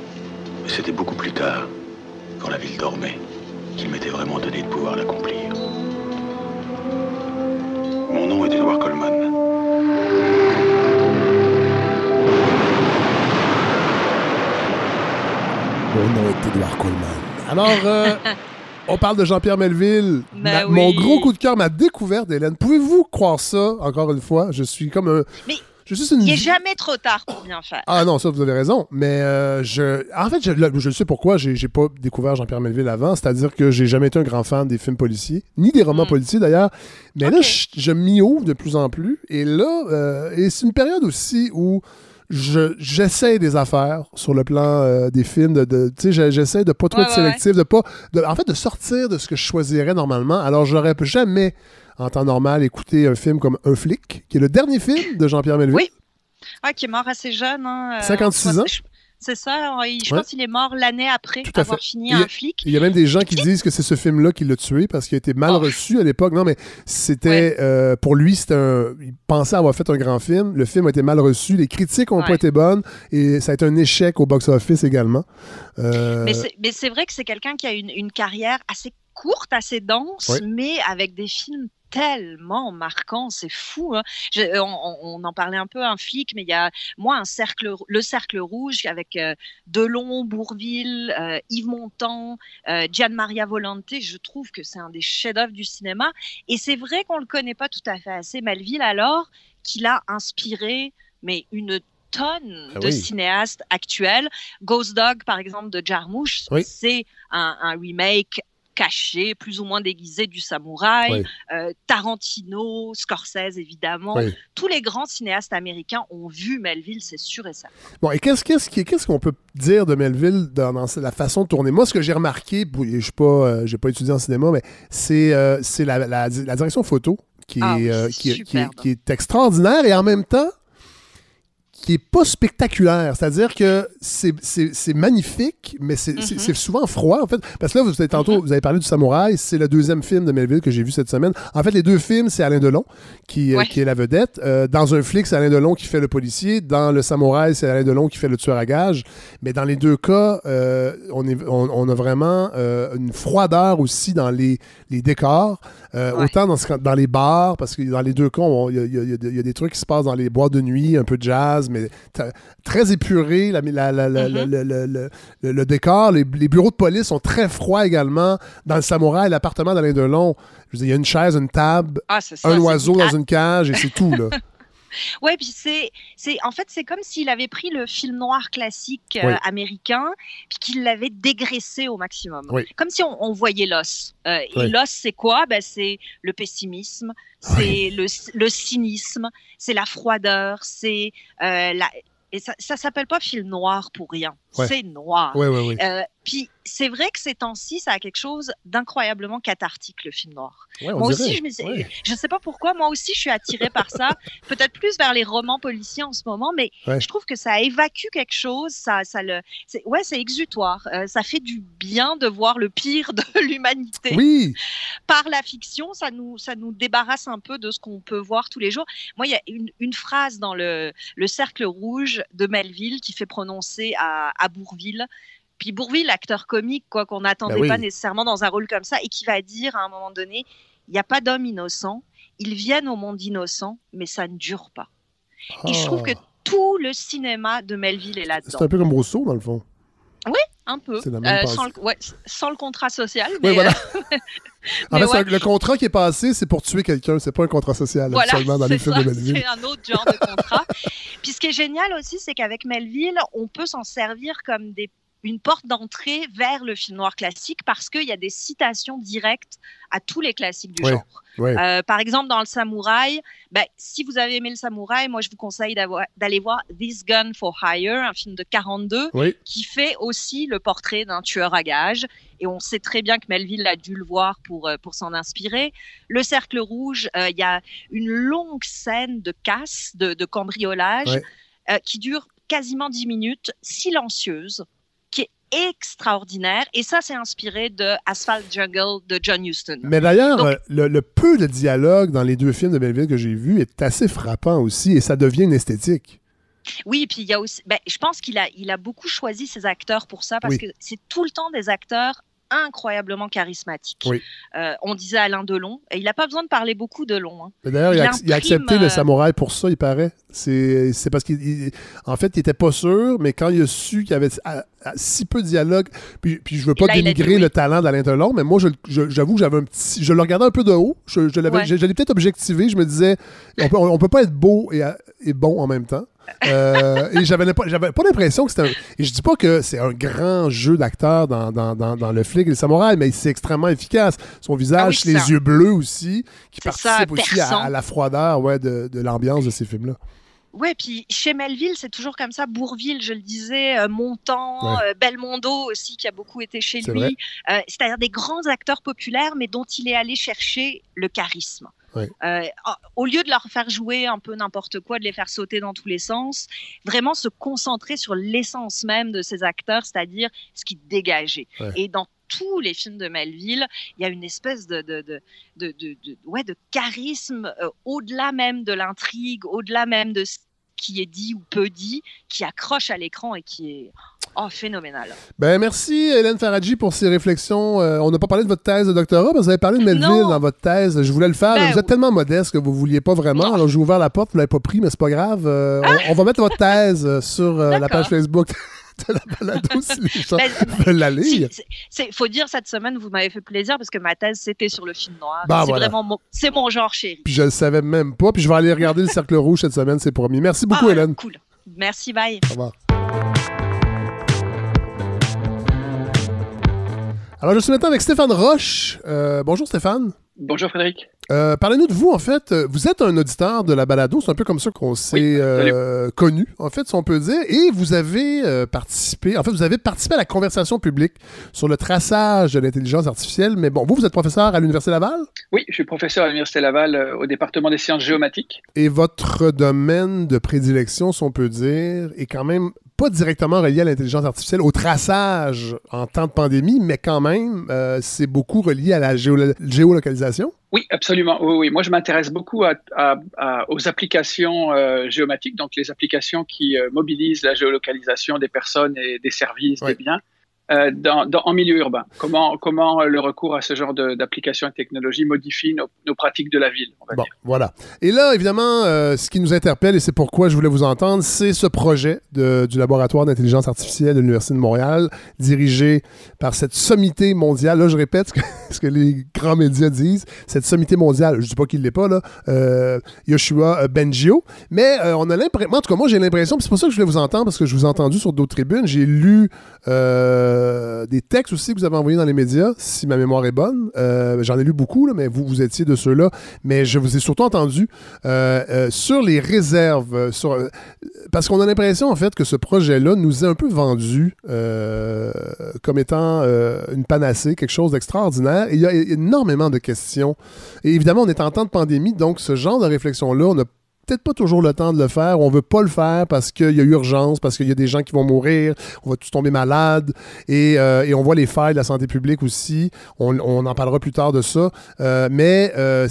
C'était beaucoup plus tard, quand la ville dormait, qu'il m'était vraiment donné de pouvoir l'accomplir. Mon nom est Edward Coleman. Mon nom est Edouard Coleman. Alors, euh, on parle de Jean-Pierre Melville. Ben Ma- Mon gros coup de cœur, ma découverte, Hélène. Pouvez-vous croire ça, encore une fois? Je suis comme un... Mais Je suis une... Il n'est jamais trop tard pour bien faire. Ah non, ça, vous avez raison. Mais euh, je... en fait, je, je sais pourquoi j'ai pas découvert Jean-Pierre Melville avant. C'est-à-dire que j'ai jamais été un grand fan des films policiers, ni des romans Mm. policiers d'ailleurs. Mais là, je, je m'y ouvre de plus en plus. Et là, euh, et c'est une période aussi où je- j'essaie des affaires sur le plan euh, des films. De, de- tu sais, je- j'essaie de pas trop Ouais, être ouais. sélectif, de pas, de- en fait, de sortir de ce que je choisirais normalement. Alors, j'aurais jamais, en temps normal, écouté un film comme Un flic, qui est le dernier film de Jean-Pierre Melville. Oui. Ah, qui est mort assez jeune. Hein, euh, 56 ans. C'est ça. Je Ouais. pense qu'il est mort l'année après Tout avoir fait. fini a- un flic. Il y a même des gens qui disent que c'est ce film-là qui l'a tué parce qu'il a été mal Oh. reçu à l'époque. Non, mais c'était. euh, pour lui, c'était un. Il pensait avoir fait un grand film. Le film a été mal reçu. Les critiques n'ont pas été bonnes. Et ça a été un échec au box-office également. Euh, Mais c'est- Mais c'est vrai que c'est quelqu'un qui a une, une carrière assez courte, assez dense, Oui. mais avec des films tellement marquants, c'est fou. hein. Je- on, en parlait un peu, un flic, mais il y a moi un cercle, le cercle rouge avec euh, Delon, Bourville, euh, Yves Montand, euh, Gian Maria Volante. Je trouve que c'est un des chefs-d'œuvre du cinéma. Et c'est vrai qu'on le connaît pas tout à fait assez, Melville, alors qu'il a inspiré, mais une tonne Ah de oui. cinéastes actuels. Ghost Dog, par exemple, de Jarmusch, Oui. c'est un, un remake caché, plus ou moins déguisé du samouraï. Oui. Euh, Tarantino, Scorsese, évidemment. Oui. Tous les grands cinéastes américains ont vu Melville, c'est sûr et certain. Bon, et qu'est-ce qu'on peut dire de Melville dans, dans la façon de tourner? Moi, ce que j'ai remarqué, je suis pas, euh, j'ai pas étudié en cinéma, mais c'est euh, c'est la, la- la direction photo qui est, Ah euh, qui, est- qui qui est extraordinaire et en même temps qui est pas spectaculaire. C'est-à-dire que c'est- magnifique, mais c'est Mhm. c'est souvent froid, en fait. Parce que là, vous avez, tantôt, vous avez parlé du Samouraï, c'est le deuxième film de Melville que j'ai vu cette semaine. En fait, les deux films, c'est Alain Delon qui, euh, qui est la vedette. Euh, dans un flic, c'est Alain Delon qui fait le policier. Dans le Samouraï, c'est Alain Delon qui fait le tueur à gages. Mais dans les deux cas, euh, on, est, on, on a vraiment une froideur aussi dans les, les décors. Euh, Ouais. Autant dans, ce- dans les bars, parce que dans les deux cas, il y, a- y y des- trucs qui se passent dans les boîtes de nuit, un peu de jazz, mais très épuré. La, la- la- la- Mhm. le, décor, les, les bureaux de police sont très froids également. Dans le Samouraï, l'appartement d'Alain Delon, il y a une chaise, une table, Ah, ça. un oiseau dans une cage et c'est tout. Là. Ouais, puis c'est, c'est, en fait, c'est comme s'il avait pris le film noir classique euh, Oui. américain, puis qu'il l'avait dégraissé au maximum. Oui. Comme si on, on voyait l'os. Euh, Oui. Et l'os, c'est quoi? Ben, C'est le pessimisme, c'est le, le cynisme, c'est la froideur, c'est euh, la. Et ça, ça s'appelle pas film noir pour rien. Ouais. C'est noir. Oui, oui, oui. Euh, puis c'est vrai que ces temps-ci, ça a quelque chose d'incroyablement cathartique, le film noir. Ouais, moi aussi, je, me Ouais. je sais pas pourquoi, moi aussi, je suis attirée par ça. Peut-être plus vers les romans policiers en ce moment, mais Ouais. je trouve que ça évacue quelque chose. Ça, ça le, c'est, ouais, c'est exutoire. Euh, ça fait du bien de voir le pire de l'humanité Oui, par la fiction. Ça nous, ça nous débarrasse un peu de ce qu'on peut voir tous les jours. Moi, il y a une, une phrase dans le, le cercle rouge de Melville qui fait prononcer à, à Bourville. Puis Bourville, acteur comique, quoi, qu'on n'attendait Ben oui. pas nécessairement dans un rôle comme ça, et qui va dire à un moment donné, il n'y a pas d'homme innocent. Ils viennent au monde innocent, mais ça ne dure pas. Et je trouve que Ah. tout le cinéma de Melville est c'est là-dedans. un peu comme Rousseau, dans le fond. Un peu. C'est la même Euh, sans, le, ouais, sans le contrat social. Oui, Mais, voilà. euh, En fait, ouais. le contrat qui est passé, c'est pour tuer quelqu'un. C'est pas un contrat social, Voilà, absolument, dans les c'est films ça, de Melville. C'est un autre genre de contrat. Puis ce qui est génial aussi, c'est qu'avec Melville, on peut s'en servir comme des une porte d'entrée vers le film noir classique parce qu'il y a des citations directes à tous les classiques du Ouais, genre. ouais. Euh, par exemple, dans le samouraï, ben, si vous avez aimé le samouraï, moi je vous conseille d'aller voir This Gun for Hire, un film de 42, Oui. qui fait aussi le portrait d'un tueur à gages. Et on sait très bien que Melville a dû le voir pour, euh, pour s'en inspirer. Le Cercle Rouge, euh, il y a une longue scène de casse, de, de cambriolage, Ouais. euh, qui dure quasiment 10 minutes, silencieuse, extraordinaire. Et ça, c'est inspiré de Asphalt Jungle de John Huston. Mais d'ailleurs, euh, le, le peu de dialogue dans les deux films de Melville que j'ai vus est assez frappant aussi et ça devient une esthétique. Oui, puis il y a aussi. Ben, je pense qu'il a, il a beaucoup choisi ses acteurs pour ça parce Oui. que c'est tout le temps des acteurs incroyablement charismatiques. Oui. Euh, on disait Alain Delon, et il n'a pas besoin de parler beaucoup Delon. hein. D'ailleurs, il, a, il accepté le euh, samouraï pour ça, il paraît. C'est parce qu'il. il- En fait, il était pas sûr, mais quand il a su qu'il y avait ah, si peu de dialogue, puis, puis je veux pas là, dénigrer oui. le talent d'Alain Delon, mais moi, j'avoue que j'avais un petit. Je le regardais un peu de haut. Je, je l'avais- Ouais. peut-être objectivé. Je me disais, on peut, on peut pas être beau et, et bon en même temps. Euh, et j'avais pas, pas l'impression que c'était un. Et je dis pas que c'est un grand jeu d'acteur dans, dans, dans, dans le flic et le samouraï, mais c'est extrêmement efficace. Son visage, Ah oui, les ça. yeux bleus aussi, qui participent aussi à, à la froideur ouais, de, de l'ambiance de ces films-là. Ouais, puis chez Melville, c'est toujours comme ça. Bourville, je le disais, euh, Ouais. euh, Belmondo aussi, qui a beaucoup été chez lui. Euh, C'est-à-dire des grands acteurs populaires, mais dont il est allé chercher le charisme. Euh, au lieu de leur faire jouer un peu n'importe quoi, de les faire sauter dans tous les sens, vraiment se concentrer sur l'essence même de ces acteurs, c'est-à-dire ce qui dégageait. Ouais. Et dans tous les films de Melville, il y a une espèce de, de, de, de, de- de- ouais, de charisme euh, au-delà même de l'intrigue, au-delà même de ce qui est dit ou peu dit, qui accroche à l'écran et qui est oh, phénoménal. Ben, merci, Hélène Faradji, pour ces réflexions. Euh, on n'a pas parlé de votre thèse de doctorat, mais vous avez parlé de Melville Non. dans votre thèse. Je voulais le faire, Ben mais vous êtes oui. tellement modeste que vous ne vouliez pas vraiment. Non. Alors, j'ai ouvert la porte, vous ne l'avez pas pris, mais c'est pas grave. Euh, on, on va mettre votre thèse euh, sur euh, la page Facebook de la balado si les gens Ben, veulent la lire. c'est- faut dire cette semaine, vous m'avez fait plaisir parce que ma thèse c'était sur le film noir. Ben, c'est voilà. vraiment mon, c'est mon genre chéri. Puis je le savais même pas. Puis je vais aller regarder le Cercle Rouge cette semaine, c'est promis. Merci beaucoup, Ah, Hélène. Cool. Merci, bye. Au revoir. Alors, je suis maintenant avec Stéphane Roche. Euh, bonjour, Stéphane. Bonjour Frédéric. Euh, Parlez-nous de vous, en fait. Vous êtes un auditeur de la balado, c'est un peu comme ça qu'on s'est euh, connu, en fait, si on peut dire. Et vous avez euh, participé, en fait, vous avez participé à la conversation publique sur le traçage de l'intelligence artificielle. Mais bon, vous, vous êtes professeur à l'Université Laval? Oui, je suis professeur à l'Université Laval au département des sciences géomatiques. et votre domaine de prédilection, si on peut dire, est quand même pas directement relié à l'intelligence artificielle, au traçage en temps de pandémie, mais quand même, euh, c'est beaucoup relié à la géolo- géolocalisation? Oui, absolument. Oui, oui. Moi, je m'intéresse beaucoup à- à- à- aux applications euh, géomatiques, donc les applications qui euh, mobilisent la géolocalisation des personnes et des services, des biens. Euh, dans, dans- en milieu urbain. Comment, comment euh, le recours à ce genre de- d'applications et technologies modifie nos, nos pratiques de la ville, on va Bon, dire. voilà. Et là, évidemment, euh, ce qui nous interpelle, et c'est pourquoi je voulais vous entendre, c'est ce projet de- du laboratoire d'intelligence artificielle de l'Université de Montréal, dirigé par cette sommité mondiale. Là, je répète ce que, ce que les grands médias disent. Cette sommité mondiale, je ne dis pas qu'il ne l'est pas, là, euh, Yoshua Bengio. Mais on a l'impression, en tout cas, moi, j'ai l'impression, c'est pour ça que je voulais vous entendre, parce que je vous ai entendu sur d'autres tribunes. J'ai lu euh, des textes aussi que vous avez envoyés dans les médias, si ma mémoire est bonne. Euh, J'en ai lu beaucoup, mais vous, vous étiez de ceux-là. Mais je vous ai surtout entendu euh, euh, sur les réserves. euh, Sur, euh, parce qu'on a l'impression, en fait, que ce projet-là nous est un peu vendu euh, comme étant euh, une panacée, quelque chose d'extraordinaire. Il y a énormément de questions. Et évidemment, on est en temps de pandémie, donc ce genre de réflexion-là, on a peut-être pas toujours le temps de le faire. On veut pas le faire parce qu'il y a urgence, parce qu'il y a des gens qui vont mourir, on va tous tomber malades. Et, euh, et on voit les failles de la santé publique aussi. On, en parlera plus tard de ça. Euh, mais euh,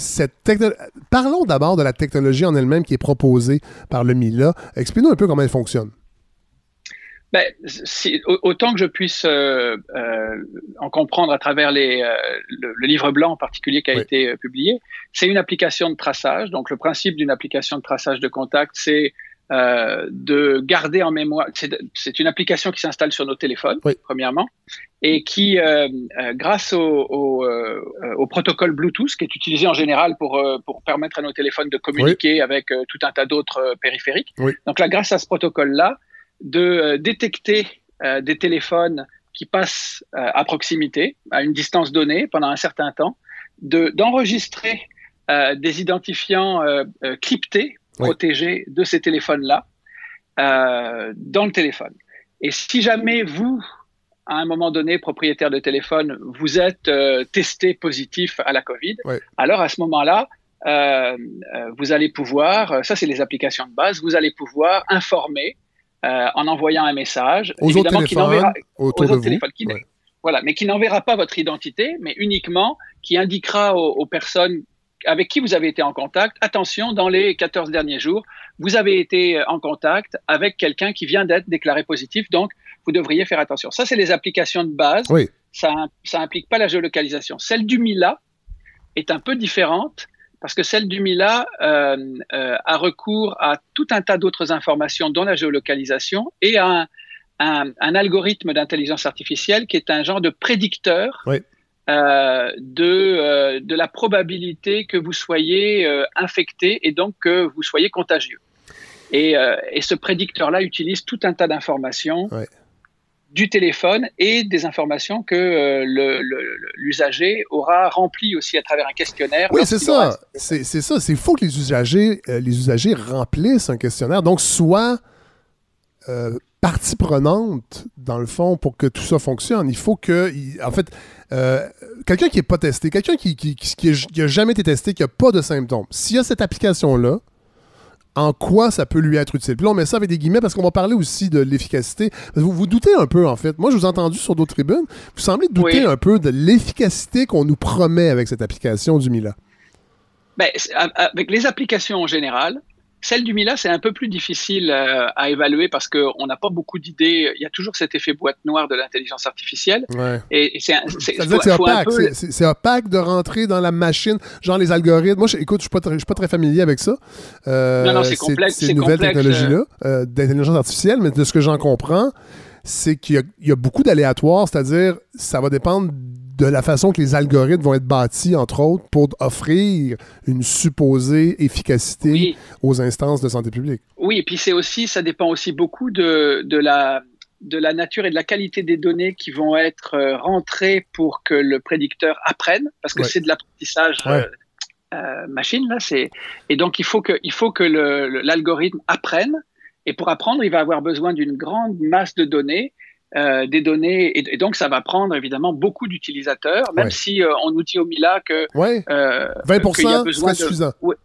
parlons d'abord de la technologie en elle-même qui est proposée par le MILA. Explique-nous un peu comment elle fonctionne. Ben, si- au- autant que je puisse euh, euh, en comprendre à travers les, euh, le, le livre blanc en particulier qui a Oui. été euh, publié, c'est une application de traçage. Donc le principe d'une application de traçage de contact, c'est euh, de garder en mémoire. C'est une application qui s'installe sur nos téléphones, Oui. premièrement, et qui, euh, grâce au, au, au protocole Bluetooth, qui est utilisé en général pour, euh, pour permettre à nos téléphones de communiquer avec tout un tas d'autres périphériques. Oui. Donc là, grâce à ce protocole-là, de euh, détecter euh, des téléphones qui passent euh, à proximité, à une distance donnée pendant un certain temps, de- d'enregistrer des identifiants cryptés, Oui. protégés de ces téléphones-là dans le téléphone. Et si jamais vous, à un moment donné, propriétaire de téléphone, vous êtes euh, testé positif à la Covid, Ouais. alors à ce moment-là, euh, vous allez pouvoir, ça c'est les applications de base, vous allez pouvoir informer euh, en envoyant un message, Aux évidemment qui n'enverra autour aux de autres vous. téléphones, qui, Ouais. voilà, mais qui n'enverra pas votre identité, mais uniquement qui indiquera aux, aux personnes avec qui vous avez été en contact, attention, dans les 14 derniers jours, vous avez été en contact avec quelqu'un qui vient d'être déclaré positif, donc vous devriez faire attention. Ça, c'est les applications de base. Oui. Ça, ça implique pas la géolocalisation. Celle du Mila est un peu différente parce que celle du Mila euh, euh, a recours à tout un tas d'autres informations, dont la géolocalisation, et à un, un, un algorithme d'intelligence artificielle qui est un genre de prédicteur Oui. euh, de, euh, de la probabilité que vous soyez euh, infecté et donc que vous soyez contagieux. Et, euh, et ce prédicteur-là utilise tout un tas d'informations Ouais. Du téléphone et des informations que euh, l'usager aura remplies aussi à travers un questionnaire. Oui, c'est ça. C'est ça. C'est faux que les usagers, euh, les usagers remplissent un questionnaire. Donc, soit euh, partie prenante, dans le fond, pour que tout ça fonctionne. Il faut que, il- en fait, euh, quelqu'un qui n'est pas testé, quelqu'un qui n'a qui, qui, qui a- qui a jamais été testé, qui n'a pas de symptômes, s'il y a cette application-là, en quoi ça peut lui être utile. Puis là, on met ça avec des guillemets parce qu'on va parler aussi de l'efficacité. Vous vous doutez un peu, en fait. Moi, je vous ai entendu sur d'autres tribunes. Vous semblez douter Oui. un peu de l'efficacité qu'on nous promet avec cette application du Mila. Ben, c'est- a- avec les applications en général, celle du Mila, c'est un peu plus difficile euh, à évaluer parce qu'on n'a pas beaucoup d'idées. Il y a toujours cet effet boîte noire de l'intelligence artificielle. Ouais. Et, et c'est un- c'est- opaque. peu- C'est- C'est c'est opaque de rentrer dans la machine, genre les algorithmes. Moi, je- écoute, je suis pas, très- je suis pas très familier avec ça. Euh, Non, non, c'est complexe, Ces nouvelles technologies-là, euh, d'intelligence artificielle, mais de ce que j'en comprends, c'est qu'il y y, a beaucoup d'aléatoires, c'est-à-dire ça va dépendre de la façon que les algorithmes vont être bâtis, entre autres, pour offrir une supposée efficacité Oui. aux instances de santé publique. Oui, et puis c'est aussi, ça dépend aussi beaucoup de, de, la, de la nature et de la qualité des données qui vont être euh, rentrées pour que le prédicteur apprenne, parce que Ouais. c'est de l'apprentissage Ouais. euh, euh, machine là. C'est et donc il faut que il faut que l'algorithme apprenne. Et pour apprendre, il va avoir besoin d'une grande masse de données. Euh, des données et, et donc ça va prendre évidemment beaucoup d'utilisateurs même Ouais. si euh, on nous dit au Mila que Ouais. euh, 20 qu'il y a besoin serait de- suffisant. Oui,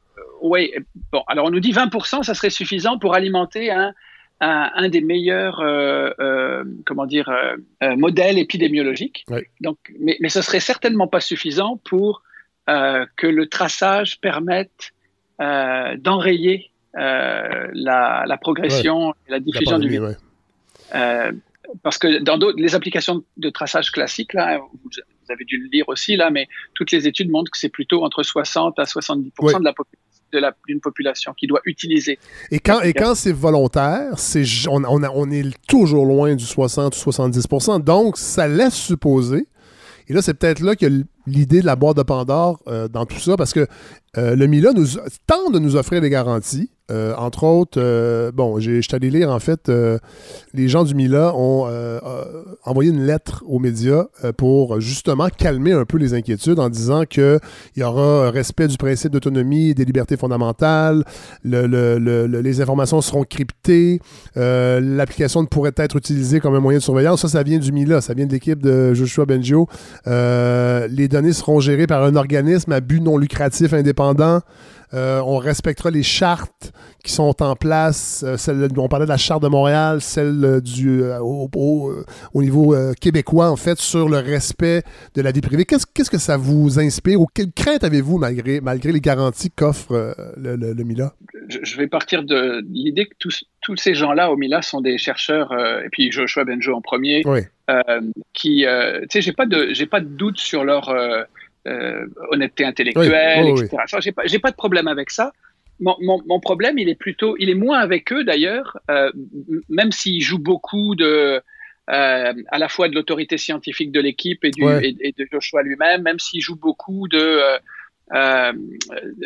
oui, bon, alors on nous dit 20%, ça serait suffisant pour alimenter un, un, un des meilleurs, euh, euh, comment dire, euh, euh, modèles épidémiologiques. Donc, mais, mais ce serait certainement pas suffisant pour euh, que le traçage permette euh, d'enrayer euh, la, la progression et la diffusion du pandémie, virus. ouais. Euh, parce que dans d'autres, les applications de traçage classiques, là, vous, vous avez dû le lire aussi, là, mais toutes les études montrent que c'est plutôt entre 60 à 70 Oui. de la popu- de la- d'une population qui doit utiliser. Et quand, et quand c'est volontaire, c'est, on, on, a- on est toujours loin du 60 ou 70% Donc, ça laisse supposer. Et là, c'est peut-être là a l'idée de la boîte de Pandore euh, dans tout ça, parce que euh, le Mila nous, tente de nous offrir des garanties. Euh, entre autres, euh, bon, je suis allé lire, en fait, les gens du Mila ont envoyé une lettre aux médias pour justement calmer un peu les inquiétudes en disant qu'il y aura respect du principe d'autonomie et des libertés fondamentales, le- le- le- le- les informations seront cryptées, l'application ne pourrait être utilisée comme un moyen de surveillance. Ça, ça vient du Mila, ça vient de l'équipe de Joshua Bengio. Les données seront gérées par un organisme à but non lucratif indépendant. Euh, on respectera les chartes qui sont en place. Euh, celle- on parlait de la charte de Montréal, celle euh, du, euh, au, au- au niveau québécois, en fait, sur le respect de la vie privée. Qu'est-ce qu'est-ce que ça vous inspire ou quelle crainte avez-vous malgré, malgré les garanties qu'offre le, le- le Mila? Je, je vais partir de l'idée que tous, tous ces gens-là au Mila sont des chercheurs, et puis Joshua Benjo en premier, Oui. qui, tu sais, j'ai pas de, j'ai pas de doute sur leur euh, euh, honnêteté intellectuelle, Oui, etc. Ça, j'ai pas, j'ai pas de problème avec ça. Mon, mon, mon problème, il est plutôt, il est moins avec eux d'ailleurs, euh, même s'ils jouent beaucoup de, euh, à la fois de l'autorité scientifique de l'équipe et, Ouais. et, et de Joshua lui-même, même s'il joue beaucoup de, euh,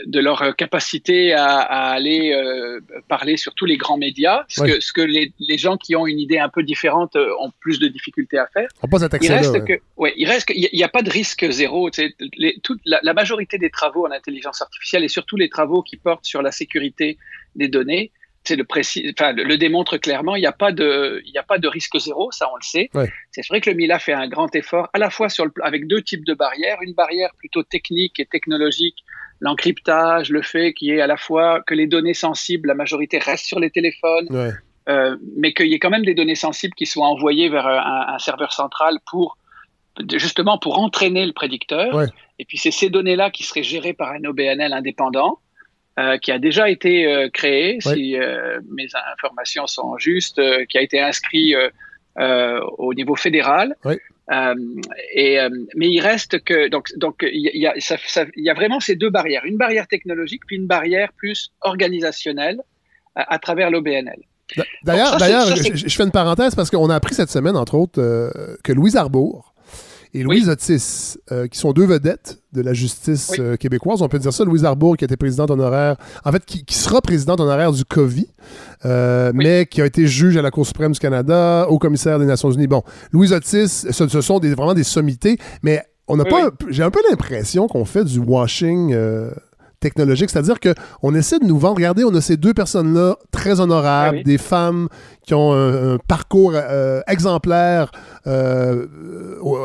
de leur capacité à, à aller euh, parler sur tous les grands médias, ce que, ce que les, les gens qui ont une idée un peu différente euh, ont plus de difficultés à faire. On Il reste ouais. que, ouais, il reste qu'il n'y a, pas de risque zéro. les- toute la, la majorité des travaux en intelligence artificielle et surtout les travaux qui portent sur la sécurité des données, le précis, enfin, le, le démontre clairement. Il n'y a pas de, il n'y a pas de risque zéro, ça on le sait. Ouais. C'est vrai que le MILA fait un grand effort, à la fois sur le, pl- avec deux types de barrières, une barrière plutôt technique et technologique, l'encryptage, le fait qu'il y ait à la fois que les données sensibles, la majorité restent sur les téléphones, Ouais. euh, mais qu'il y ait quand même des données sensibles qui soient envoyées vers euh, un, un serveur central pour justement pour entraîner le prédicteur. Ouais. Et puis c'est ces données-là qui seraient gérées par un OBNL indépendant. Euh, qui a déjà été euh, créé, Ouais. si euh, mes informations sont justes, euh, qui a été inscrit au niveau fédéral. Ouais. Et, mais il reste que donc donc il y a, ça- ça- y vraiment ces deux barrières, une barrière technologique puis une barrière plus organisationnelle à, à travers l'OBNL. D'ailleurs, je, je fais une parenthèse parce qu'on a appris cette semaine, entre autres, que Louise Arbour et Louise Otis, euh, qui sont deux vedettes de la justice Oui. euh, québécoise, on peut dire ça, Louise Arbour qui était présidente honoraire, en fait, qui, qui sera présidente honoraire du COVI, euh, mais qui a été juge à la Cour suprême du Canada, au commissaire des Nations Unies. Bon, Louise Otis, ce, ce sont des, vraiment des sommités, mais on n'a pas, j'ai un peu l'impression qu'on fait du washing. Technologique, c'est-à-dire qu'on essaie de nous vendre. Regardez, on a ces deux personnes-là très honorables, Ah oui. des femmes qui ont un, un parcours euh, exemplaire euh,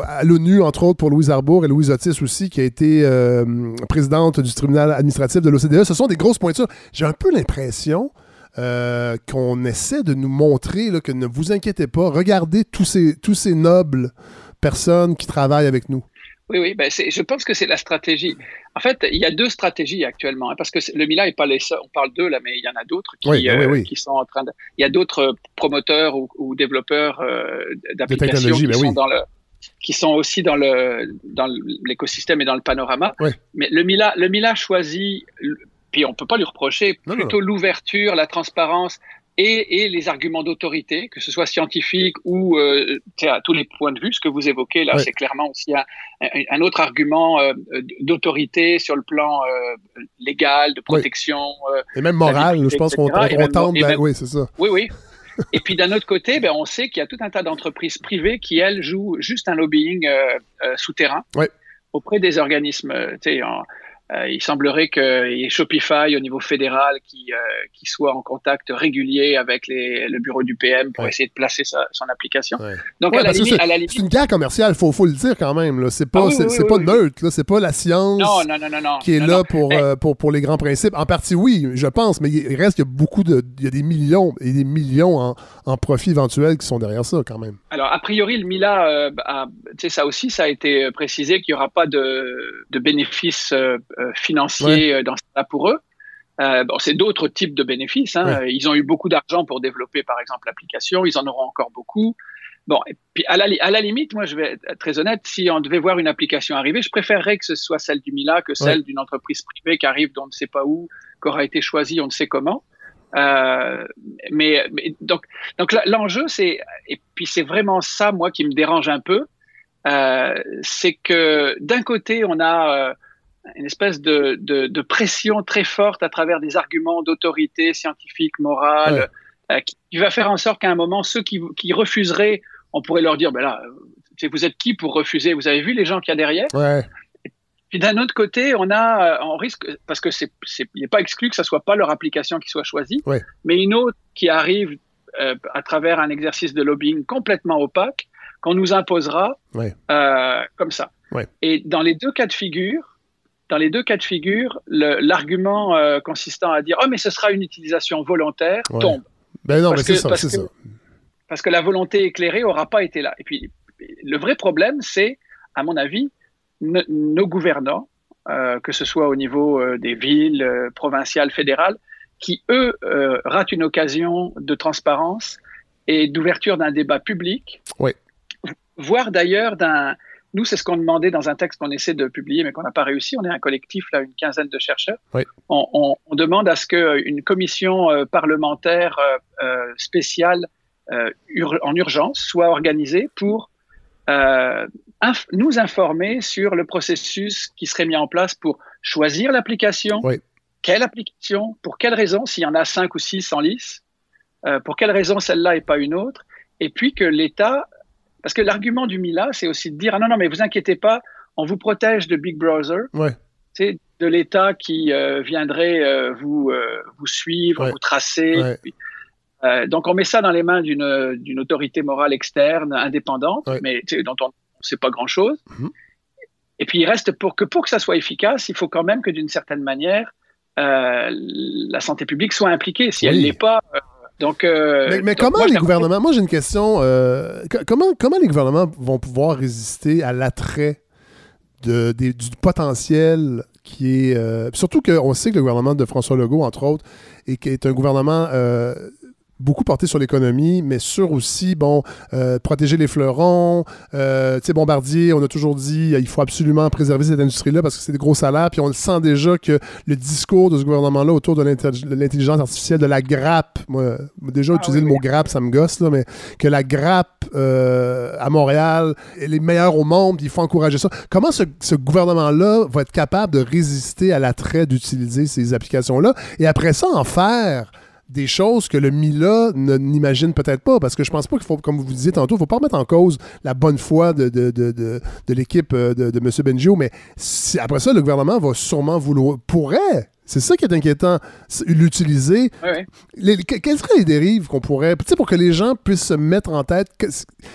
à l'ONU, entre autres pour Louise Arbour et Louise Otis aussi, qui a été euh, présidente du tribunal administratif de l'OCDE. Ce sont des grosses pointures. J'ai un peu l'impression euh, qu'on essaie de nous montrer là, que ne vous inquiétez pas, regardez tous ces, tous ces nobles personnes qui travaillent avec nous. Oui, oui, ben je pense que c'est la stratégie. En fait, il y a deux stratégies actuellement, hein, parce que le Mila n'est pas les seuls. On parle d'eux là, mais il y en a d'autres qui, Oui, ben oui, euh, oui. qui sont en train de. Il y a d'autres euh, promoteurs ou, ou développeurs euh, d'applications qui ben sont oui. dans le qui sont aussi dans le dans l'écosystème et dans le panorama. Mais le Mila, le Mila choisit, puis on peut pas lui reprocher, non, plutôt l'ouverture, la transparence et, et les arguments d'autorité, que ce soit scientifique ou euh, à tous les points de vue. Ce que vous évoquez là, c'est clairement aussi un, un- autre argument euh, d'autorité sur le plan euh, légal, de protection. euh, Et même moral, je pense qu'on tente. même- Oui, c'est ça. oui, oui. Et puis d'un autre côté, ben, on sait qu'il y a tout un tas d'entreprises privées qui, elles, jouent juste un lobbying euh, euh, souterrain Ouais. auprès des organismes. euh, en- euh, il semblerait qu'il y ait Shopify au niveau fédéral qui, euh, qui soit en contact régulier avec les, le bureau du PM pour Ouais. essayer de placer sa- son application. Ouais. Donc, Ouais, à, la limite, c'est- à la limite- C'est une guerre commerciale, faut, faut le dire quand même. là. C'est pas, Ah oui, oui, oui, pas neutre, c'est pas la science Non, non, non, non, non. qui est là pour, euh, pour, pour les grands principes. En partie, oui, je pense, mais il reste qu'il y a beaucoup de. Il y a des millions et des millions en, en profits éventuels qui sont derrière ça quand même. Alors, a priori, le Mila, sais, ça aussi, ça a été précisé qu'il n'y aura pas de, de bénéfices euh, financiers euh, dans ça pour eux. Euh, bon, c'est d'autres types de bénéfices. Hein. Ouais. Ils ont eu beaucoup d'argent pour développer, par exemple, l'application. Ils en auront encore beaucoup. Bon, et puis à la, à la limite, moi, je vais être très honnête, si on devait voir une application arriver, je préférerais que ce soit celle du Mila que celle d'une entreprise privée qui arrive d'on ne sait pas où, qui aura été choisie on ne sait comment. Euh, mais, mais donc, donc l'enjeu, c'est et puis c'est vraiment ça, moi, qui me dérange un peu, euh, c'est que d'un côté, on a une espèce de, de, de pression très forte à travers des arguments d'autorité scientifique, morale, euh, qui, qui va faire en sorte qu'à un moment, ceux qui, qui refuseraient, on pourrait leur dire, ben là, vous êtes qui pour refuser? Vous avez vu les gens qu'il y a derrière? Ouais. puis d'un autre côté, on a, euh, on risque, parce que c'est, c'est, il n'est pas exclu que ce soit pas leur application qui soit choisie, Ouais. mais une autre qui arrive euh, à travers un exercice de lobbying complètement opaque qu'on nous imposera Ouais. euh, comme ça. Ouais. Et dans les deux cas de figure, dans les deux cas de figure, l'argument euh, consistant à dire oh mais ce sera une utilisation volontaire Ouais. tombe Ben non, mais Parce c'est ça, parce que- ça. parce que la volonté éclairée aura pas été là. Et puis, le vrai problème, c'est, à mon avis, no- nos gouvernants, euh, que ce soit au niveau euh, des villes, provinciales, fédérales, qui, eux, ratent une occasion de transparence et d'ouverture d'un débat public, Oui. voire d'ailleurs d'un... Nous, c'est ce qu'on demandait dans un texte qu'on essaie de publier, mais qu'on n'a pas réussi. On est un collectif, là, une quinzaine de chercheurs. Oui. On, on- on demande à ce qu'une commission euh, parlementaire euh, euh, spéciale euh, ur- en urgence soit organisée pour euh, inf- nous informer sur le processus qui serait mis en place pour choisir l'application, Oui. quelle application, pour quelle raison, s'il y en a cinq ou six en lice, euh, pour quelle raison celle-là et pas une autre, et puis que l'État, parce que l'argument du MILA, c'est aussi de dire, ah non, non, mais vous inquiétez pas, on vous protège de Big Brother, Ouais. c'est de l'État qui euh, viendrait euh, vous, euh, vous suivre, Ouais. vous tracer. Ouais. Puis, donc on met ça dans les mains d'une autorité morale externe, indépendante, mais dont on ne sait pas grand-chose. Mhm. Et puis il reste pour que pour que ça soit efficace, il faut quand même que d'une certaine manière la santé publique soit impliquée. Si elle l'est pas, donc. euh, Mais, mais donc comment moi, les gouvernements, moi j'ai une question, euh, co- comment, comment les gouvernements vont pouvoir résister à l'attrait de, du potentiel qui est... euh, surtout qu'on sait que le gouvernement de François Legault, entre autres, est, un gouvernement... beaucoup porté sur l'économie, mais sur aussi, bon, euh, protéger les fleurons. Euh, tu sais, Bombardier, on a toujours dit, euh, il faut absolument préserver cette industrie-là parce que c'est des gros salaires. Puis on le sent déjà que le discours de ce gouvernement-là autour de l'intelli- de l'intelligence artificielle, de la grappe, moi, déjà utiliser le mot grappe, ça me gosse, là, mais que la grappe euh, à Montréal est les meilleure au monde, il faut encourager ça. Comment ce, ce gouvernement-là va être capable de résister à l'attrait d'utiliser ces applications-là et après ça, en faire des choses que le MILA ne- n'imagine peut-être pas, parce que je pense pas qu'il faut, comme vous disiez tantôt, il faut pas remettre en cause la bonne foi de, de, de, de, de l'équipe euh, de, de M. Bengio, mais si- après ça, le gouvernement va sûrement vouloir, pourrait, c'est ça qui est inquiétant, l'utiliser. Ouais, ouais. Quelles seraient les dérives qu'on pourrait, tu sais, pour que les gens puissent se mettre en tête, que-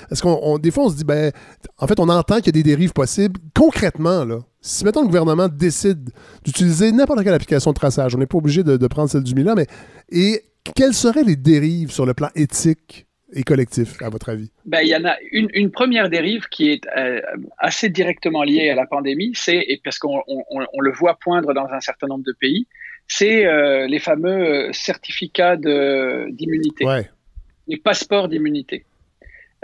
parce qu'on on- des fois on se dit, ben, en fait, on entend qu'il y a des dérives possibles. Concrètement, là, si mettons le gouvernement décide d'utiliser n'importe quelle application de traçage, on n'est pas obligé de, de prendre celle du MILA, mais et quelles seraient les dérives sur le plan éthique et collectif, à votre avis? Ben, il y en a une, une première dérive qui est euh, assez directement liée à la pandémie, c'est, et parce qu'on on, on- on le voit poindre dans un certain nombre de pays, c'est euh, les fameux euh, certificats d'immunité, Ouais. les passeports d'immunité.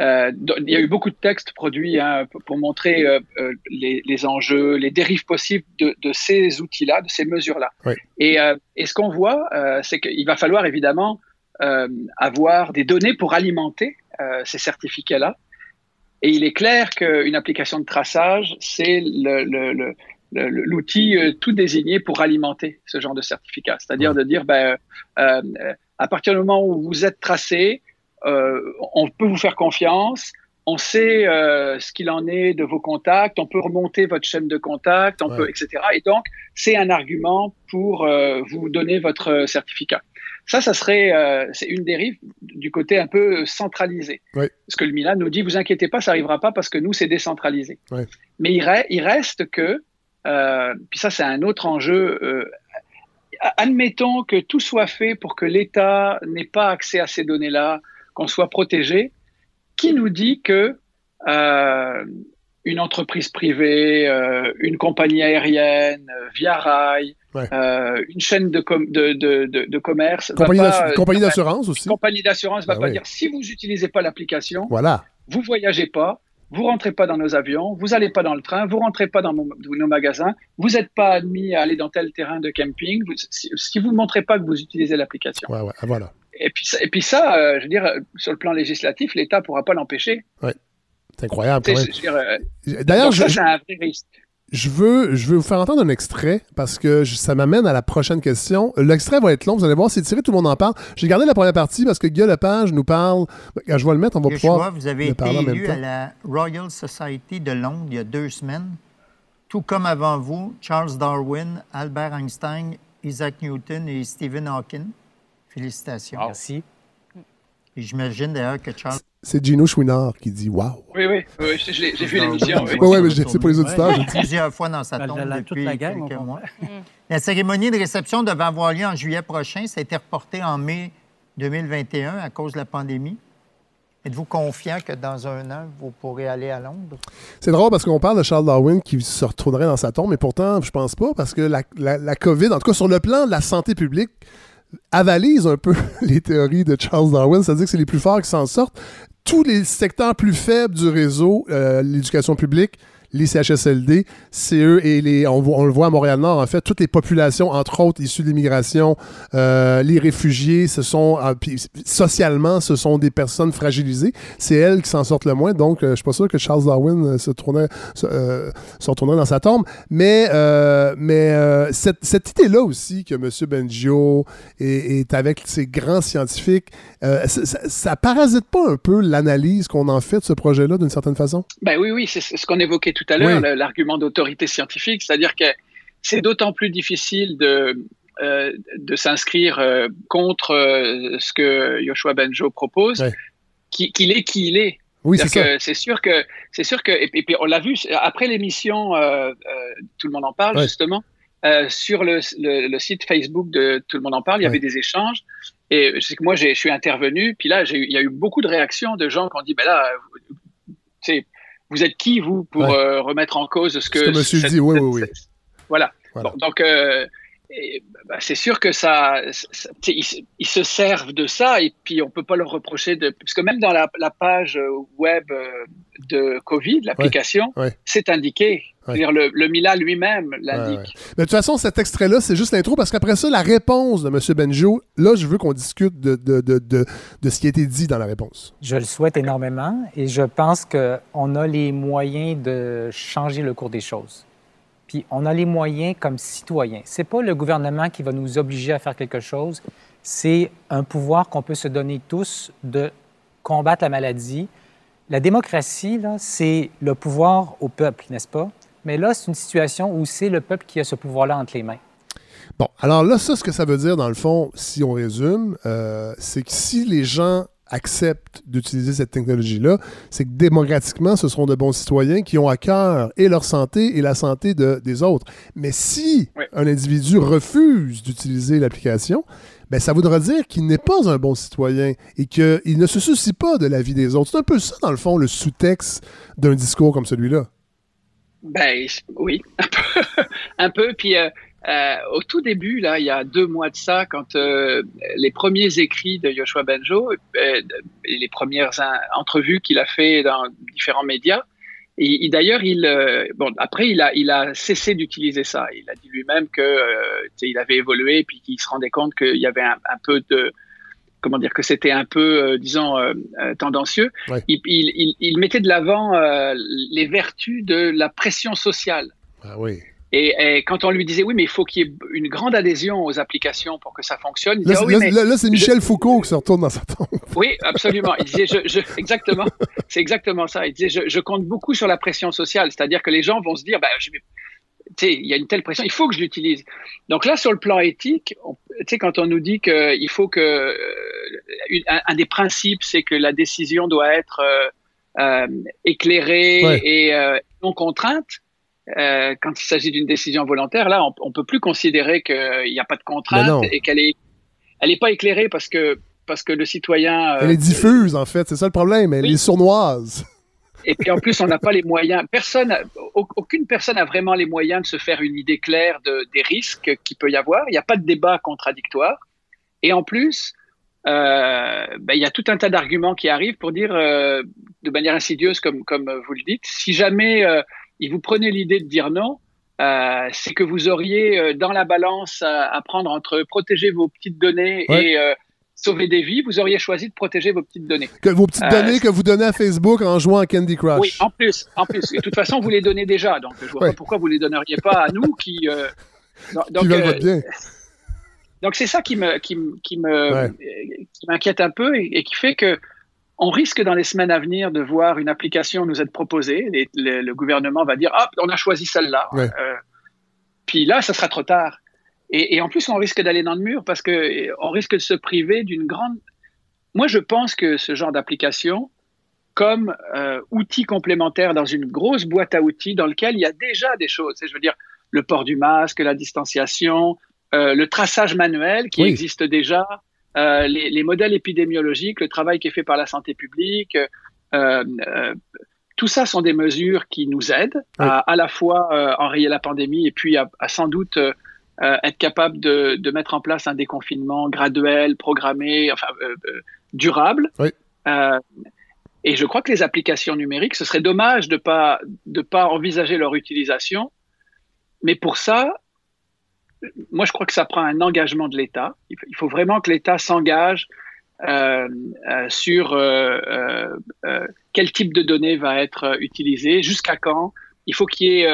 Euh, il y a eu beaucoup de textes produits hein, pour, montrer euh, euh, les, les enjeux, les dérives possibles de, de ces outils-là, de ces mesures-là. Et, euh, et ce qu'on voit, c'est qu'il va falloir évidemment avoir des données pour alimenter ces certificats-là. Et il est clair qu'une application de traçage, c'est l'outil tout désigné pour alimenter ce genre de certificat. C'est-à-dire de dire, ben, à partir du moment où vous êtes tracé, on peut vous faire confiance, on sait euh, ce qu'il en est de vos contacts, on peut remonter votre chaîne de contacts, on Ouais. peut, etc. Et donc, c'est un argument pour euh, vous donner votre euh, certificat. Ça, ça serait, euh, c'est une dérive du côté un peu centralisé. Ouais. Parce que le Milan nous dit, vous inquiétez pas, ça arrivera pas parce que nous, c'est décentralisé. Mais il, re- il reste que, euh, puis ça, c'est un autre enjeu. euh, admettons que tout soit fait pour que l'État n'ait pas accès à ces données-là, qu'on soit protégé. Qui nous dit que euh, une entreprise privée, euh, une compagnie aérienne, euh, Via Rail, Ouais. euh, une chaîne de, com- de, de, de, de commerce, Compagnie d'assurance aussi. compagnie d'assurance va Ben pas dire si vous n'utilisez pas l'application, Voilà. vous voyagez pas, vous rentrez pas dans nos avions, vous allez pas dans le train, vous rentrez pas dans mon- nos magasins, vous n'êtes pas admis à aller dans tel terrain de camping, vous- si, si vous ne montrez pas que vous utilisez l'application. Ouais, voilà. Et puis, ça- et puis ça, euh, je veux dire, sur le plan législatif, l'État pourra pas l'empêcher. C'est incroyable Tu quand sais, même. je veux dire, euh, D'ailleurs, je- c'est un vrai risque. Je veux, je veux vous faire entendre un extrait parce que je- ça m'amène à la prochaine question. L'extrait va être long, vous allez voir, c'est tiré, tout le monde en parle. J'ai gardé la première partie parce que Guy Lepage nous parle. Quand je vais le mettre, on va Yeshua, pouvoir. vous avez été élu à la Royal Society de Londres il y a deux semaines. Tout comme avant vous, Charles Darwin, Albert Einstein, Isaac Newton et Stephen Hawking. Félicitations. Merci. Et j'imagine d'ailleurs que Charles. C'est Gino Chouinard qui dit Waouh. Oui, oui, oui, j'ai vu l'émission. oui. Ouais, ouais, mais c'est pour les auditeurs. dis. Plusieurs fois dans sa La- tombe la- depuis la gang, quelques on mois. La cérémonie de réception devait avoir lieu en juillet prochain. Ça a été reporté en mai 2021 à cause de la pandémie. Êtes-vous confiant que dans un an, vous pourrez aller à Londres? C'est drôle parce qu'on parle de Charles Darwin qui se retournerait dans sa tombe, mais pourtant, je pense pas parce que la, la- la COVID, en tout cas sur le plan de la santé publique, avalise un peu les théories de Charles Darwin, c'est-à-dire que c'est les plus forts qui s'en sortent. Tous les secteurs plus faibles du réseau, euh, l'éducation publique, les CHSLD, c'est eux et les, on, on le voit à Montréal-Nord, en fait, toutes les populations, entre autres issues de l'immigration, euh, les réfugiés, ce sont, ah, socialement, ce sont des personnes fragilisées. C'est elles qui s'en sortent le moins. Donc, euh, je suis pas sûr que Charles Darwin euh, se, tournait, se, se retournerait dans sa tombe. Mais, mais cette, idée-là aussi que M. Bengio est, avec ces grands scientifiques, ça, ça, parasite pas un peu l'analyse qu'on en fait de ce projet-là d'une certaine façon? Ben oui, oui, c'est ce qu'on évoquait tout à l'heure, Oui. l'argument d'autorité scientifique, c'est-à-dire que c'est d'autant plus difficile de, euh, de s'inscrire euh, contre euh, ce que Yoshua Benjo propose, Ouais. qu'il est qui il est. Oui, c'est C'est sûr que c'est sûr que et puis, et puis on l'a vu c'est- après l'émission, tout le monde en parle Ouais. justement sur le, le- le site Facebook de Tout le monde en parle, il y Ouais. avait des échanges et je sais que moi je suis intervenu puis là il y a eu beaucoup de réactions de gens qui ont dit ben là sais, vous êtes qui vous pour Ouais. euh, remettre en cause ce que, Ce que monsieur cette- dit, oui, oui, oui. cette- voilà. Voilà. Bon, donc euh, bah, c'est sûr que ça, ils, se- ils se servent de ça et puis on peut pas leur reprocher de parce que même dans la, la page web euh, de Covid, l'application, ouais. c'est indiqué. C'est-à-dire le, le Mila lui-même l'indique. Ouais, ouais. Mais de toute façon, cet extrait-là, c'est juste l'intro parce qu'après ça, la réponse de M. Benjo, là, je veux qu'on discute de, de, de, de, de ce qui a été dit dans la réponse. Je le souhaite énormément et je pense qu'on a les moyens de changer le cours des choses. Puis on a les moyens comme citoyens. C'est pas le gouvernement qui va nous obliger à faire quelque chose, c'est un pouvoir qu'on peut se donner tous de combattre la maladie. La démocratie, là, c'est le pouvoir au peuple, n'est-ce pas? Mais là, c'est une situation où c'est le peuple qui a ce pouvoir-là entre les mains. Bon, alors là, ça, ce que ça veut dire, dans le fond, si on résume, euh, c'est que si les gens acceptent d'utiliser cette technologie-là, c'est que démocratiquement, ce seront de bons citoyens qui ont à cœur et leur santé et la santé de- des autres. Mais si Oui. un individu refuse d'utiliser l'application, ben, ça voudra dire qu'il n'est pas un bon citoyen et qu'il ne se soucie pas de la vie des autres. C'est un peu ça, dans le fond, le sous-texte d'un discours comme celui-là. Ben oui, un peu. un peu. Puis euh, euh, au tout début, là, il y a deux mois de ça, quand euh, les premiers écrits de Yoshua Benjo, euh, et les premières in- entrevues qu'il a fait dans différents médias, et, et d'ailleurs, il, bon, après, il a, il a cessé d'utiliser ça. Il a dit lui-même que, il avait évolué, puis qu'il se rendait compte qu'il y avait un, un peu de, comment dire, que c'était un peu, disons, tendancieux. Ouais. Il, il, mettait de l'avant les vertus de la pression sociale. Ah oui. Et, et quand on lui disait, oui, mais il faut qu'il y ait une grande adhésion aux applications pour que ça fonctionne, Là, disait, c'est- oui, là, mais là, c'est Michel Foucault qui se retourne dans sa tombe. oui, absolument. Il disait, je, je, exactement, c'est exactement ça. Il disait, je, je compte beaucoup sur la pression sociale, c'est-à-dire que les gens vont se dire, bah, je vais- tu sais, il y a une telle pression, il faut que je l'utilise. Donc là, sur le plan éthique, on- tu sais, quand on nous dit qu'il faut que euh, une- un, un des principes, c'est que la décision doit être euh, euh, éclairée Ouais. et euh, non contrainte. Euh, quand il s'agit d'une décision volontaire, là, on, on peut plus considérer qu'il n'y a pas de contrainte et qu'elle est, elle est pas éclairée parce que parce que le citoyen. euh, Elle est diffuse, en fait. C'est ça le problème. Elle Oui. est sournoise. et puis en plus, on n'a pas les moyens. Personne, au- aucune personne n'a vraiment les moyens de se faire une idée claire de, des risques qu'il peut y avoir. Il n'y a pas de débat contradictoire. Et en plus, euh, ben, il y a tout un tas d'arguments qui arrivent pour dire, euh, de manière insidieuse, comme, comme vous le dites, si jamais il vous prenez l'idée de dire non, euh, c'est que vous auriez euh, dans la balance à, à prendre entre protéger vos petites données Ouais. et euh, sauver des vies, vous auriez choisi de protéger vos petites données. Que vos petites Euh, données que vous donnez à Facebook en jouant à Candy Crush. Oui, en plus, en plus. Et de toute façon, vous les donnez déjà, donc je vois Ouais. pas pourquoi vous les donneriez pas à nous qui. euh, donc- donc, qui veulent votre bien. donc c'est ça qui me qui, me- qui me Ouais. qui m'inquiète un peu et, et qui fait que on risque dans les semaines à venir de voir une application nous être proposée. Les- le gouvernement va dire ah on a choisi celle-là. Ouais. Euh, puis là, ça sera trop tard. Et, et en plus, on risque d'aller dans le mur parce que euh, on risque de se priver d'une grande. Moi, je pense que ce genre d'application, comme euh, outil complémentaire dans une grosse boîte à outils dans lequel il y a déjà des choses. Je veux dire, le port du masque, la distanciation, euh, le traçage manuel qui Oui. existe déjà, euh, les, les modèles épidémiologiques, le travail qui est fait par la santé publique. euh, euh, tout ça sont des mesures qui nous aident à à la fois enrayer la pandémie et puis à, à sans doute être capable de, de mettre en place un déconfinement graduel, programmé, enfin durable. Oui. Et je crois que les applications numériques, ce serait dommage de pas de pas envisager leur utilisation. Mais pour ça, moi, je crois que ça prend un engagement de l'État. Il faut vraiment que l'État s'engage euh, euh, sur euh, quel type de données va être utilisé, jusqu'à quand. Il faut qu'il y ait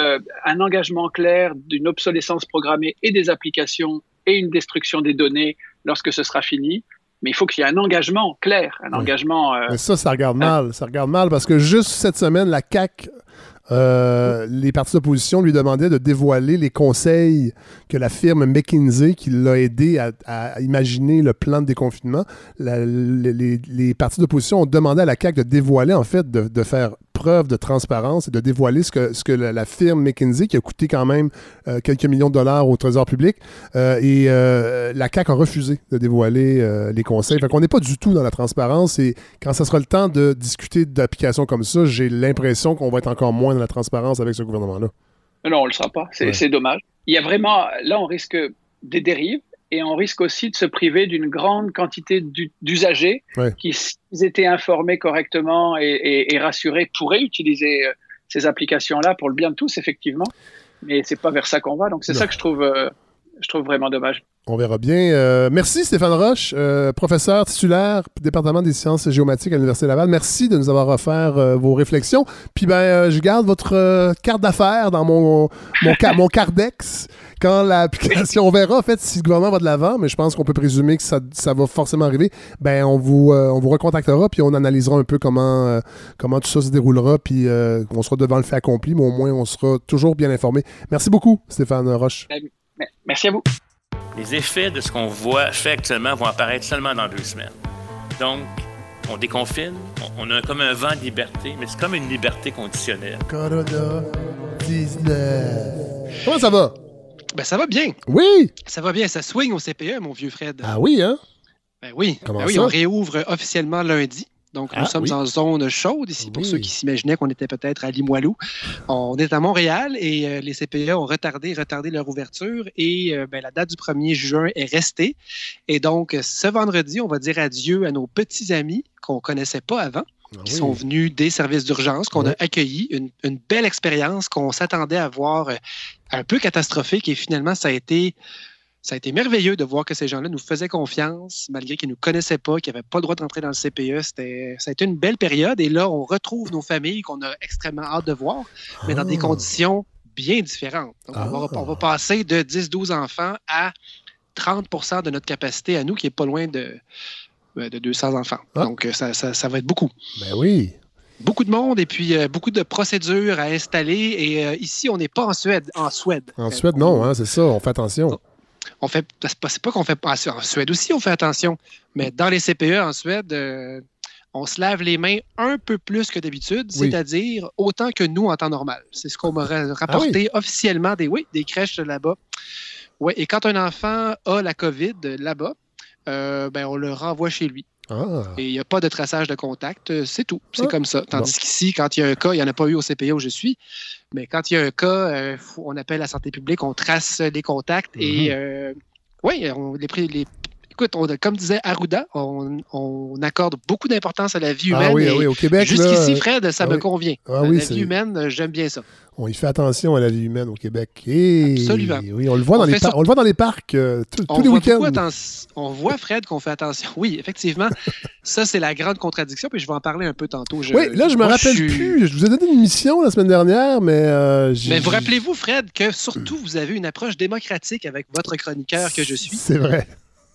un engagement clair d'une obsolescence programmée et des applications et une destruction des données lorsque ce sera fini. Mais il faut qu'il y ait un engagement clair, un engagement. Mais ça, ça regarde mal. Ça regarde mal parce que juste cette semaine, la CAC euh, les partis d'opposition lui demandaient de dévoiler les conseils que la firme McKinsey, qui l'a aidé à, imaginer le plan de déconfinement, les, partis d'opposition ont demandé à la CAQ de dévoiler, en fait, de faire preuve de transparence et de dévoiler ce que, ce que la, firme McKinsey, qui a coûté quand même euh, quelques millions de dollars au Trésor public, euh, et euh, la CAQ a refusé de dévoiler les conseils. Fait qu'on n'est pas du tout dans la transparence et quand ça sera le temps de discuter d'applications comme ça, j'ai l'impression qu'on va être encore moins dans la transparence avec ce gouvernement-là. Non, on ne le sera pas. C'est dommage. Il y a vraiment, là, on risque des dérives et on risque aussi de se priver d'une grande quantité d'usagers qui, s'ils étaient informés correctement et, rassurés, pourraient utiliser euh, ces applications-là pour le bien de tous, effectivement. Mais c'est pas vers ça qu'on va. Donc c'est ça que je trouve, euh, je trouve vraiment dommage. On verra bien. Euh, merci Stéphane Roche, professeur titulaire département des sciences géomatiques à l'Université Laval. Merci de nous avoir offert vos réflexions. Puis ben, je garde votre carte d'affaires dans mon, mon, mon Cardex quand l'application, on verra en fait si le gouvernement va de l'avant, mais je pense qu'on peut présumer que ça, va forcément arriver. Ben on vous euh, on vous recontactera puis on analysera un peu comment euh, comment tout ça se déroulera puis euh, on sera devant le fait accompli, mais au moins on sera toujours bien informé. Merci beaucoup Stéphane Roche. Ben, merci à vous. Les effets de ce qu'on voit fait actuellement vont apparaître seulement dans deux semaines. Donc on déconfine, on, a comme un vent de liberté, mais c'est comme une liberté conditionnelle. Corona 19. Comment ça va? Ben, ça va bien. Oui. Ça va bien. Ça swing au CPE, mon vieux Fred. Ah oui, hein? Ben oui. Comment ben oui, on réouvre officiellement lundi. Donc, nous Ah, sommes oui. en zone chaude ici, pour ceux qui s'imaginaient qu'on était peut-être à Limoilou. On est à Montréal et euh, les CPE ont retardé, retardé leur ouverture et euh, ben, la date du 1er juin est restée. Et donc, ce vendredi, on va dire adieu à nos petits amis qu'on ne connaissait pas avant qui oui. sont venus des services d'urgence, qu'on a accueillis, une, une belle expérience qu'on s'attendait à voir euh, un peu catastrophique et finalement, ça a été. Ça a été merveilleux de voir que ces gens-là nous faisaient confiance, malgré qu'ils ne nous connaissaient pas, qu'ils n'avaient pas le droit d'entrer dans le CPE. C'était, ça a été une belle période. Et là, on retrouve nos familles qu'on a extrêmement hâte de voir, mais dans des Ah. conditions bien différentes. Donc, on, va, on va passer de 10-12 enfants à 30% de notre capacité à nous, qui est pas loin de, euh, de 200 enfants. Donc, euh, ça, ça- ça va être beaucoup. Ben oui. Beaucoup de monde et puis euh, beaucoup de procédures à installer. Et euh, ici, on n'est pas en Suède. En Suède. En Suède, non, hein, c'est ça, on fait attention. On fait, c'est pas, qu'on fait pas. En Suède aussi, on fait attention. Mais dans les CPE en Suède, euh, on se lave les mains un peu plus que d'habitude, Oui. c'est-à-dire autant que nous en temps normal. C'est ce qu'on m'a ra- rapporté officiellement des, oui, des crèches là-bas. Ouais, et quand un enfant a la COVID là-bas, euh, ben, on le renvoie chez lui. Ah. Et il n'y a pas de traçage de contact, euh, c'est tout. C'est Ah. comme ça. Tandis Bon. qu'ici, quand il y a un cas, il n'y en a pas eu au CPA où je suis, mais quand il y a un cas, euh, on appelle la santé publique, on trace les contacts et Mhm. euh, oui, on les, les Écoute, on- comme disait Arruda, on, on accorde beaucoup d'importance à la vie Ah humaine. oui, et oui, au Québec, Jusqu'ici, Fred, ça ah me oui. convient. Ah oui, la vie humaine, euh, j'aime bien ça. On y fait attention à la vie humaine au Québec. Et- Absolument. Oui, on le voit, On dans les par- on le voit dans les parcs euh, tous- les week-ends. on voit, Fred, qu'on fait attention. Oui, effectivement. ça, c'est la grande contradiction, puis je vais en parler un peu tantôt. Je- Oui, là, je me moi, rappelle suis- plus. Je vous ai donné une mission la semaine dernière, mais. euh, Mais vous rappelez-vous, Fred, que surtout vous avez une approche démocratique avec votre chroniqueur que je suis. C'est vrai.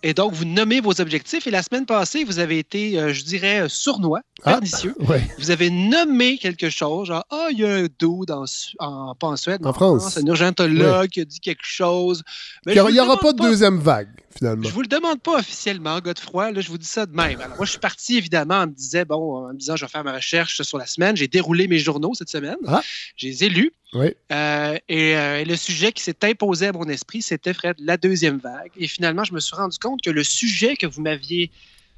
Et donc, vous nommez vos objectifs. Et la semaine passée, vous avez été, euh, je dirais, sournois, Ah, pernicieux. ouais. Vous avez nommé quelque chose, genre, ah, il y a un dude en, en- pas en Suède, mais En France. un urgentologue qui a dit quelque chose. Mais Il n'y aura pas de deuxième vague, finalement. Je vous le demande pas officiellement, Godefroy. Là, je vous dis ça de même. Alors, moi, je suis parti, évidemment, en me, disais, bon, en me disant, je vais faire ma recherche sur la semaine. J'ai déroulé mes journaux cette semaine. Ah. Je les ai lus. Oui. Euh, et, euh, et le sujet qui s'est imposé à mon esprit, c'était, Fred, la deuxième vague. Et finalement, je me suis rendu compte que le sujet que vous m'aviez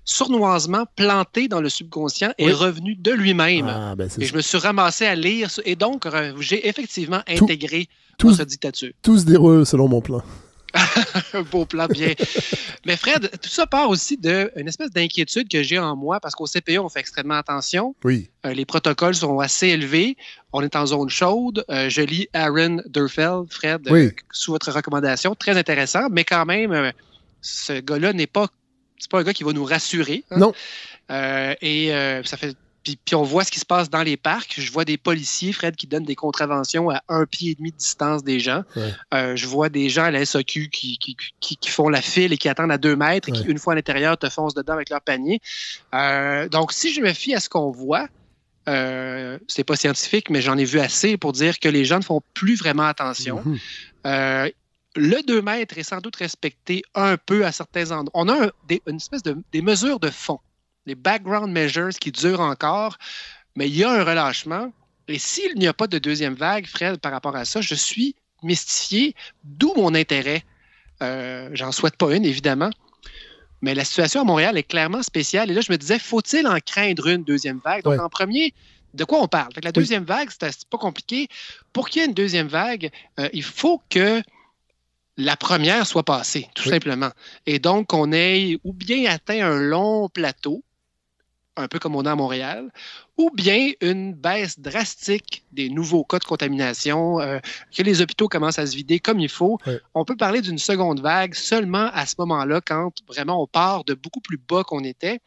sournoisement planté dans le subconscient est revenu de lui-même. Ah, ben, et ça. je me suis ramassé à lire. Et donc, j'ai effectivement intégré tout- votre dictature. Tout se déroule selon mon plan. Un beau plan bien. Mais Fred, tout ça part aussi d'une espèce d'inquiétude que j'ai en moi parce qu'au CPE, on fait extrêmement attention. Oui. Euh, les protocoles sont assez élevés. On est en zone chaude. Euh, je lis Aaron Durfeld, Fred, euh, Oui. sous votre recommandation. Très intéressant, mais quand même, euh, ce gars-là n'est pas. C'est pas un gars qui va nous rassurer. hein. Non. Euh, et euh, ça fait. Puis, puis on voit ce qui se passe dans les parcs. Je vois des policiers, Fred, qui donnent des contraventions à un pied et demi de distance des gens. Ouais. Euh, je vois des gens à la SAQ qui, qui, qui, qui font la file et qui attendent à deux mètres et qui, une fois à l'intérieur, te foncent dedans avec leur panier. Euh, donc, si je me fie à ce qu'on voit, euh, c'est pas scientifique, mais j'en ai vu assez pour dire que les gens ne font plus vraiment attention. Mhm. Euh, le 2 mètres est sans doute respecté un peu à certains endroits. On a un- des, une espèce de des mesures de fond, les background measures qui durent encore, mais il y a un relâchement. Et s'il n'y a pas de deuxième vague, Fred, par rapport à ça, je suis mystifié, d'où mon intérêt. Euh, J'en souhaite pas une, évidemment. Mais la situation à Montréal est clairement spéciale. Et là, je me disais, faut-il en craindre une deuxième vague? Donc, Ouais. en premier, de quoi on parle? Fait que la deuxième vague, c'est pas compliqué. Pour qu'il y ait une deuxième vague, euh, il faut que la première soit passée, tout Oui. simplement. Et donc, qu'on ait ou bien atteint un long plateau, un peu comme on a à Montréal, ou bien une baisse drastique des nouveaux cas de contamination, euh, que les hôpitaux commencent à se vider comme il faut. On peut parler d'une seconde vague seulement à ce moment-là, quand vraiment on part de beaucoup plus bas qu'on était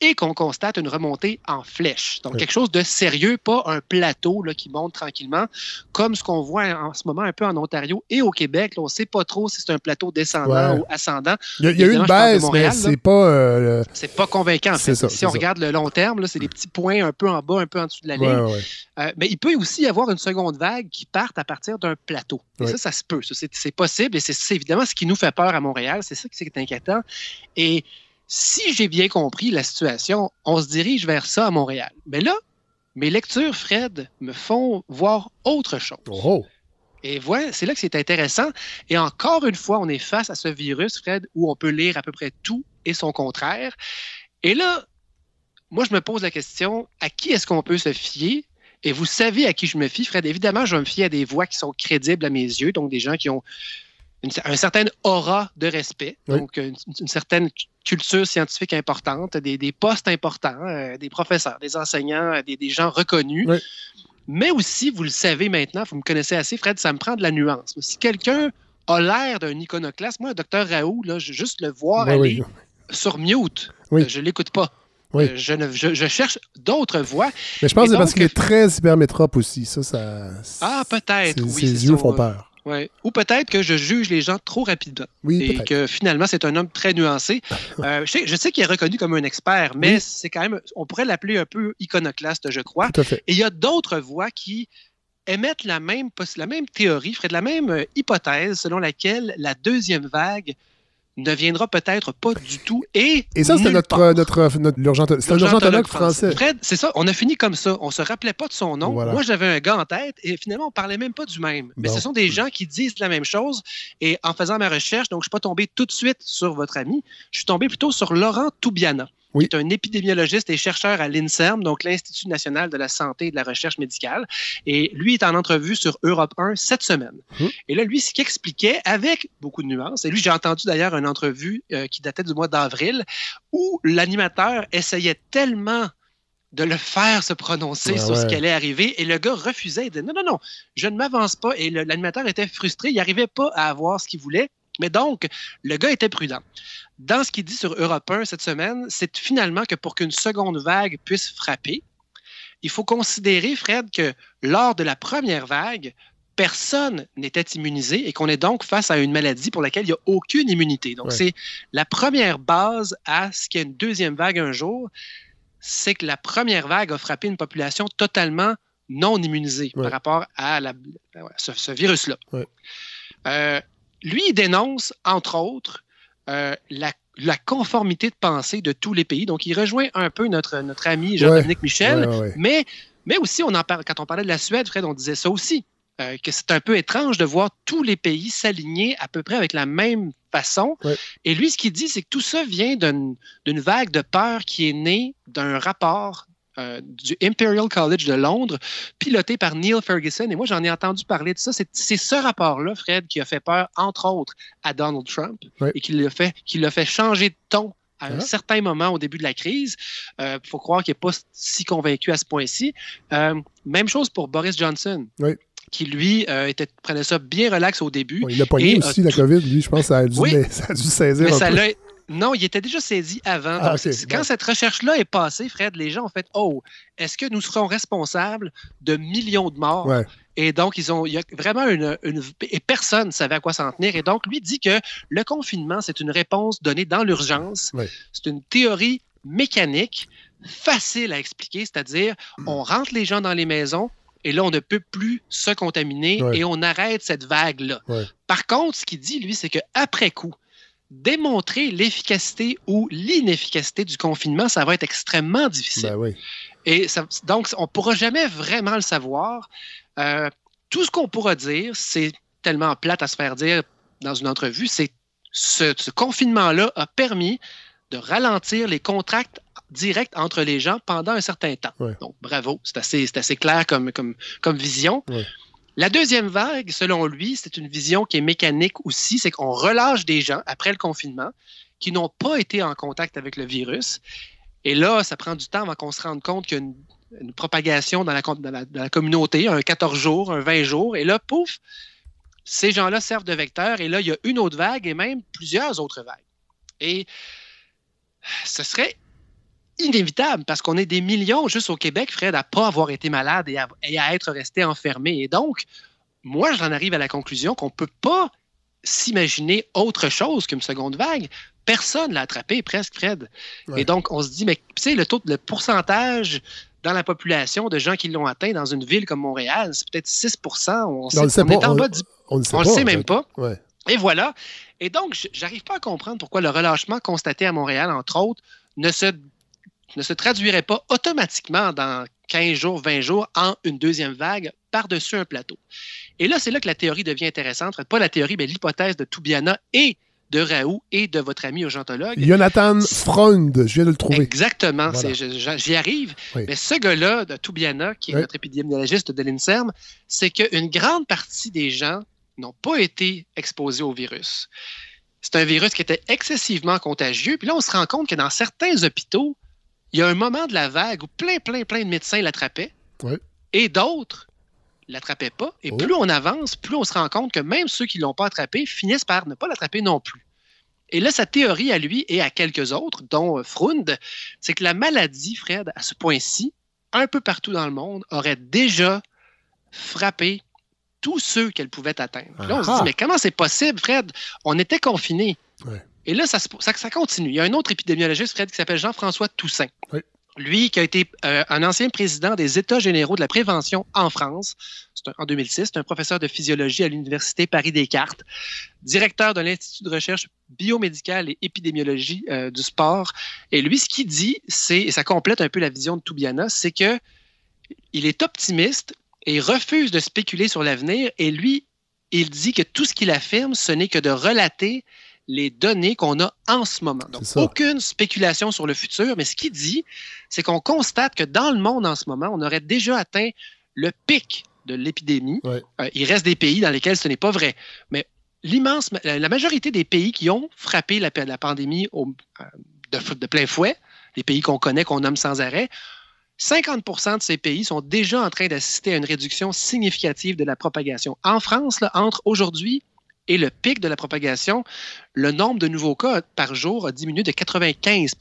et qu'on constate une remontée en flèche. Donc, quelque chose de sérieux, pas un plateau là, qui monte tranquillement, comme ce qu'on voit en ce moment un peu en Ontario et au Québec. Là, on ne sait pas trop si c'est un plateau descendant Ouais. ou ascendant. Il y a, il y a eu une baisse, Montréal, mais c'est pas. euh, le- C'est pas convaincant, en C'est fait. ça, si on ça. regarde le long terme, c'est des petits points un peu en bas, un peu en dessous de la ligne. ouais, ouais. Euh, mais il peut aussi y avoir une seconde vague qui parte à partir d'un plateau. Et ça, ça se peut. C'est, possible et c'est, c'est évidemment ce qui nous fait peur à Montréal. C'est ça qui est inquiétant. Et si j'ai bien compris la situation, on se dirige vers ça à Montréal. Mais là, mes lectures, Fred, me font voir autre chose. Oh, Et voilà, c'est là que c'est intéressant. Et encore une fois, on est face à ce virus, Fred, où on peut lire à peu près tout et son contraire. Et là, moi, je me pose la question, à qui est-ce qu'on peut se fier? Et vous savez à qui je me fie, Fred. Évidemment, je vais me fier à des voix qui sont crédibles à mes yeux, donc des gens qui ont une, un certain aura de respect, Oui. donc une, une certaine culture scientifique importante, des, des postes importants, euh, des professeurs, des enseignants, euh, des, des gens reconnus. Oui. Mais aussi, vous le savez maintenant, vous me connaissez assez, Fred, ça me prend de la nuance. Si quelqu'un a l'air d'un iconoclaste, moi, un docteur Raoult, là, je- juste le voir aller sur mute, euh, je l'écoute pas. Oui. Euh, je, ne- je- je cherche d'autres voix. Mais je pense que c'est parce qu'il est très hypermétrope aussi. Ça, ça. Ah, peut-être. Oui, ses yeux son, font euh, peur. Ouais. Ou peut-être que je juge les gens trop rapidement. Oui, et que finalement, c'est un homme très nuancé. Euh, je sais, qu'il est reconnu comme un expert, mais Oui. c'est quand même, on pourrait l'appeler un peu iconoclaste, je crois. Tout à fait. Et il y a d'autres voix qui émettent la même, la même théorie, Fred, la même euh, hypothèse selon laquelle la deuxième vague ne viendra peut-être pas du tout. Et, Et ça, c'était nulle notre, notre, notre. C'est urgentologue français. Fred, c'est ça, on a fini comme ça. On se rappelait pas de son nom. Voilà. Moi, j'avais un gars en tête et finalement, on parlait même pas du même. Mais ce sont des gens qui disent la même chose. Et en faisant ma recherche, donc je suis pas tombé tout de suite sur votre ami, je suis tombé plutôt sur Laurent Toubiana. Oui. qui est un épidémiologiste et chercheur à l'INSERM, donc l'Institut national de la santé et de la recherche médicale. Et lui est en entrevue sur Europe 1 cette semaine. Mhm. Et là, lui, ce qu'il expliquait avec beaucoup de nuances, et lui, j'ai entendu d'ailleurs une entrevue euh, qui datait du mois d'avril, où l'animateur essayait tellement de le faire se prononcer Ouais, sur ce qui allait arriver. Et le gars refusait. Il disait non, non, non, je ne m'avance pas. Et l'animateur était frustré. Il n'arrivait pas à avoir ce qu'il voulait. Mais donc, le gars était prudent. Dans ce qu'il dit sur Europe 1 cette semaine, c'est finalement que pour qu'une seconde vague puisse frapper, il faut considérer, Fred, que lors de la première vague, personne n'était immunisé et qu'on est donc face à une maladie pour laquelle il n'y a aucune immunité. Donc, Ouais. c'est la première base à ce qu'il y ait une deuxième vague un jour, c'est que la première vague a frappé une population totalement non immunisée Ouais. par rapport à la- ce, ce virus-là. Ouais. Euh, lui, il dénonce, entre autres, euh, la, la conformité de pensée de tous les pays. Donc, il rejoint un peu notre, notre ami Jean-Dominique Michel, Ouais, ouais, ouais. mais, mais aussi, on en parle, quand on parlait de la Suède, Fred, on disait ça aussi, euh, que c'est un peu étrange de voir tous les pays s'aligner à peu près avec la même façon. Et lui, ce qu'il dit, c'est que tout ça vient d'une vague de peur qui est née d'un rapport euh, du Imperial College de Londres, piloté par Neil Ferguson. Et moi, j'en ai entendu parler de ça. C'est ce rapport-là, Fred, qui a fait peur, entre autres, à Donald Trump et qui l'a fait, qui l'a fait changer de ton à un Ah. certain moment au début de la crise. Il faut croire qu'il n'est pas si convaincu à ce point-ci. Euh, même chose pour Boris Johnson. Oui. qui lui euh, était, prenait ça bien relax au début. Bon, il l'a pogné aussi, euh, la COVID, lui. Je pense que ça a dû, Oui. ça a dû saisir mais un ça peu. Non, il était déjà saisi avant. Ah, Quand bon. cette recherche-là est passée, Fred, les gens ont fait Oh, est-ce que nous serons responsables de millions de morts? Ouais. Et donc, ils ont, il y a vraiment une, une- Et personne ne savait à quoi s'en tenir. Et donc, lui dit que le confinement, c'est une réponse donnée dans l'urgence. Ouais. C'est une théorie mécanique, facile à expliquer, c'est-à-dire, on rentre les gens dans les maisons. Et là, on ne peut plus se contaminer Ouais. et on arrête cette vague-là. Ouais. Par contre, ce qu'il dit, lui, c'est qu'après coup, démontrer l'efficacité ou l'inefficacité du confinement, ça va être extrêmement difficile. Ben oui. Et ça- donc, on ne pourra jamais vraiment le savoir. Euh, tout ce qu'on pourra dire, c'est tellement plate à se faire dire dans une entrevue, c'est ce, ce confinement-là a permis de ralentir les contracts directs entre les gens pendant un certain temps. Ouais. Donc, bravo, c'est assez, assez clair comme, comme, comme vision. Ouais. La deuxième vague, selon lui, c'est une vision qui est mécanique aussi, c'est qu'on relâche des gens après le confinement qui n'ont pas été en contact avec le virus. Et là, ça prend du temps avant qu'on se rende compte qu'il y a une, propagation dans la, dans la- dans la communauté, un 14 jours, un 20 jours. Et là, pouf, ces gens-là servent de vecteurs. Et là, il y a une autre vague et même plusieurs autres vagues. Et ce serait inévitable parce qu'on est des millions juste au Québec, Fred, à ne pas avoir été malade et à, et à être resté enfermé. Et donc, moi, j'en arrive à la conclusion qu'on ne peut pas s'imaginer autre chose qu'une seconde vague. Personne ne l'a attrapé, presque, Fred. Ouais. Et donc, on se dit, mais tu sais, le taux, le pourcentage dans la population de gens qui l'ont atteint dans une ville comme Montréal, c'est peut-être 6 On, sait- on le sait on pas. est en on, bas du- on le sait on pas. le sait même fait. pas. Ouais. Et voilà. Et donc, j'arrive pas à comprendre pourquoi le relâchement constaté à Montréal, entre autres, ne se, ne se traduirait pas automatiquement dans 15 jours, 20 jours en une deuxième vague par-dessus un plateau. Et là, c'est là que la théorie devient intéressante. Pas la théorie, mais l'hypothèse de Toubiana et de Raoult et de votre ami urgentologue. Jonathan Freund, je viens de le trouver. Exactement, Voilà. j'y arrive. Oui. Mais ce gars-là, de Toubiana, qui est Oui. notre épidémiologiste de l'INSERM, c'est qu'une grande partie des gens n'ont pas été exposés au virus. C'est un virus qui était excessivement contagieux. Puis là, on se rend compte que dans certains hôpitaux, il y a un moment de la vague où plein, plein, plein de médecins l'attrapaient Oui. et d'autres l'attrapaient pas. Et Oh. plus on avance, plus on se rend compte que même ceux qui ne l'ont pas attrapé finissent par ne pas l'attraper non plus. Et là, sa théorie à lui et à quelques autres, dont euh, Freund, c'est que la maladie, Fred, à ce point-ci, un peu partout dans le monde, aurait déjà frappé tous ceux qu'elle pouvait atteindre. Là, on se Ah. dit, mais comment c'est possible, Fred? On était confinés. Ouais. Et là, ça, se- ça, ça continue. Il y a un autre épidémiologiste, Fred, qui s'appelle Jean-François Toussaint. Oui. Lui, qui a été euh, un ancien président des États généraux de la prévention en France, un- en 2006, c'est un professeur de physiologie à l'Université Paris-Descartes, directeur de l'Institut de recherche biomédicale et épidémiologie euh, du sport. Et lui, ce qu'il dit, c'est, et ça complète un peu la vision de Toubiana, c'est que il est optimiste et refuse de spéculer sur l'avenir. Et lui, il dit que tout ce qu'il affirme, ce n'est que de relater les données qu'on a en ce moment. Donc, aucune spéculation sur le futur, mais ce qu'il dit, c'est qu'on constate que dans le monde en ce moment, on aurait déjà atteint le pic de l'épidémie. Ouais. Euh, il reste des pays dans lesquels ce n'est pas vrai. Mais l'immense, la la majorité des pays qui ont frappé la, la pandémie au- euh, de, de plein fouet, les pays qu'on connaît, qu'on nomme sans arrêt, 50% de ces pays sont déjà en train d'assister à une réduction significative de la propagation. En France, là, entre aujourd'hui et le pic de la propagation, le nombre de nouveaux cas par jour a diminué de 95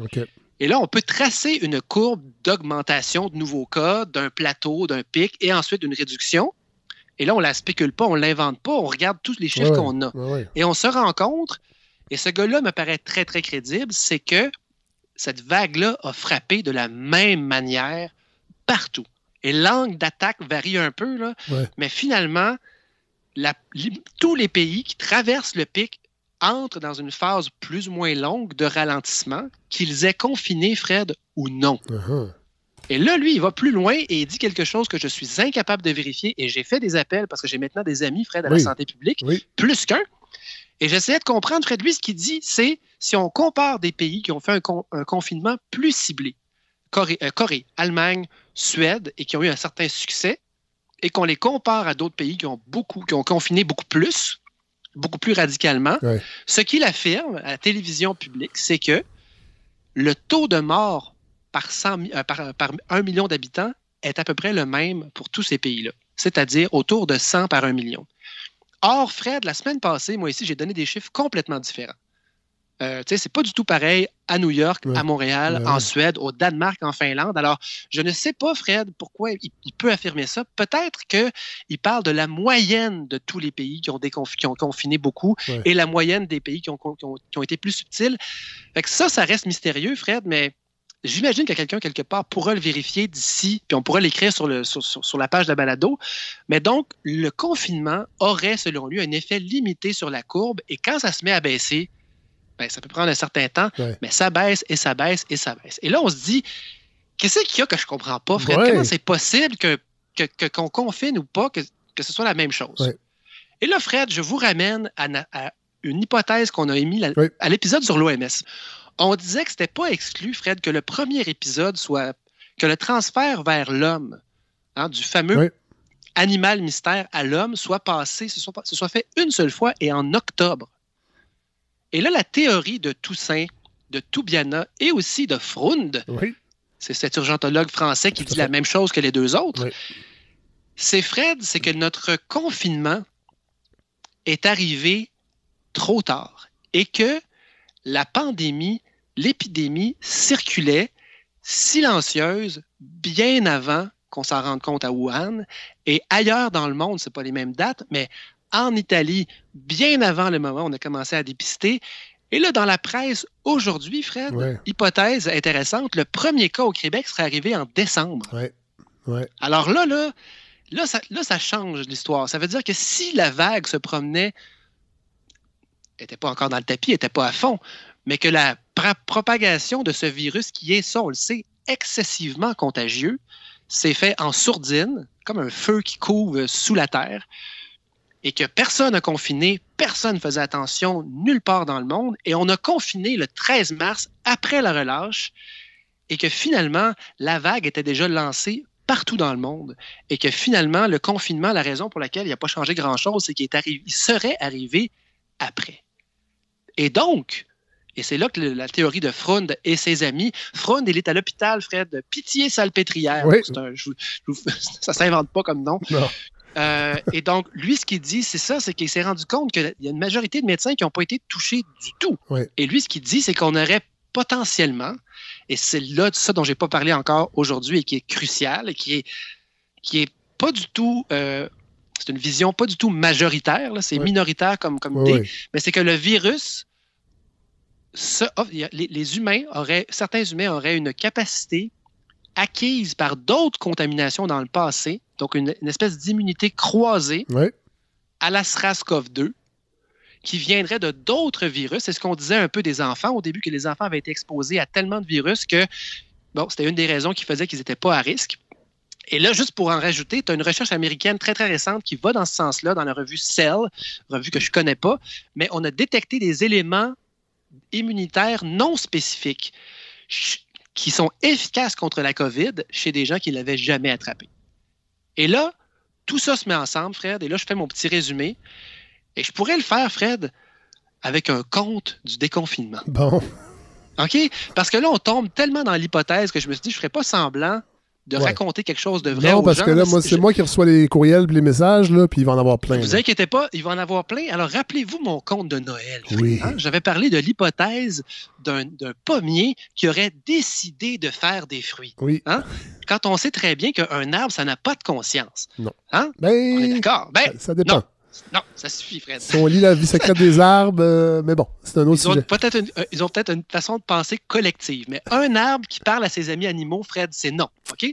OK. et là, on peut tracer une courbe d'augmentation de nouveaux cas, d'un plateau, d'un pic, et ensuite d'une réduction. Et là, on ne la spécule pas, on ne l'invente pas, on regarde tous les chiffres Ouais, qu'on a. ouais, ouais. Et on se rend compte, et ce gars-là me paraît très, très crédible, c'est que cette vague-là a frappé de la même manière partout. Et l'angle d'attaque varie un peu, là, mais finalement, la- tous les pays qui traversent le pic entrent dans une phase plus ou moins longue de ralentissement, qu'ils aient confiné Fred ou non. Uh-huh. Et là, lui, il va plus loin et il dit quelque chose que je suis incapable de vérifier et j'ai fait des appels parce que j'ai maintenant des amis, Fred, à Oui. la santé publique, Oui. plus qu'un. Et j'essayais de comprendre, Fred, lui, ce qu'il dit, c'est si on compare des pays qui ont fait un, con- un confinement plus ciblé, Corée, euh, Corée, Allemagne, Suède, et qui ont eu un certain succès, et qu'on les compare à d'autres pays qui ont beaucoup, qui ont confiné beaucoup plus, beaucoup plus radicalement, Ouais. ce qu'il affirme à la télévision publique, c'est que le taux de mort par, 100 mi- euh, par, par 1 million d'habitants est à peu près le même pour tous ces pays-là, c'est-à-dire autour de 100 par 1 million. Or, Fred, la semaine passée, moi ici, j'ai donné des chiffres complètement différents. Euh, c'est pas du tout pareil à New York, Ouais. à Montréal, Ouais. en Suède, au Danemark, en Finlande. Alors, je ne sais pas, Fred, pourquoi il, il peut affirmer ça. Peut-être qu'il parle de la moyenne de tous les pays qui ont, déconf- qui ont confiné beaucoup Ouais. et la moyenne des pays qui ont, qui ont- qui ont été plus subtils. Fait que ça, ça reste mystérieux, Fred, mais j'imagine que quelqu'un, quelque part, pourra le vérifier d'ici, puis on pourra l'écrire sur, le, sur, sur- sur la page de la balado. Mais donc, le confinement aurait, selon lui, un effet limité sur la courbe, et quand ça se met à baisser, ben, ça peut prendre un certain temps, Ouais. mais ça baisse et ça baisse et ça baisse. Et là, on se dit, qu'est-ce qu'il y a que je comprends pas, Fred? Ouais. Comment c'est possible que, qu'on confine ou pas, que, que ce soit la même chose? Ouais. Et là, Fred, je vous ramène à, une hypothèse qu'on a émise à l'épisode sur l'OMS. On disait que c'était pas exclu, Fred, que le premier épisode soit que le transfert vers l'homme hein, du fameux animal mystère à l'homme soit passé, se soit, se soit fait une seule fois et en octobre. Et là, la théorie de Toussaint, de Toubiana et aussi de Freund, Oui. c'est cet urgentologue français qui dit la même chose que les deux autres, Oui. c'est Fred, c'est que notre confinement est arrivé trop tard et que la pandémie, l'épidémie circulait silencieuse bien avant qu'on s'en rende compte à Wuhan et ailleurs dans le monde, c'est pas les mêmes dates, mais en Italie, bien avant le moment où on a commencé à dépister. Et là, dans la presse aujourd'hui, Fred, Ouais. hypothèse intéressante, le premier cas au Québec serait arrivé en décembre. Ouais. Ouais. Alors là, là, là, ça, là, ça change l'histoire. Ça veut dire que si la vague se promenait, n'était pas encore dans le tapis, n'était pas à fond, mais que la propagation de ce virus, qui est, ça, on le sait, excessivement contagieux, s'est fait en sourdine, comme un feu qui couvre sous la terre, et que personne n'a confiné, personne ne faisait attention nulle part dans le monde, et on a confiné le 13 mars après la relâche, et que finalement, la vague était déjà lancée partout dans le monde, et que finalement, le confinement, la raison pour laquelle il n'a pas changé grand-chose, c'est qu'il serait arrivé après. Et donc, et c'est là que le- la théorie de Freund et ses amis, Freund, il est à l'hôpital, Fred, pitié salpêtrière. Oui. C'est un- je vous- je vous- ça s'invente pas comme nom. Non. Euh, et donc, lui, ce qu'il dit, c'est ça, c'est qu'il s'est rendu compte qu'il y a une majorité de médecins qui n'ont pas été touchés du tout. Et lui, ce qu'il dit, c'est qu'on aurait potentiellement, et c'est là de ça dont j'ai pas parlé encore aujourd'hui et qui est crucial, et qui est, qui est pas du tout, euh, c'est une vision pas du tout majoritaire, c'est minoritaire comme, comme idée, ouais. mais c'est que le virus, ça, les humains auraient, certains humains auraient une capacité acquise par d'autres contaminations dans le passé, donc une, une espèce d'immunité croisée à la SRAS-CoV-2 qui viendrait de d'autres virus. C'est ce qu'on disait un peu des enfants au début, que les enfants avaient été exposés à tellement de virus que, bon, c'était une des raisons qui faisait qu'ils n'étaient pas à risque. Et là, juste pour en rajouter, tu as une recherche américaine très, très récente qui va dans ce sens-là, dans la revue Cell, revue que je connais pas, mais on a détecté des éléments immunitaires non spécifiques qui sont efficaces contre la COVID chez des gens qui ne l'avaient jamais attrapé. Et là, tout ça se met ensemble, Fred, et là, je fais mon petit résumé. Et je pourrais le faire, Fred, avec un compte du déconfinement. Bon. OK? Parce que là, on tombe tellement dans l'hypothèse que je me suis dit, je ne ferai pas semblant de Ouais. raconter quelque chose de vrai Non, aux parce gens. que là, moi, Je- c'est moi qui reçois les courriels et les messages, là, puis il va en avoir plein. vous là. inquiétez pas, il va en avoir plein. Alors, rappelez-vous mon conte de Noël. Oui. Hein? J'avais parlé de l'hypothèse d'un d'un pommier qui aurait décidé de faire des fruits. Oui. Hein? Quand on sait très bien qu'un arbre, ça n'a pas de conscience. Non. Hein? Ben, On est d'accord. Ben, ça dépend. Non, non, ça suffit, Fred. Si on lit la vie secrète des arbres, euh, mais bon, c'est un autre Ils ont sujet. peut-être une, euh, ils ont peut-être une façon de penser collective, mais un arbre qui parle à ses amis animaux, Fred, c'est non. OK?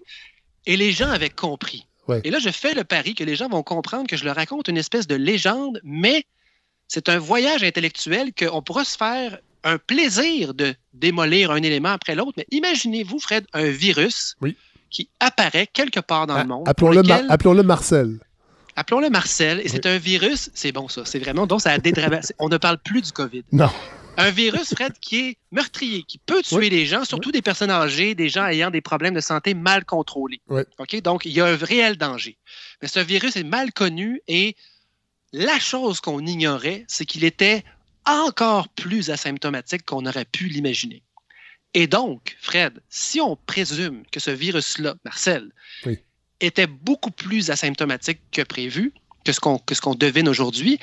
Et les gens avaient compris. Ouais. Et là, je fais le pari que les gens vont comprendre que je leur raconte une espèce de légende, mais c'est un voyage intellectuel qu'on pourra se faire un plaisir de démolir un élément après l'autre. Mais imaginez-vous, Fred, un virus Oui. qui apparaît quelque part dans le monde. lequel- appelons-le Marcel. Appelons-le Marcel, et c'est un virus, c'est bon ça, c'est vraiment, donc ça a dédramatiser. On ne parle plus du COVID. Non. un virus, Fred, qui est meurtrier, qui peut tuer les gens, surtout des personnes âgées, des gens ayant des problèmes de santé mal contrôlés. OK? Donc, il y a un réel danger. Mais ce virus est mal connu et la chose qu'on ignorait, c'est qu'il était encore plus asymptomatique qu'on aurait pu l'imaginer. Et donc, Fred, si on présume que ce virus-là, Marcel, était beaucoup plus asymptomatique que prévu, que ce qu'on qu'on devine aujourd'hui,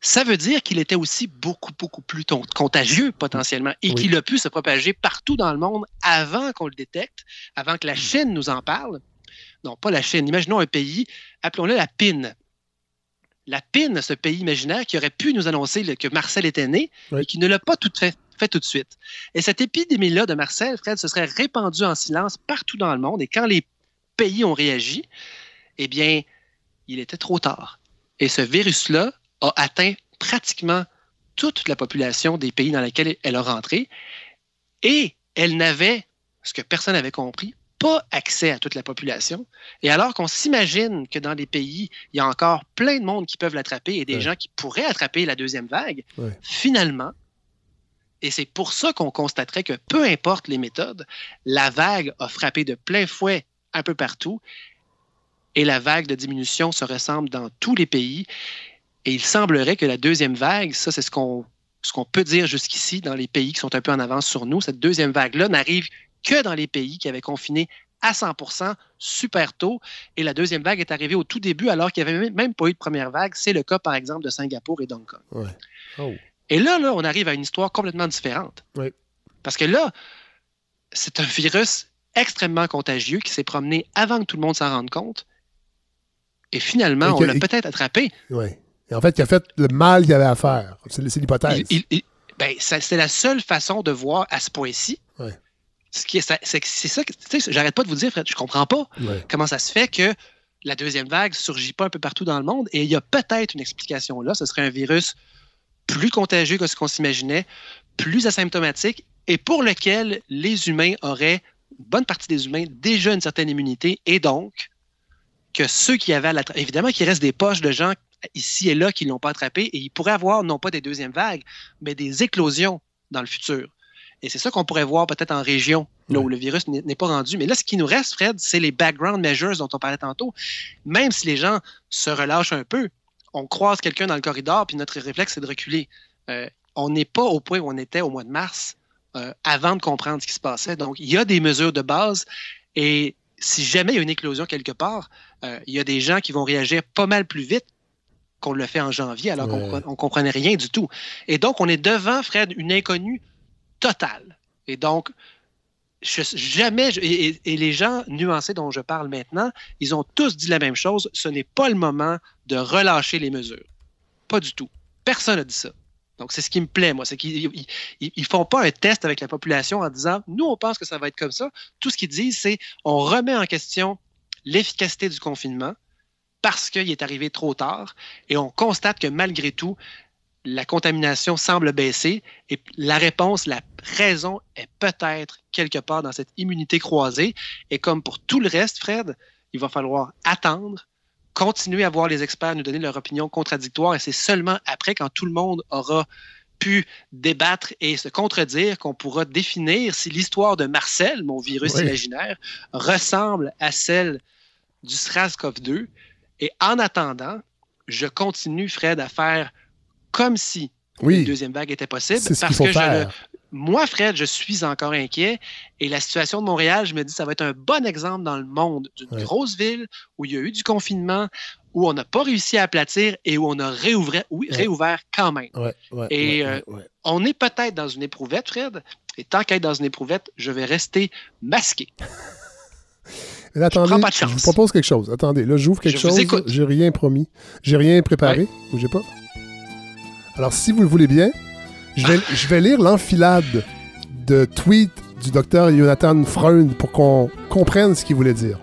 ça veut dire qu'il était aussi beaucoup, beaucoup plus contagieux potentiellement et qu'il a pu se propager partout dans le monde avant qu'on le détecte, avant que la Chine nous en parle. Non, pas la Chine. Imaginons un pays, appelons-le la PIN. La PIN, ce pays imaginaire qui aurait pu nous annoncer que Marcel était né et qui ne l'a pas tout fait, fait tout de suite. Et cette épidémie-là de Marcel, Fred, se serait répandue en silence partout dans le monde. Et quand les pays ont réagi, eh bien, il était trop tard. Et ce virus-là a atteint pratiquement toute la population des pays dans lesquels elle a rentré. Et elle n'avait, ce que personne n'avait compris, pas accès à toute la population. Et alors qu'on s'imagine que dans des pays, il y a encore plein de monde qui peuvent l'attraper et des gens qui pourraient attraper la deuxième vague, finalement, et c'est pour ça qu'on constaterait que peu importe les méthodes, la vague a frappé de plein fouet un peu partout et la vague de diminution se ressemble dans tous les pays. Et il semblerait que la deuxième vague, ça c'est ce qu'on ce qu'on peut dire jusqu'ici dans les pays qui sont un peu en avance sur nous, cette deuxième vague-là n'arrive que dans les pays qui avaient confiné à 100% super tôt. Et la deuxième vague est arrivée au tout début alors qu'il n'y avait même pas eu de première vague. C'est le cas, par exemple, de Singapour et d'Hong Kong. Oh. Et là, là, on arrive à une histoire complètement différente. Parce que là, c'est un virus extrêmement contagieux qui s'est promené avant que tout le monde s'en rende compte. Et finalement, on l'a peut-être attrapé. Oui. Et en fait, il a fait le mal qu'il avait à faire. C'est l'hypothèse. Ben, c'est la seule façon de voir à ce point-ci. C'est ça, j'arrête pas de vous dire, Fred, je comprends pas comment ça se fait que la deuxième vague surgit pas un peu partout dans le monde. Et il y a peut-être une explication là. Ce serait un virus plus contagieux que ce qu'on s'imaginait, plus asymptomatique et pour lequel les humains auraient, bonne partie des humains, déjà une certaine immunité et donc que ceux qui avaient la... Évidemment qu'il reste des poches de gens ici et là qui ne l'ont pas attrapé et ils pourraient avoir non pas des deuxièmes vagues, mais des éclosions dans le futur. Et c'est ça qu'on pourrait voir peut-être en région, là où le virus n'est pas rendu. Mais là, ce qui nous reste, Fred, c'est les background measures dont on parlait tantôt. Même si les gens se relâchent un peu, on croise quelqu'un dans le corridor, puis notre réflexe, c'est de reculer. Euh, on n'est pas au point où on était au mois de mars euh, avant de comprendre ce qui se passait. Donc, il y a des mesures de base et si jamais il y a une éclosion quelque part, euh, il y a des gens qui vont réagir pas mal plus vite qu'on le fait en janvier, alors qu'on ne comprenait rien du tout. Et donc, on est devant, Fred, une inconnue totale. Et donc, jamais, et, les gens nuancés dont je parle maintenant, ils ont tous dit la même chose, ce n'est pas le moment de relâcher les mesures. Pas du tout. Personne n'a dit ça. Donc, c'est ce qui me plaît, moi, c'est qu'ils ne font pas un test avec la population en disant, nous, on pense que ça va être comme ça. Tout ce qu'ils disent, c'est, on remet en question l'efficacité du confinement parce qu'il est arrivé trop tard et on constate que malgré tout, la contamination semble baisser et la réponse, la raison est peut-être quelque part dans cette immunité croisée. Et comme pour tout le reste, Fred, il va falloir attendre, continuer à voir les experts nous donner leur opinion contradictoire et c'est seulement après, quand tout le monde aura pu débattre et se contredire qu'on pourra définir si l'histoire de Marcel, mon virus imaginaire, ressemble à celle du SRAS-CoV-2. Et en attendant, je continue, Fred, à faire comme si oui. une deuxième vague était possible. parce que je, moi, Fred, je suis encore inquiet. Et la situation de Montréal, je me dis, ça va être un bon exemple dans le monde d'une grosse ville où il y a eu du confinement, où on n'a pas réussi à aplatir et où on a réouvert, oui, réouvert quand même. et euh, on est peut-être dans une éprouvette, Fred. Et tant qu'être dans une éprouvette, je vais rester masqué. Mais attendez, je, pas de chance. je vous propose quelque chose. Attendez, là, j'ouvre quelque chose. J'ai rien promis. J'ai rien préparé. Bougez pas. Alors, si vous le voulez bien, je vais, je vais lire l'enfilade de tweets du docteur Jonathan Freund pour qu'on comprenne ce qu'il voulait dire.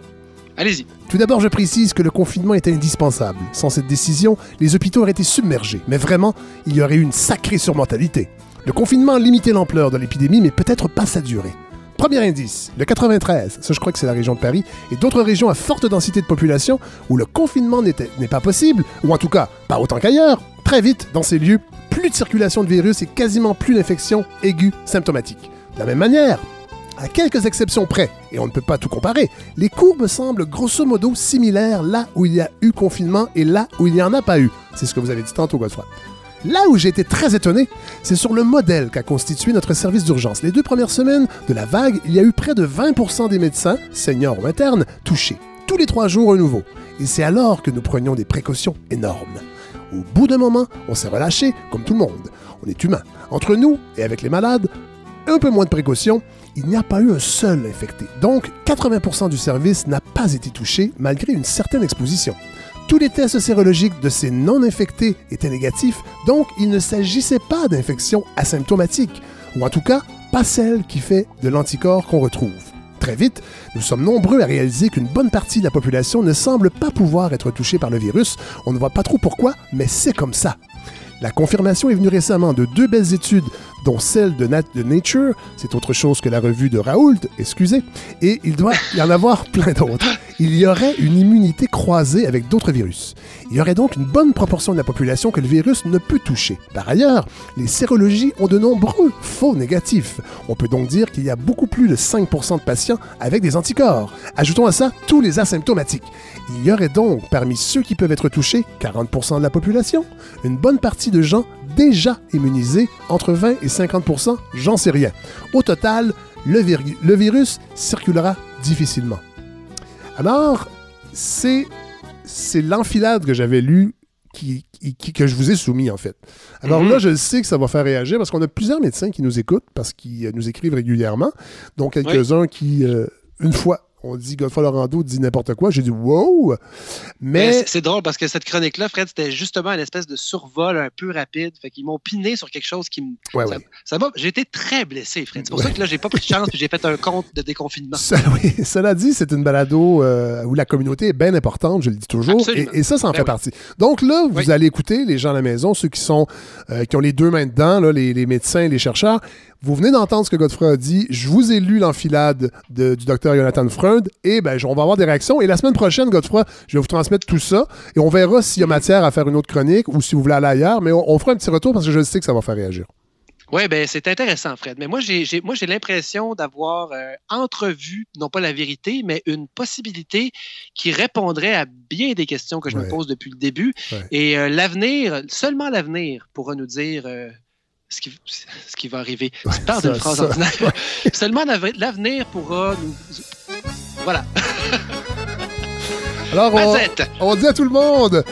Allez-y. Tout d'abord, je précise que le confinement était indispensable. Sans cette décision, les hôpitaux auraient été submergés. Mais vraiment, il y aurait eu une sacrée surmortalité. Le confinement a limité l'ampleur de l'épidémie, mais peut-être pas sa durée. Premier indice, le 93, ça je crois que c'est la région de Paris, et d'autres régions à forte densité de population où le confinement n'est pas possible, ou en tout cas pas autant qu'ailleurs. Très vite, dans ces lieux, plus de circulation de virus et quasiment plus d'infections aiguës symptomatiques. De la même manière, à quelques exceptions près, et on ne peut pas tout comparer, les courbes semblent grosso modo similaires là où il y a eu confinement et là où il n'y en a pas eu. C'est ce que vous avez dit tantôt, Godefroy. Là où j'ai été très étonné, c'est sur le modèle qu'a constitué notre service d'urgence. Les deux premières semaines de la vague, il y a eu près de 20% des médecins, seniors ou internes, touchés. Tous les trois jours, un nouveau. Et c'est alors que nous prenions des précautions énormes. Au bout d'un moment, on s'est relâché, comme tout le monde. On est humain. Entre nous et avec les malades, un peu moins de précautions, il n'y a pas eu un seul infecté. Donc, 80% du service n'a pas été touché malgré une certaine exposition. Tous les tests sérologiques de ces non-infectés étaient négatifs, donc il ne s'agissait pas d'infection asymptomatique, ou en tout cas pas celle qui fait de l'anticorps qu'on retrouve. Très vite, nous sommes nombreux à réaliser qu'une bonne partie de la population ne semble pas pouvoir être touchée par le virus. On ne voit pas trop pourquoi, mais c'est comme ça. La confirmation est venue récemment de deux belles études dont celle de, Nat de Nature, c'est autre chose que la revue de Raoult, excusez, et il doit y en avoir plein d'autres. Il y aurait une immunité croisée avec d'autres virus. Il y aurait donc une bonne proportion de la population que le virus ne peut toucher. Par ailleurs, les sérologies ont de nombreux faux négatifs. On peut donc dire qu'il y a beaucoup plus de 5% de patients avec des anticorps. Ajoutons à ça tous les asymptomatiques. Il y aurait donc, parmi ceux qui peuvent être touchés, 40% de la population, une bonne partie de gens déjà immunisés, entre 20 et 50 j'en sais rien. Au total, le, le virus circulera difficilement. Alors, c'est, l'enfilade que j'avais lu qui, que je vous ai soumis, en fait. Alors Mhm. là, je sais que ça va faire réagir parce qu'on a plusieurs médecins qui nous écoutent parce qu'ils euh, nous écrivent régulièrement. Donc, quelques-uns qui, euh, une fois, on dit Godefroy Laurando dit n'importe quoi. J'ai dit wow! Mais Mais. c'est- drôle parce que cette chronique-là, Fred, c'était justement une espèce de survol un peu rapide. Fait qu'ils m'ont piné sur quelque chose qui me. Ouais, ça ouais. ça m'a. J'ai été très blessé, Fred. C'est pour ça que là, j'ai pas pris de chance puis j'ai fait un compte de déconfinement. Ça- oui, cela dit, c'est une balado euh, où la communauté est bien importante, je le dis toujours, et, et ça, ça en Ben fait oui. partie. Donc là, vous allez écouter les gens à la maison, ceux qui sont euh, qui ont les deux mains dedans, là, les, les médecins et les chercheurs. Vous venez d'entendre ce que Godefroy a dit. Je vous ai lu l'enfilade de- du docteur Jonathan Freud, et ben, on va avoir des réactions. Et la semaine prochaine, Godefroy, je vais vous transmettre tout ça, et on verra s'il y a matière à faire une autre chronique ou si vous voulez aller ailleurs, mais on, on fera un petit retour parce que je sais que ça va faire réagir. Oui, ben c'est intéressant, Fred. Mais moi, j'ai j'ai- moi, j'ai l'impression d'avoir euh, entrevu, non pas la vérité, mais une possibilité qui répondrait à bien des questions que je me pose depuis le début. Ouais. Et euh, l'avenir, seulement l'avenir pourra nous dire euh, ce, qui, ce qui va arriver. Tu parles d'une phrase ordinaire. seulement l'av- l'avenir pourra nous. Voilà. Alors, on dit à tout le monde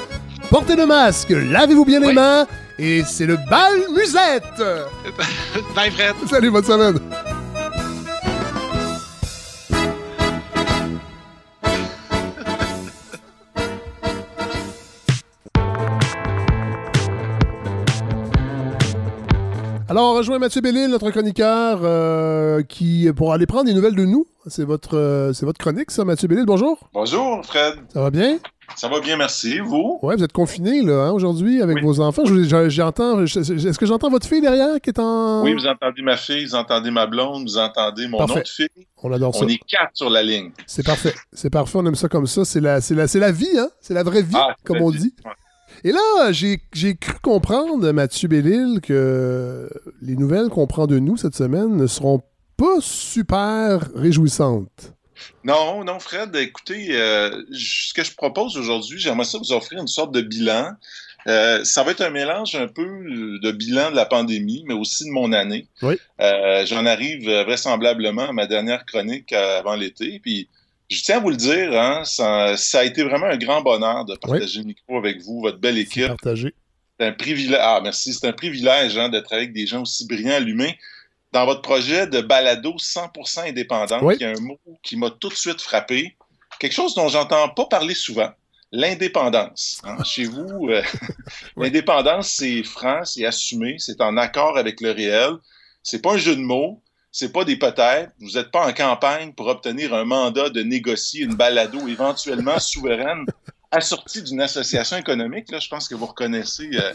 portez le masque, lavez-vous bien les mains, et c'est le bal musette! Bye, Fred. Salut, bonne semaine! Alors, on rejoint Mathieu Bellil, notre chroniqueur, euh, qui, pour aller prendre des nouvelles de nous, c'est votre, euh, c'est votre chronique, ça, Mathieu Bellil, bonjour. Bonjour, Fred. Ça va bien? Ça va bien, merci. Vous? Ouais, vous êtes confiné là, hein, aujourd'hui avec vos enfants. Je- je- J'entends, je- est-ce que j'entends votre fille derrière qui est en. Oui, vous entendez ma fille, vous entendez ma blonde, vous entendez mon Parfait. autre fille. On adore ça. On est quatre sur la ligne. C'est parfait. C'est parfait. On aime ça comme ça. C'est la, c'est la, c'est la vie, hein? C'est la vraie vie, Ah, comme on vie. dit. Ouais. Et là, j'ai, cru comprendre, Mathieu Bellil, que les nouvelles qu'on prend de nous cette semaine ne seront pas super réjouissantes. Non, non, Fred, écoutez, euh, ce que je propose aujourd'hui, j'aimerais ça vous offrir une sorte de bilan. Euh, ça va être un mélange un peu de bilan de la pandémie, mais aussi de mon année. Oui. Euh, J'en arrive vraisemblablement à ma dernière chronique avant l'été. Puis je tiens à vous le dire, hein, ça, ça a été vraiment un grand bonheur de partager le micro avec vous, votre belle équipe. Partagé. C'est un privilège. Ah, merci. C'est un privilège hein, d'être avec des gens aussi brillants, allumés. Dans votre projet de balado 100% indépendant, Oui. il y a un mot qui m'a tout de suite frappé. Quelque chose dont j'entends pas parler souvent. L'indépendance. hein. Chez vous, euh, l'indépendance, c'est franc, c'est assumé, c'est en accord avec le réel. C'est pas un jeu de mots. C'est pas des peut-être. Vous n'êtes pas en campagne pour obtenir un mandat de négocier une balado éventuellement souveraine assortie d'une association économique. Là, je pense que vous reconnaissez euh,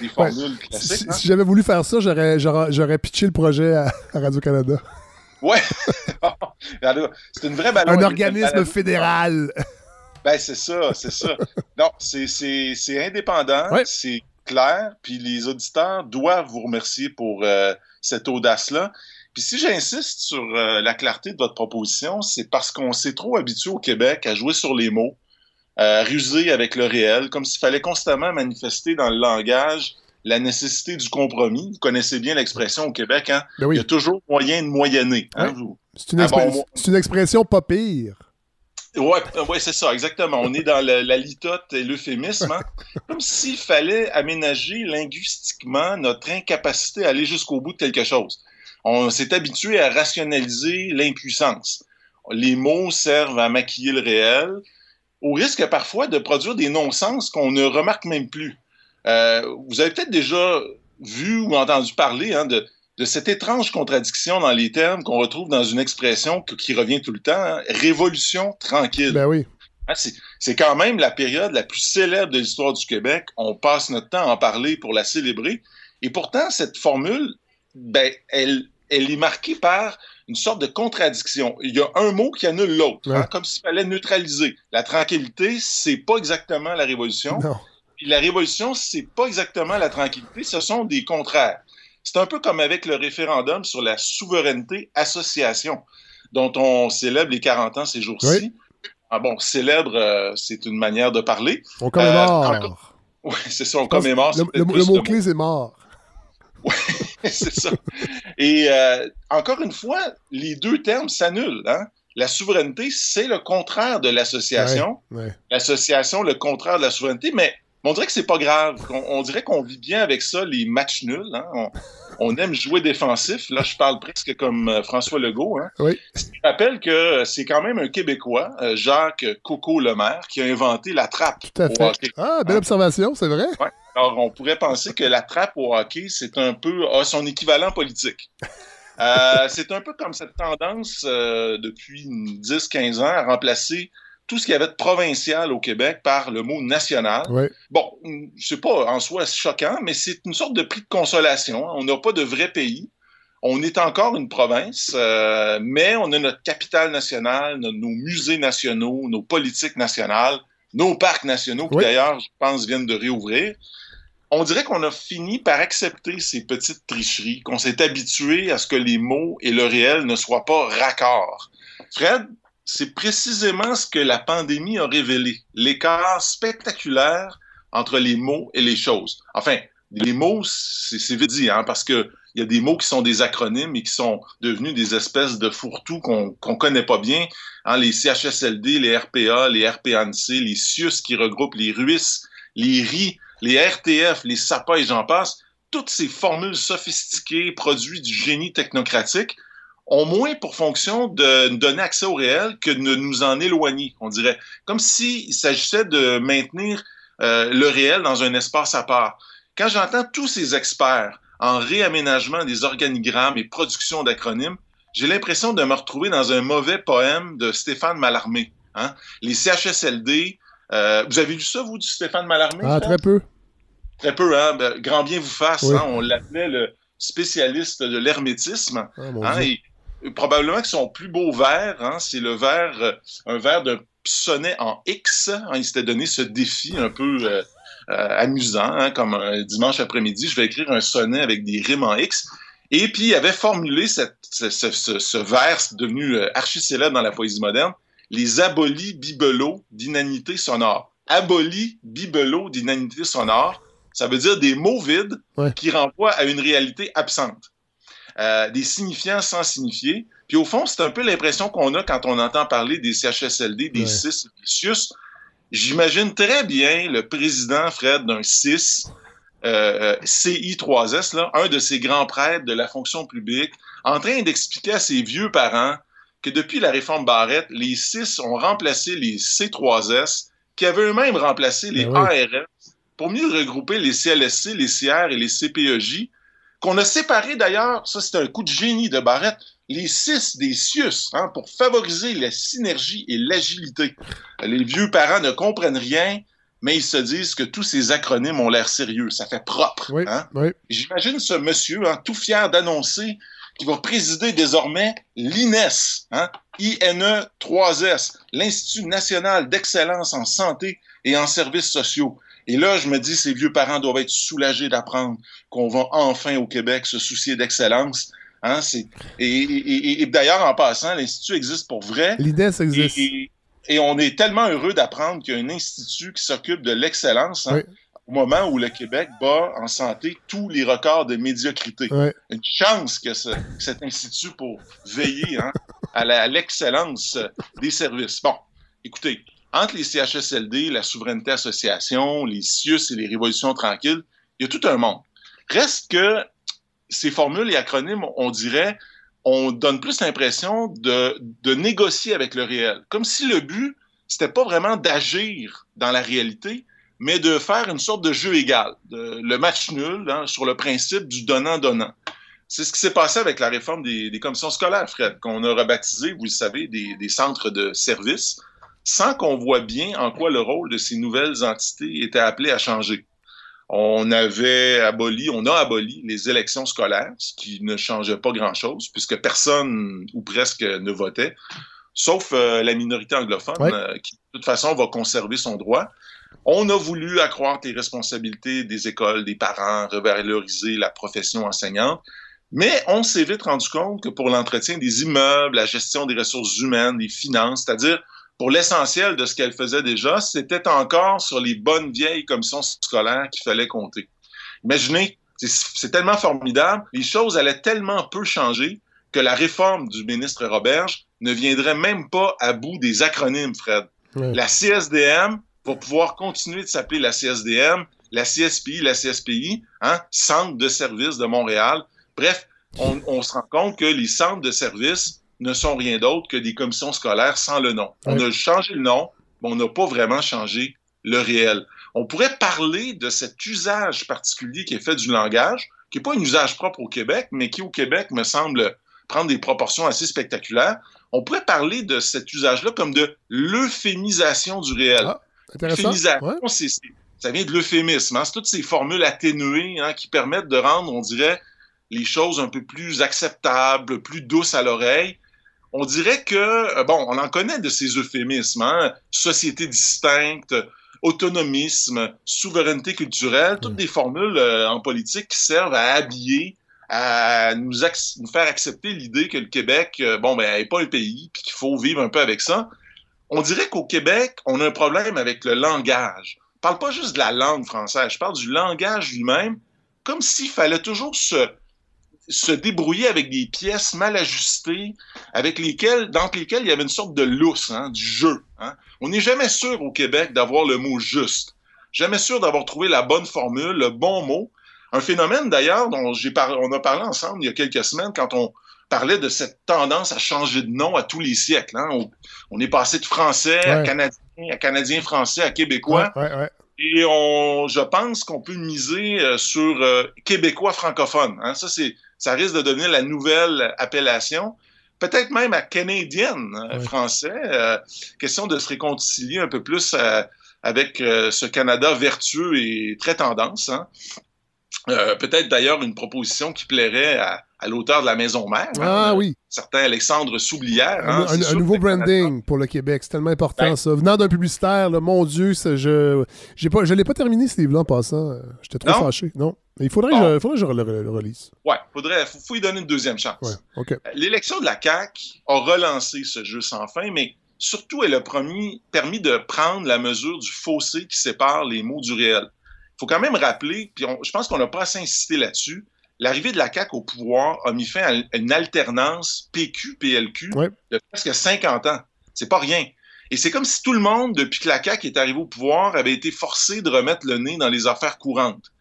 des Ouais. formules Si, classiques. hein. si j'avais voulu faire ça, j'aurais, j'aurais, pitché le projet à, à Radio-Canada. Ouais. C'est une vraie balado. Un organisme balado. fédéral. Ben, c'est ça, c'est ça. Non, c'est, c'est, c'est indépendant. Ouais. C'est clair, puis les auditeurs doivent vous remercier pour euh, cette audace-là. Puis si j'insiste sur euh, la clarté de votre proposition, c'est parce qu'on s'est trop habitué au Québec à jouer sur les mots, à ruser avec le réel, comme s'il fallait constamment manifester dans le langage la nécessité du compromis. Vous connaissez bien l'expression au Québec, hein? Ben oui. Il y a toujours moyen de moyenner. Hein, Ouais. vous? C'est une, Ah bon, c'est une expression pas pire. Ouais, euh, ouais, c'est ça, exactement. On est dans le- la litote et l'euphémisme. hein? Comme s'il fallait aménager linguistiquement notre incapacité à aller jusqu'au bout de quelque chose. On s'est habitué à rationaliser l'impuissance. Les mots servent à maquiller le réel, au risque parfois de produire des non-sens qu'on ne remarque même plus. Euh, vous avez peut-être déjà vu ou entendu parler hein, de, de cette étrange contradiction dans les termes qu'on retrouve dans une expression que- qui revient tout le temps, hein, révolution tranquille. Ben oui. Hein, c'est- C'est quand même la période la plus célèbre de l'histoire du Québec. On passe notre temps à en parler pour la célébrer. Et pourtant, cette formule, ben, elle, elle est marquée par une sorte de contradiction. Il y a un mot qui annule l'autre, hein, Ouais. comme s'il fallait neutraliser. La tranquillité, c'est pas exactement la révolution. Non. Puis la révolution, c'est pas exactement la tranquillité, ce sont des contraires. C'est un peu comme avec le référendum sur la souveraineté association, dont on célèbre les 40 ans ces jours-ci. Oui. Ah bon, célèbre, euh, c'est une manière de parler. On commémore. Euh, Oui, c'est ça, on commémore. Le, le- mot-clé, c'est mort. c'est ça. Et euh, encore une fois, les deux termes s'annulent. Hein? La souveraineté, c'est le contraire de l'association. Ouais. L'association, le contraire de la souveraineté, mais on dirait que c'est pas grave. On, on dirait qu'on vit bien avec ça, les matchs nuls. Hein? On, on aime jouer défensif. Là, je parle presque comme euh, François Legault. Hein? Oui. Je rappelle que euh, c'est quand même un Québécois, euh, Jacques Coco Lemaire, qui a inventé la trappe Tout à fait. hockey. Ah, belle observation, c'est vrai. Ouais. Alors, on pourrait penser que la trappe au hockey, c'est un peu a son équivalent politique. Euh, c'est un peu comme cette tendance euh, depuis 10-15 ans à remplacer tout ce qu'il y avait de provincial au Québec par le mot national. Ouais. Bon, c'est pas en soi choquant, mais c'est une sorte de prix de consolation. hein. On n'a pas de vrai pays. On est encore une province, euh, mais on a notre capitale nationale, nos, nos musées nationaux, nos politiques nationales, nos parcs nationaux, qui Oui. d'ailleurs, je pense, viennent de réouvrir. On dirait qu'on a fini par accepter ces petites tricheries, qu'on s'est habitué à ce que les mots et le réel ne soient pas raccords. Fred, c'est précisément ce que la pandémie a révélé, l'écart spectaculaire entre les mots et les choses. Enfin, les mots, c'est vite dit, hein, parce que il y a des mots qui sont des acronymes et qui sont devenus des espèces de fourre-tout qu'on qu'on connaît pas bien. Hein, les CHSLD, les RPA, les RPANC, les CIUS qui regroupent les RUIS, les RI, les RTF, les SAPA et j'en passe. Toutes ces formules sophistiquées, produits du génie technocratique, ont moins pour fonction de donner accès au réel que de nous en éloigner, on dirait. Comme s'il s'agissait de maintenir euh, le réel dans un espace à part. Quand j'entends tous ces experts en réaménagement des organigrammes et production d'acronymes, j'ai l'impression de me retrouver dans un mauvais poème de Stéphane Mallarmé. Hein? Les CHSLD, euh, vous avez lu ça, vous, du Stéphane Mallarmé? Ah, très peu. Très peu, hein? Ben, grand bien vous fasse. Oui. hein? On l'appelait le spécialiste de l'hermétisme. Ah, hein? Et, probablement que son plus beau verre, hein, c'est le verre, euh, un verre d'un sonnet en X. Il s'était donné ce défi un peu euh, amusant, comme un dimanche après-midi, je vais écrire un sonnet avec des rimes en X. Et puis, il avait formulé cette, ce, ce, ce, ce vers devenu archi célèbre dans la poésie moderne, les abolis bibelots d'inanité sonore. Abolis bibelots d'inanité sonore, ça veut dire des mots vides Ouais. qui renvoient à une réalité absente. Euh, des signifiants sans signifier. Puis au fond, c'est un peu l'impression qu'on a quand on entend parler des CHSLD, des Ouais. CIS, des CIUS. J'imagine très bien le président, Fred, d'un CIS, euh, CI3S, là, un de ces grands prêtres de la fonction publique, en train d'expliquer à ses vieux parents que depuis la réforme Barrette, les CIS ont remplacé les C3S, qui avaient eux-mêmes remplacé les Ben oui. ARS, pour mieux regrouper les CLSC, les CR et les CPEJ, qu'on a séparé d'ailleurs, ça c'est un coup de génie de Barrette, les six des CIUS, hein, pour favoriser la synergie et l'agilité. Les vieux parents ne comprennent rien, mais ils se disent que tous ces acronymes ont l'air sérieux, ça fait propre. Oui, hein. oui. J'imagine ce monsieur, hein, tout fier d'annoncer qu'il va présider désormais l'INES, hein, INE 3S, l'Institut national d'excellence en santé et en services sociaux. Et là, je me dis, ces vieux parents doivent être soulagés d'apprendre qu'on va enfin au Québec se soucier d'excellence. Hein. Et, et- et d'ailleurs, en passant, l'Institut existe pour vrai. Ça existe. Et, on est tellement heureux d'apprendre qu'il y a un institut qui s'occupe de l'excellence hein, Oui. Au moment où le Québec bat en santé tous les records de médiocrité. Ouais. Une chance que, ce- que cet institut pour veiller hein, à l'excellence des services. Bon, écoutez, entre les CHSLD, la Souveraineté Association, les CIUS et les Révolutions Tranquilles, il y a tout un monde. Reste que ces formules et acronymes, on dirait, on donne plus l'impression de, de négocier avec le réel. Comme si le but, c'était pas vraiment d'agir dans la réalité, mais de faire une sorte de jeu égal, de- le match nul, hein, sur le principe du donnant-donnant. C'est ce qui s'est passé avec la réforme des, des commissions scolaires, Fred, qu'on a rebaptisé, vous le savez, des, des centres de services, sans qu'on voit bien en quoi le rôle de ces nouvelles entités était appelé à changer. On avait aboli, on a aboli les élections scolaires, ce qui ne changeait pas grand-chose, puisque personne ou presque ne votait, sauf euh, la minorité anglophone, Ouais. euh, qui de toute façon va conserver son droit. On a voulu accroître les responsabilités des écoles, des parents, revaloriser la profession enseignante, mais on s'est vite rendu compte que pour l'entretien des immeubles, la gestion des ressources humaines, des finances, c'est-à-dire pour l'essentiel de ce qu'elle faisait déjà, c'était encore sur les bonnes vieilles commissions scolaires qu'il fallait compter. Imaginez, c'est- tellement formidable, les choses allaient tellement peu changer que la réforme du ministre Roberge ne viendrait même pas à bout des acronymes, Fred. La CSDM va pouvoir continuer de s'appeler la CSDM, la CSPI, la CSPI, hein, Centre de services de Montréal. Bref, on, on se rend compte que les centres de services ne sont rien d'autre que des commissions scolaires sans le nom. On a changé le nom, mais on n'a pas vraiment changé le réel. On pourrait parler de cet usage particulier qui est fait du langage, qui n'est pas un usage propre au Québec, mais qui au Québec me semble prendre des proportions assez spectaculaires. On pourrait parler de cet usage-là comme de l'euphémisation du réel. intéressant. C'est- ça vient de l'euphémisme. hein. C'est toutes ces formules atténuées hein, qui permettent de rendre, on dirait, les choses un peu plus acceptables, plus douces à l'oreille. On dirait que, euh, bon, on en connaît de ces euphémismes, hein, société distincte, autonomisme, souveraineté culturelle, toutes des formules euh, en politique qui servent à habiller, à nous, ac- nous faire accepter l'idée que le Québec, euh, bon, ben, n'est pas un pays, puis qu'il faut vivre un peu avec ça. On dirait qu'au Québec, on a un problème avec le langage. Je parle pas juste de la langue française, je parle du langage lui-même, comme s'il fallait toujours se, débrouiller avec des pièces mal ajustées, avec lesquelles, dans lesquelles il y avait une sorte de lousse, hein, du jeu. hein. On n'est jamais sûr au Québec d'avoir le mot juste. Jamais sûr d'avoir trouvé la bonne formule, le bon mot. Un phénomène d'ailleurs dont j'ai on a parlé ensemble il y a quelques semaines quand on parlait de cette tendance à changer de nom à tous les siècles. hein. On, on est passé de français à canadien, à canadien-français à québécois. Ouais, ouais, ouais. Et on, je pense qu'on peut miser euh, sur euh, québécois francophone. Hein. Ça, c'est, ça risque de devenir la nouvelle appellation. Peut-être même à canadienne euh, français. Euh, question de se réconcilier un peu plus avec euh, ce Canada vertueux et très tendance. hein. Euh, Peut-être d'ailleurs une proposition qui plairait à, à l'auteur de la Maison Mère. hein, Ah euh, oui. Certain Alexandre Soublière. Un, hein. Un- un nouveau que branding pour le Québec, c'est tellement important Ben. ça. Venant d'un publicitaire, là, mon Dieu, je j'ai pas, je l'ai pas terminé ce livre-là en passant. Euh, J'étais trop Non? fâché. Non. Mais il faudrait que, Bon. je, faudrait que je le, le- le relise. Ouais, faudrait, faut, faut y donner une deuxième chance. Ouais, OK. L'élection de la CAQ a relancé ce jeu sans fin, mais surtout, elle a promis, permis de prendre la mesure du fossé qui sépare les mots du réel. Il faut quand même rappeler, puis on- je pense qu'on n'a pas assez insisté là-dessus, l'arrivée de la CAQ au pouvoir a mis fin à une alternance PQ-PLQ Ouais. de presque 50 ans. C'est pas rien. Et c'est comme si tout le monde, depuis que la CAQ est arrivée au pouvoir, avait été forcé de remettre le nez dans les affaires courantes.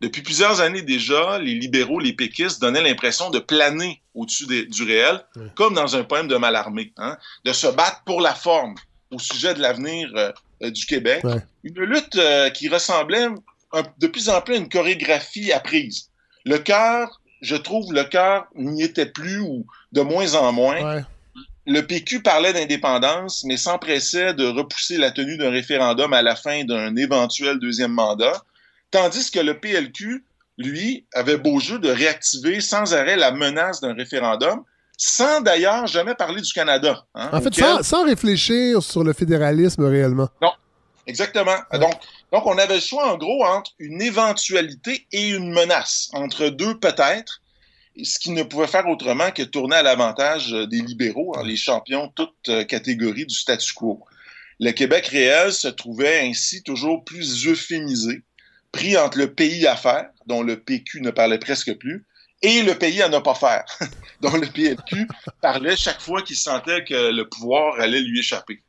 Depuis plusieurs années déjà, les libéraux, les péquistes donnaient l'impression de planer au-dessus des- du réel, comme dans un poème de Mallarmé, hein, de se battre pour la forme au sujet de l'avenir euh, euh, du Québec. Ouais. Une lutte euh, qui ressemblait un- de plus en plus une chorégraphie apprise. Le cœur, je trouve, le cœur n'y était plus ou de moins en moins. Ouais. Le PQ parlait d'indépendance, mais s'empressait de repousser la tenue d'un référendum à la fin d'un éventuel deuxième mandat, tandis que le PLQ, lui, avait beau jeu de réactiver sans arrêt la menace d'un référendum, sans d'ailleurs jamais parler du Canada. hein, En fait, auquel- sans, sans réfléchir sur le fédéralisme réellement. non, exactement. Donc, Donc, on avait le choix, en gros, entre une éventualité et une menace, entre deux peut-être, ce qui ne pouvait faire autrement que tourner à l'avantage euh, des libéraux, hein, les champions toutes euh, catégories du statu quo. Le Québec réel se trouvait ainsi toujours plus euphémisé, pris entre le pays à faire, dont le PQ ne parlait presque plus, et le pays à ne pas faire, dont le PLQ parlait chaque fois qu'il sentait que le pouvoir allait lui échapper.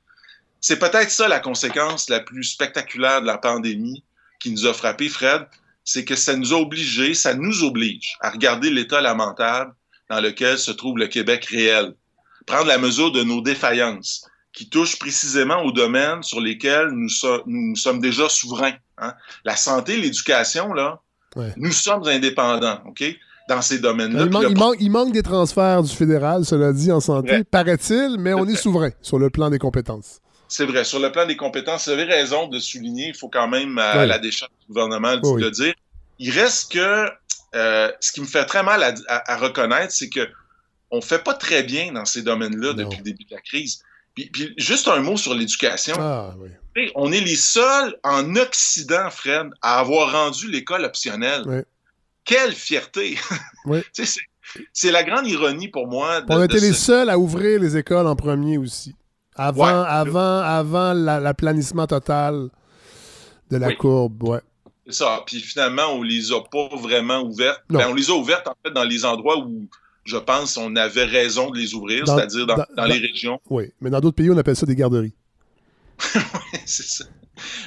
C'est peut-être ça la conséquence la plus spectaculaire de la pandémie qui nous a frappé, Fred, c'est que ça nous a obligés, ça nous oblige à regarder l'état lamentable dans lequel se trouve le Québec réel, prendre la mesure de nos défaillances qui touchent précisément aux domaines sur lesquels nous, so nous sommes déjà souverains. Hein. La santé, l'éducation, là, Ouais. nous sommes indépendants, OK? Dans ces domaines-là. Il, Puis man- le il manque, il manque des transferts du fédéral, cela dit, en santé, paraît-il, mais on est souverain sur le plan des compétences. C'est vrai. Sur le plan des compétences, vous avez raison de souligner, il faut quand même, à Oui. la décharge du gouvernement, de Oui. le dire. Il reste que euh, ce qui me fait très mal à, à- à reconnaître, c'est que on fait pas très bien dans ces domaines-là depuis le début de la crise. Puis, puis juste un mot sur l'éducation. Ah, oui. On est les seuls en Occident, Fred, à avoir rendu l'école optionnelle. Oui. Quelle fierté! Oui. C'est- la grande ironie pour moi. de- On été les seuls à ouvrir les écoles en premier aussi. Avant, Ouais. avant, avant la- l'aplanissement total de la Oui. courbe, ouais. C'est ça. Puis finalement, on les a pas vraiment ouvertes. Ben, on les a ouvertes, en fait, dans les endroits où, je pense, on avait raison de les ouvrir, c'est-à-dire dans, dans- dans les régions. Oui, mais dans d'autres pays, on appelle ça des garderies. c'est ça.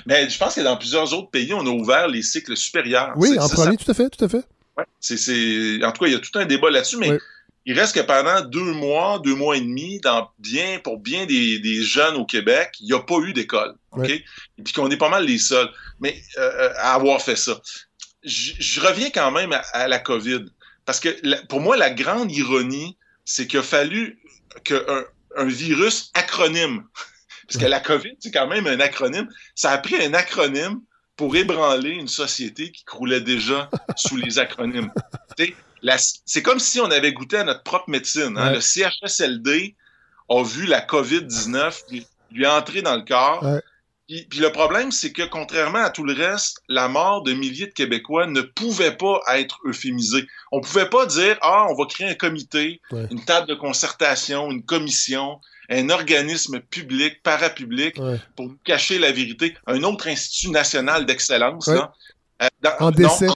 Mais je pense que dans plusieurs autres pays, on a ouvert les cycles supérieurs. Oui, en premier, ça. tout à fait, tout à fait. Ouais. C'est, c'est- En tout cas, il y a tout un débat là-dessus, mais Oui. Il reste que pendant deux mois, deux mois et demi, dans bien, pour bien des, des jeunes au Québec, il n'y a pas eu d'école. OK? Ouais. Et puis qu'on est pas mal les seuls mais, euh, à avoir fait ça. Je, je reviens quand même à, à la COVID. Parce que la- pour moi, la grande ironie, c'est qu'il a fallu qu'un un virus acronyme. Parce que la COVID, c'est quand même un acronyme. Ça a pris un acronyme pour ébranler une société qui croulait déjà sous les acronymes. C'est comme si on avait goûté à notre propre médecine. hein. Ouais. Le CHSLD a vu la COVID-19 lui, lui entrer dans le corps. Ouais. Puis, puis le problème, c'est que contrairement à tout le reste, la mort de milliers de Québécois ne pouvait pas être euphémisée. On pouvait pas dire ah on va créer un comité, Ouais. une table de concertation, une commission, un organisme public, parapublic pour cacher la vérité, un autre institut national d'excellence. Euh, dans- En décès.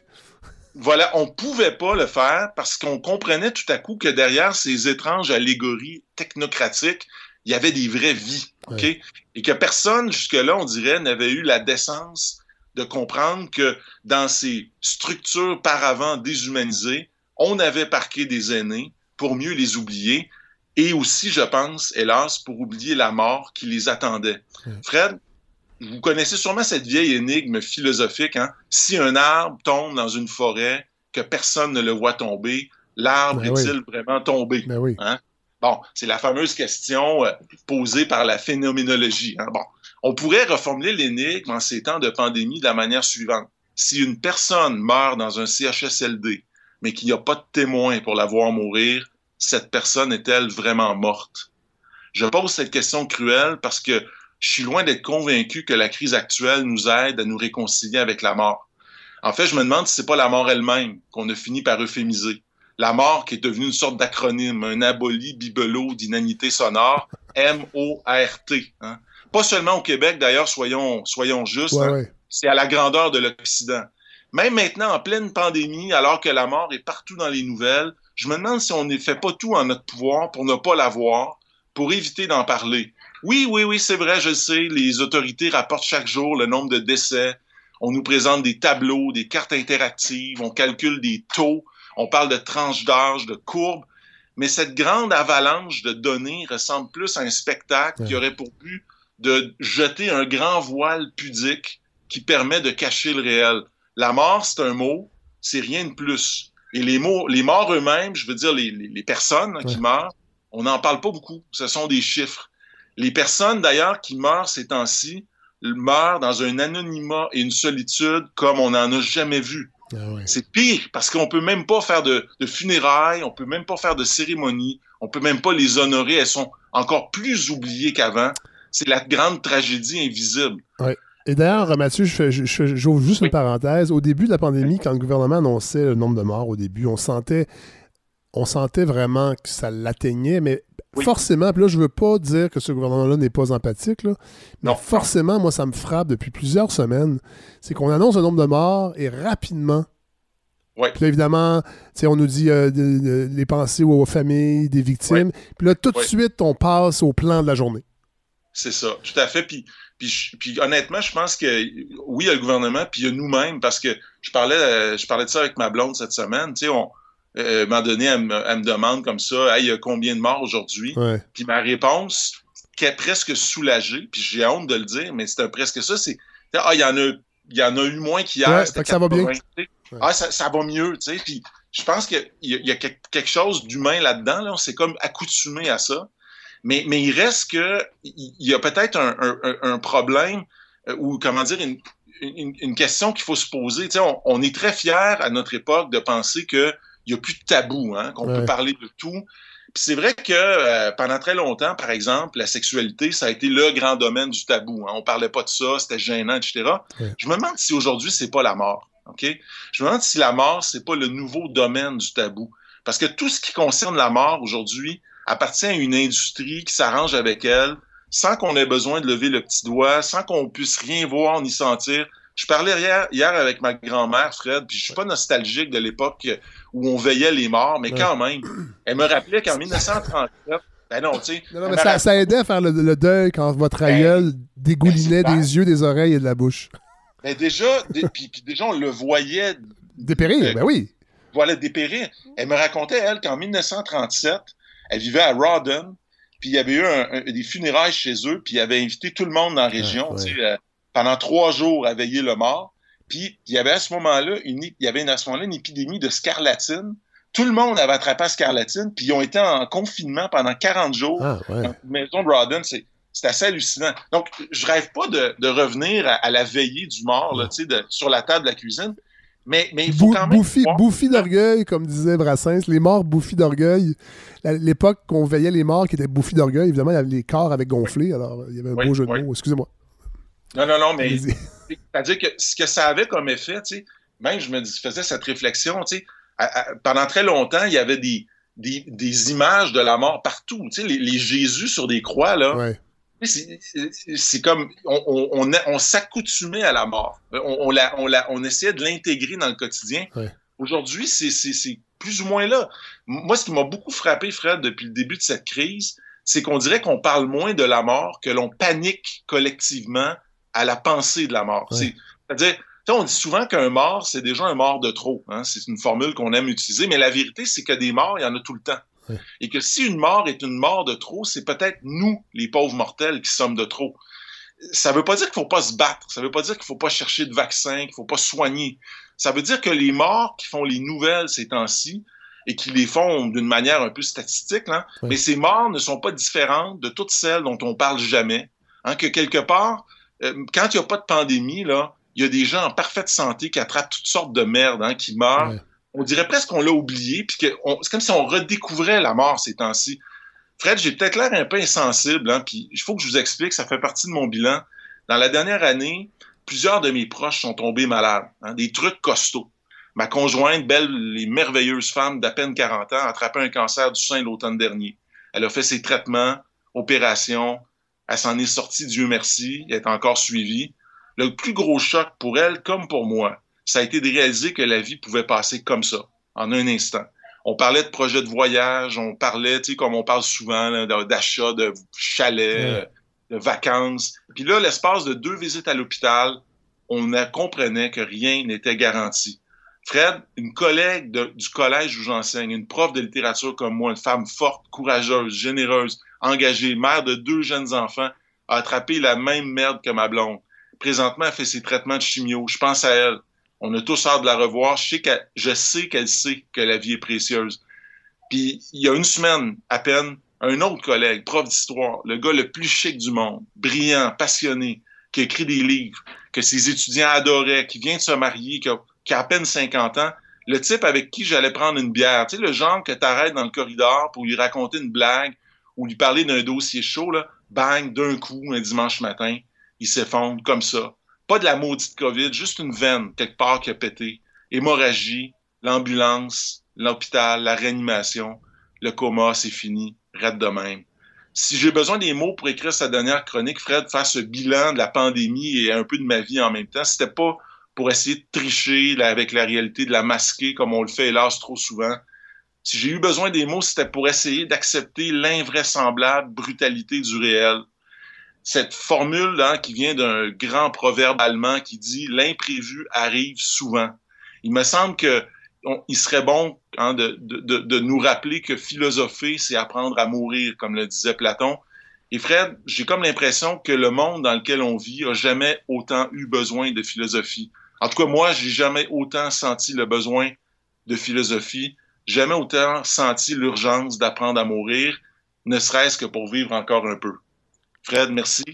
Voilà, on pouvait pas le faire parce qu'on comprenait tout à coup que derrière ces étranges allégories technocratiques, il y avait des vraies vies, ok, Ouais. et que personne jusque-là, on dirait, n'avait eu la décence de comprendre que dans ces structures par avant déshumanisées, on avait parqué des aînés pour mieux les oublier, et aussi, je pense, hélas, pour oublier la mort qui les attendait. Fred, vous connaissez sûrement cette vieille énigme philosophique. Hein? Si un arbre tombe dans une forêt, que personne ne le voit tomber, l'arbre Ben est-il vraiment tombé? Ben oui. Hein? Bon, c'est la fameuse question euh, posée par la phénoménologie. hein? Bon, on pourrait reformuler l'énigme en ces temps de pandémie de la manière suivante. Si une personne meurt dans un CHSLD, mais qu'il n'y a pas de témoin pour la voir mourir, cette personne est-elle vraiment morte? Je pose cette question cruelle parce que je suis loin d'être convaincu que la crise actuelle nous aide à nous réconcilier avec la mort. En fait, je me demande si c'est pas la mort elle-même qu'on a fini par euphémiser. La mort qui est devenue une sorte d'acronyme, un aboli bibelot d'inanité sonore, M-O-R-T. hein. Pas seulement au Québec, d'ailleurs, soyons, soyons justes, Ouais, hein. ouais. c'est à la grandeur de l'Occident. Même maintenant, en pleine pandémie, alors que la mort est partout dans les nouvelles, je me demande si on ne fait pas tout en notre pouvoir pour ne pas la voir, pour éviter d'en parler. Oui, oui, oui, c'est vrai, je le sais, les autorités rapportent chaque jour le nombre de décès. On nous présente des tableaux, des cartes interactives, on calcule des taux, on parle de tranches d'âge, de courbes. Mais cette grande avalanche de données ressemble plus à un spectacle qui aurait pour but de jeter un grand voile pudique qui permet de cacher le réel. La mort, c'est un mot, c'est rien de plus. Et les mots, les morts eux-mêmes, je veux dire les, les, les personnes hein, qui meurent, on n'en parle pas beaucoup. Ce sont des chiffres. Les personnes, d'ailleurs, qui meurent ces temps-ci, meurent dans un anonymat et une solitude comme on n'en a jamais vu. C'est pire parce qu'on peut même pas faire de, de, funérailles, on peut même pas faire de cérémonies, on peut même pas les honorer. Elles sont encore plus oubliées qu'avant. C'est la grande tragédie invisible. Ouais. Et d'ailleurs, Mathieu, je fais- je- je- j'ouvre juste une parenthèse. Au début de la pandémie, quand le gouvernement annonçait le nombre de morts, au début, on sentait, on sentait vraiment que ça l'atteignait, mais forcément, puis là, je veux pas dire que ce gouvernement-là n'est pas empathique, là, mais forcément, moi, ça me frappe depuis plusieurs semaines, c'est qu'on annonce un nombre de morts et rapidement, Ouais. puis là, évidemment, on nous dit euh, de- de- les pensées aux familles des victimes, puis là, tout de Ouais. suite, on passe au plan de la journée. C'est ça, tout à fait. Puis, puis, honnêtement, je pense que oui, il y a le gouvernement, puis il y a nous-mêmes, parce que je parlais, euh, je parlais de ça avec ma blonde cette semaine. Tu sais, on, euh, à un moment donné, elle me, elle me demande comme ça, hey, il y a combien de morts aujourd'hui? Ouais. Puis ma réponse, qui est presque soulagée, puis j'ai honte de le dire, mais c'était presque ça, c'est ah, il y en a, il y en a eu moins qu'hier. Ouais, que ça va bien. 80, tu sais. Ah, ça, ça va mieux, tu sais. Puis je pense qu'il y, y a quelque chose d'humain là-dedans. Là. On s'est comme accoutumé à ça. Mais, mais il reste que il y a peut-être un, un- un- un problème euh, ou comment dire une, une, une question qu'il faut se poser. Tu sais, on, on est très fiers à notre époque de penser qu'il n'y a plus de tabou, hein, qu'on Ouais. peut parler de tout. Puis c'est vrai que euh, pendant très longtemps, par exemple, la sexualité, ça a été le grand domaine du tabou. Hein. On parlait pas de ça, c'était gênant, etc. Je me demande si aujourd'hui, c'est pas la mort. OK? Je me demande si la mort, c'est pas le nouveau domaine du tabou. Parce que tout ce qui concerne la mort aujourd'hui appartient à une industrie qui s'arrange avec elle sans qu'on ait besoin de lever le petit doigt, sans qu'on puisse rien voir ni sentir. Je parlais hier, hier avec ma grand-mère, Fred, puis je suis pas nostalgique de l'époque où on veillait les morts, mais Ouais. quand même, elle me rappelait qu'en 1937, ben non, tu sais, Non, mais ça, ça aidait à faire le, le deuil quand votre aïeul dégoulinait Ben, des yeux, des oreilles et de la bouche. Mais déjà, dé- puis, puis déjà, on le voyait. Dépérir, euh, ben oui. Voilà, dépérir. Elle me racontait, elle, qu'en 1937, elle vivait à Rawdon, puis il y avait eu un- un- des funérailles chez eux, puis il avait invité tout le monde dans la région, ouais. tu sais, euh, pendant trois jours à veiller le mort. Puis il y avait à ce moment-là une, il y avait à ce moment-là une épidémie de scarlatine. Tout le monde avait attrapé la scarlatine, puis ils ont été en confinement pendant 40 jours Ah, ouais. dans une maison de Rawdon. C'est c'est assez hallucinant. Donc, je rêve pas de, de revenir à, à la veillée du mort, là, de- sur la table de la cuisine. Mais, mais il faut Bou- quand même. bouffi, d'orgueil, comme disait Brassens. Les morts bouffis d'orgueil. L'époque qu'on veillait les morts qui étaient bouffis d'orgueil, évidemment, il y avait- les corps avaient gonflé. Alors, il y avait un Oui, beau jeu de oui. mots. Excusez-moi. Non, non, non, mais c'est-à-dire que ce que ça avait comme effet, tu sais, même je me dis- faisais cette réflexion, tu sais, à- à- pendant très longtemps, il y avait des, des, des images de la mort partout, tu sais, les, les Jésus sur des croix, là. Ouais. C'est- comme, on, on, on, s'accoutumait à la mort. On, on, la, on, la, on essayait de l'intégrer dans le quotidien. Ouais. Aujourd'hui, c'est- c'est c'est plus ou moins là. Moi, ce qui m'a beaucoup frappé, Fred, depuis le début de cette crise, c'est qu'on dirait qu'on parle moins de la mort, que l'on panique collectivement à la pensée de la mort. Ouais. C'est-à-dire, on dit souvent qu'un mort, c'est déjà un mort de trop. hein. C'est une formule qu'on aime utiliser, mais la vérité, c'est que des morts, il y en a tout le temps. Ouais. Et que si une mort est une mort de trop, c'est peut-être nous, les pauvres mortels, qui sommes de trop. Ça veut pas dire qu'il faut pas se battre. Ça veut pas dire qu'il faut pas chercher de vaccin, qu'il faut pas soigner. Ça veut dire que les morts qui font les nouvelles ces temps-ci et qui les font d'une manière un peu statistique, Ouais. mais ces morts ne sont pas différentes de toutes celles dont on parle jamais. Hein, que quelque part, euh, quand il n'y a pas de pandémie, là, il y a des gens en parfaite santé qui attrapent toutes sortes de merde, hein, qui meurent. Ouais. On dirait presque qu'on l'a oublié, puis que on- c'est comme si on redécouvrait la mort ces temps-ci. Fred, j'ai peut-être l'air un peu insensible, hein, puis il faut que je vous explique, ça fait partie de mon bilan. Dans la dernière année, plusieurs de mes proches sont tombés malades, hein, des trucs costauds. Ma conjointe, belle et merveilleuse femme d'à peine 40 ans, a attrapé un cancer du sein l'automne dernier. Elle a fait ses traitements, opérations, elle s'en est sortie, Dieu merci, elle est encore suivie. Le plus gros choc pour elle, comme pour moi, ça a été de réaliser que la vie pouvait passer comme ça, en un instant. On parlait de projets de voyage, on parlait, tu sais, comme on parle souvent, d'achat de chalets, euh, de vacances. Puis là, l'espace de deux visites à l'hôpital, on comprenait que rien n'était garanti. Fred, une collègue de- du collège où j'enseigne, une prof de littérature comme moi, une femme forte, courageuse, généreuse, engagée, mère de deux jeunes enfants, a attrapé la même merde que ma blonde. Présentement, elle fait ses traitements de chimio. Je pense à elle. On a tous hâte de la revoir. Je sais qu'elle, sait que la vie est précieuse. Puis, il y a une semaine à peine, un autre collègue, prof d'histoire, le gars le plus chic du monde, brillant, passionné, qui écrit des livres, que ses étudiants adoraient, qui vient de se marier, qui a, qui a à peine 50 ans, le type avec qui j'allais prendre une bière, tu sais, le genre que t'arrêtes dans le corridor pour lui raconter une blague ou lui parler d'un dossier chaud, bang, d'un coup, un dimanche matin, il s'effondre comme ça, pas de la maudite COVID, juste une veine quelque part qui a pété, hémorragie, l'ambulance, l'hôpital, la réanimation, le coma, c'est fini, reste de même. Si j'ai besoin des mots pour écrire sa dernière chronique, Fred, faire ce bilan de la pandémie et un peu de ma vie en même temps, c'était pas pour essayer de tricher avec la réalité, de la masquer comme on le fait hélas trop souvent. Si j'ai eu besoin des mots, c'était pour essayer d'accepter l'invraisemblable brutalité du réel. Cette formule hein, qui vient d'un grand proverbe allemand qui dit l'imprévu arrive souvent. Il me semble que on, il serait bon hein, de, nous rappeler que philosopher, c'est apprendre à mourir, comme le disait Platon. Et Fred, j'ai comme l'impression que le monde dans lequel on vit a jamais autant eu besoin de philosophie. En tout cas, moi, j'ai jamais autant senti le besoin de philosophie, jamais autant senti l'urgence d'apprendre à mourir, ne serait-ce que pour vivre encore un peu. Fred, merci.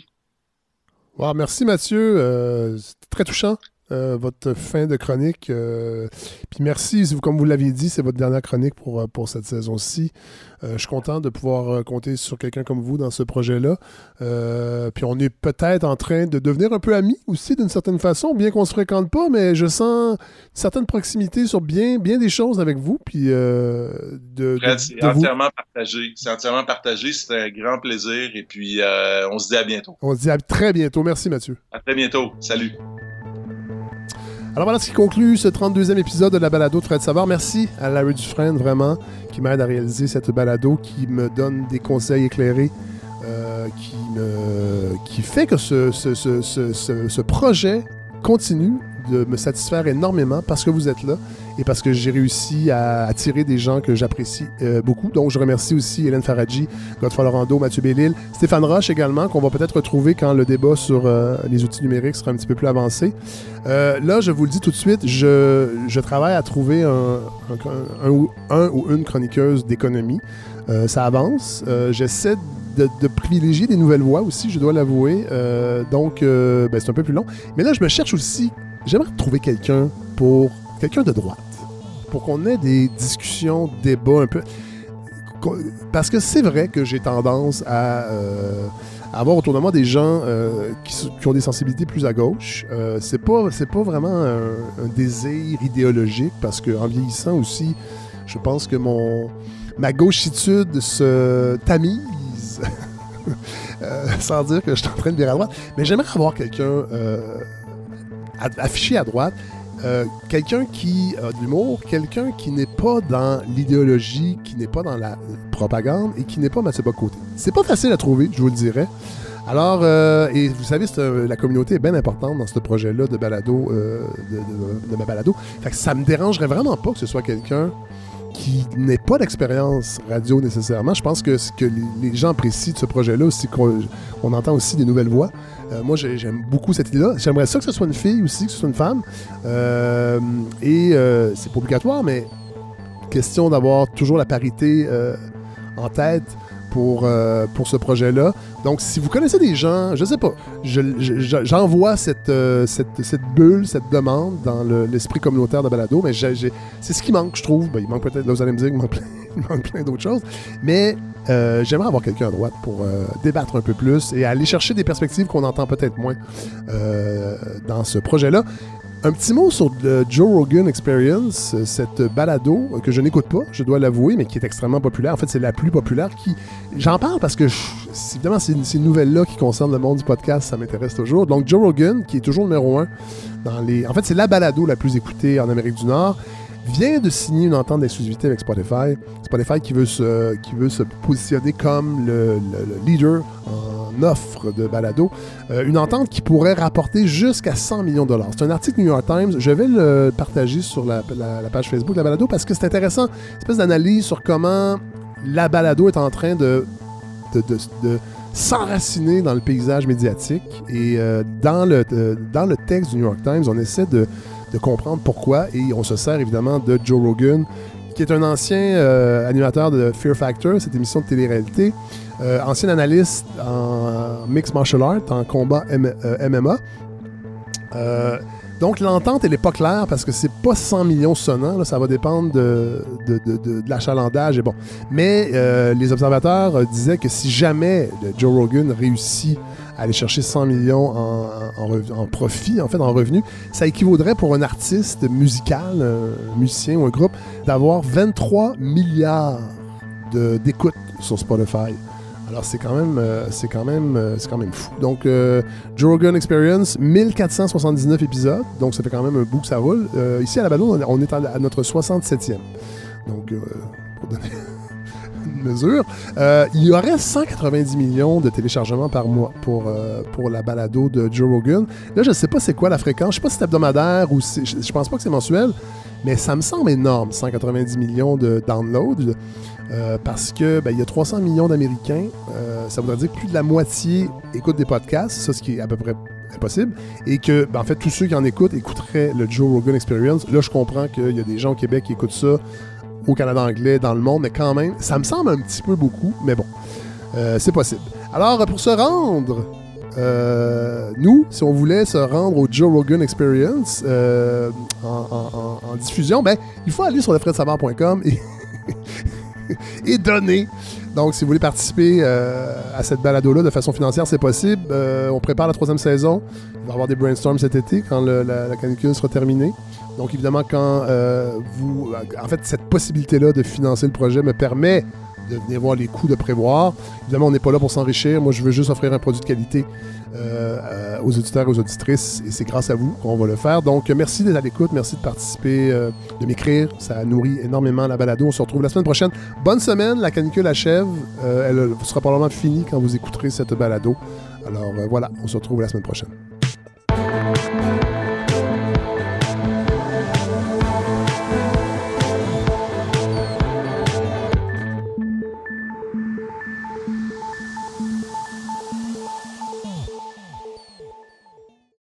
Wow, merci Mathieu, euh, c'était très touchant. Euh, votre fin de chronique. Euh, puis merci, comme vous l'aviez dit, c'est votre dernière chronique pour, euh, pour cette saison-ci. je suis content de pouvoir compter sur quelqu'un comme vous dans ce projet-là. puis on est peut-être en train de devenir un peu amis aussi d'une certaine façon, bien qu'on se fréquente pas, mais je sens une certaine proximité sur bien, bien des choses avec vous. Puis de, c'est entièrement partagé. C'est entièrement partagé. C'est un grand plaisir. Et puis on se dit à bientôt. On se dit à très bientôt. Merci Mathieu. À très bientôt. Salut. Alors voilà ce qui conclut ce 32e épisode de la balado de Fred Savard. Merci à Larry Dufresne, vraiment, qui m'aide à réaliser cette balado, qui me donne des conseils éclairés, euh, qui, me, fait que ce, ce projet continue de me satisfaire énormément parce que vous êtes là et parce que j'ai réussi à attirer des gens que j'apprécie euh, beaucoup. Donc, je remercie aussi Hélène Faradji, Godfrey Laurando, Mathieu Bellil, Stéphane Roche également, qu'on va peut-être retrouver quand le débat sur euh, les outils numériques sera un petit peu plus avancé. Euh, là, je vous le dis tout de suite, je, travaille à trouver un, ou une chroniqueuse d'économie. ça avance. J'essaie de, privilégier des nouvelles voix aussi, je dois l'avouer. donc, ben, c'est un peu plus long. Mais là, je me cherche aussi j'aimerais trouver quelqu'un pour. Quelqu'un de droite. Pour qu'on ait des discussions, débats un peu. Parce que c'est vrai que j'ai tendance à. Euh, avoir autour de moi des gens euh, qui, ont des sensibilités plus à gauche. Euh, c'est pas pas vraiment un, désir idéologique parce que en vieillissant aussi, je pense que mon ma gauchitude se tamise. sans dire que je suis en train de virer à droite. Mais j'aimerais avoir quelqu'un affiché à droite, euh, quelqu'un qui a de l'humour, quelqu'un qui n'est pas dans l'idéologie, qui n'est pas dans la propagande et qui n'est pas Mathieu Bocoté. C'est pas facile à trouver, je vous le dirais. Alors, euh, et vous savez, la communauté est bien importante dans ce projet-là de balado, euh, de, ma balado. Fait ça me dérangerait vraiment pas que ce soit quelqu'un qui n'ait pas d'expérience radio nécessairement. Je pense que ce que les gens apprécient de ce projet-là, c'est qu'on entend aussi des nouvelles voix. Euh, moi, j'aime beaucoup cette idée-là. J'aimerais ça que ce soit une fille aussi, que ce soit une femme. Euh, et euh, c'est pas obligatoire, mais question d'avoir toujours la parité en tête pour, pour ce projet-là. Donc, si vous connaissez des gens, je sais pas, j'envoie cette, cette, bulle, cette demande dans l'esprit communautaire de Balado, mais c'est ce qui manque, je trouve. Ben, il manque peut-être, vous allez me il manque plein d'autres choses. Mais euh, j'aimerais avoir quelqu'un à droite pour euh, débattre un peu plus et aller chercher des perspectives qu'on entend peut-être moins euh, dans ce projet-là. Un petit mot sur le Joe Rogan Experience, cette balado que je n'écoute pas, je dois l'avouer, mais qui est extrêmement populaire. En fait, c'est la plus populaire qui. J'en parle parce que, évidemment, ces, ces nouvelles-là qui concernent le monde du podcast, ça m'intéresse toujours. Donc, Joe Rogan, qui est toujours numéro un dans les. En fait, c'est la balado la plus écoutée en Amérique du Nord vient de signer une entente d'exclusivité avec Spotify. Spotify qui veut se, qui veut se positionner comme le, leader en offre de balado. Euh, une entente qui pourrait rapporter jusqu'à 100 millions de dollars. C'est un article New York Times. Je vais le partager sur la, page Facebook de la balado parce que c'est intéressant. Une espèce d'analyse sur comment la balado est en train de, s'enraciner dans le paysage médiatique. Et euh, dans, le, euh, dans le texte du New York Times, on essaie de de comprendre pourquoi. Et on se sert évidemment de Joe Rogan, qui est un ancien euh, animateur de Fear Factor, cette émission de télé-réalité, euh, ancien analyste en mixed martial art, en combat MMA. Euh, donc l'entente, elle n'est pas claire parce que c'est pas 100 millions sonnants, ça va dépendre de, de, l'achalandage. Et bon. Mais les observateurs disaient que si jamais Joe Rogan réussit aller chercher 100 millions en, en, profit, en fait, en revenus. Ça équivaudrait pour un artiste musical, un musicien ou un groupe, d'avoir 23 milliards d'écoutes sur Spotify. Alors c'est quand même, euh, c'est quand même, euh, c'est quand même fou. Donc euh, Joe Rogan Experience, 1479 épisodes, donc ça fait quand même un bout que ça roule. Euh, ici à la Ballon, on est à, notre 67e. Donc euh, pour donner mesure, euh, il y aurait 190 millions de téléchargements par mois pour, euh, pour la balado de Joe Rogan. Là, je ne sais pas c'est quoi la fréquence. Je sais pas si c'est hebdomadaire ou je, je pense pas que c'est mensuel, mais ça me semble énorme, 190 millions de downloads. Euh, parce que ben, il y a 300 millions d'Américains. Ça voudrait dire que plus de la moitié écoutent des podcasts, ça ce qui est à peu près impossible, et que ben, en fait tous ceux qui en écoutent écouteraient le Joe Rogan Experience. Là, je comprends qu'il y a des gens au Québec qui écoutent ça au Canada anglais, dans le monde, mais quand même, ça me semble un petit peu beaucoup, mais bon, euh, c'est possible. Alors, pour se rendre, euh, nous, si on voulait se rendre au Joe Rogan Experience euh, en, diffusion, ben, il faut aller sur lefredsavard.com et et donner. Donc, si vous voulez participer euh, à cette balado-là de façon financière, c'est possible. Euh, on prépare la troisième saison. Il va y avoir des brainstorms cet été quand le- la, la canicule sera terminée. Donc, évidemment, quand euh, vous... En fait, cette possibilité-là de financer le projet me permet de venir voir les coûts de prévoir. Évidemment, on n'est pas là pour s'enrichir. Moi, je veux juste offrir un produit de qualité euh, euh, aux auditeurs et aux auditrices. Et c'est grâce à vous qu'on va le faire. Donc, merci d'être à l'écoute. Merci de participer, euh, de m'écrire. Ça nourrit énormément la balado. On se retrouve la semaine prochaine. Bonne semaine. La canicule achève. Elle sera probablement finie quand vous écouterez cette balado. Alors, voilà. On se retrouve la semaine prochaine.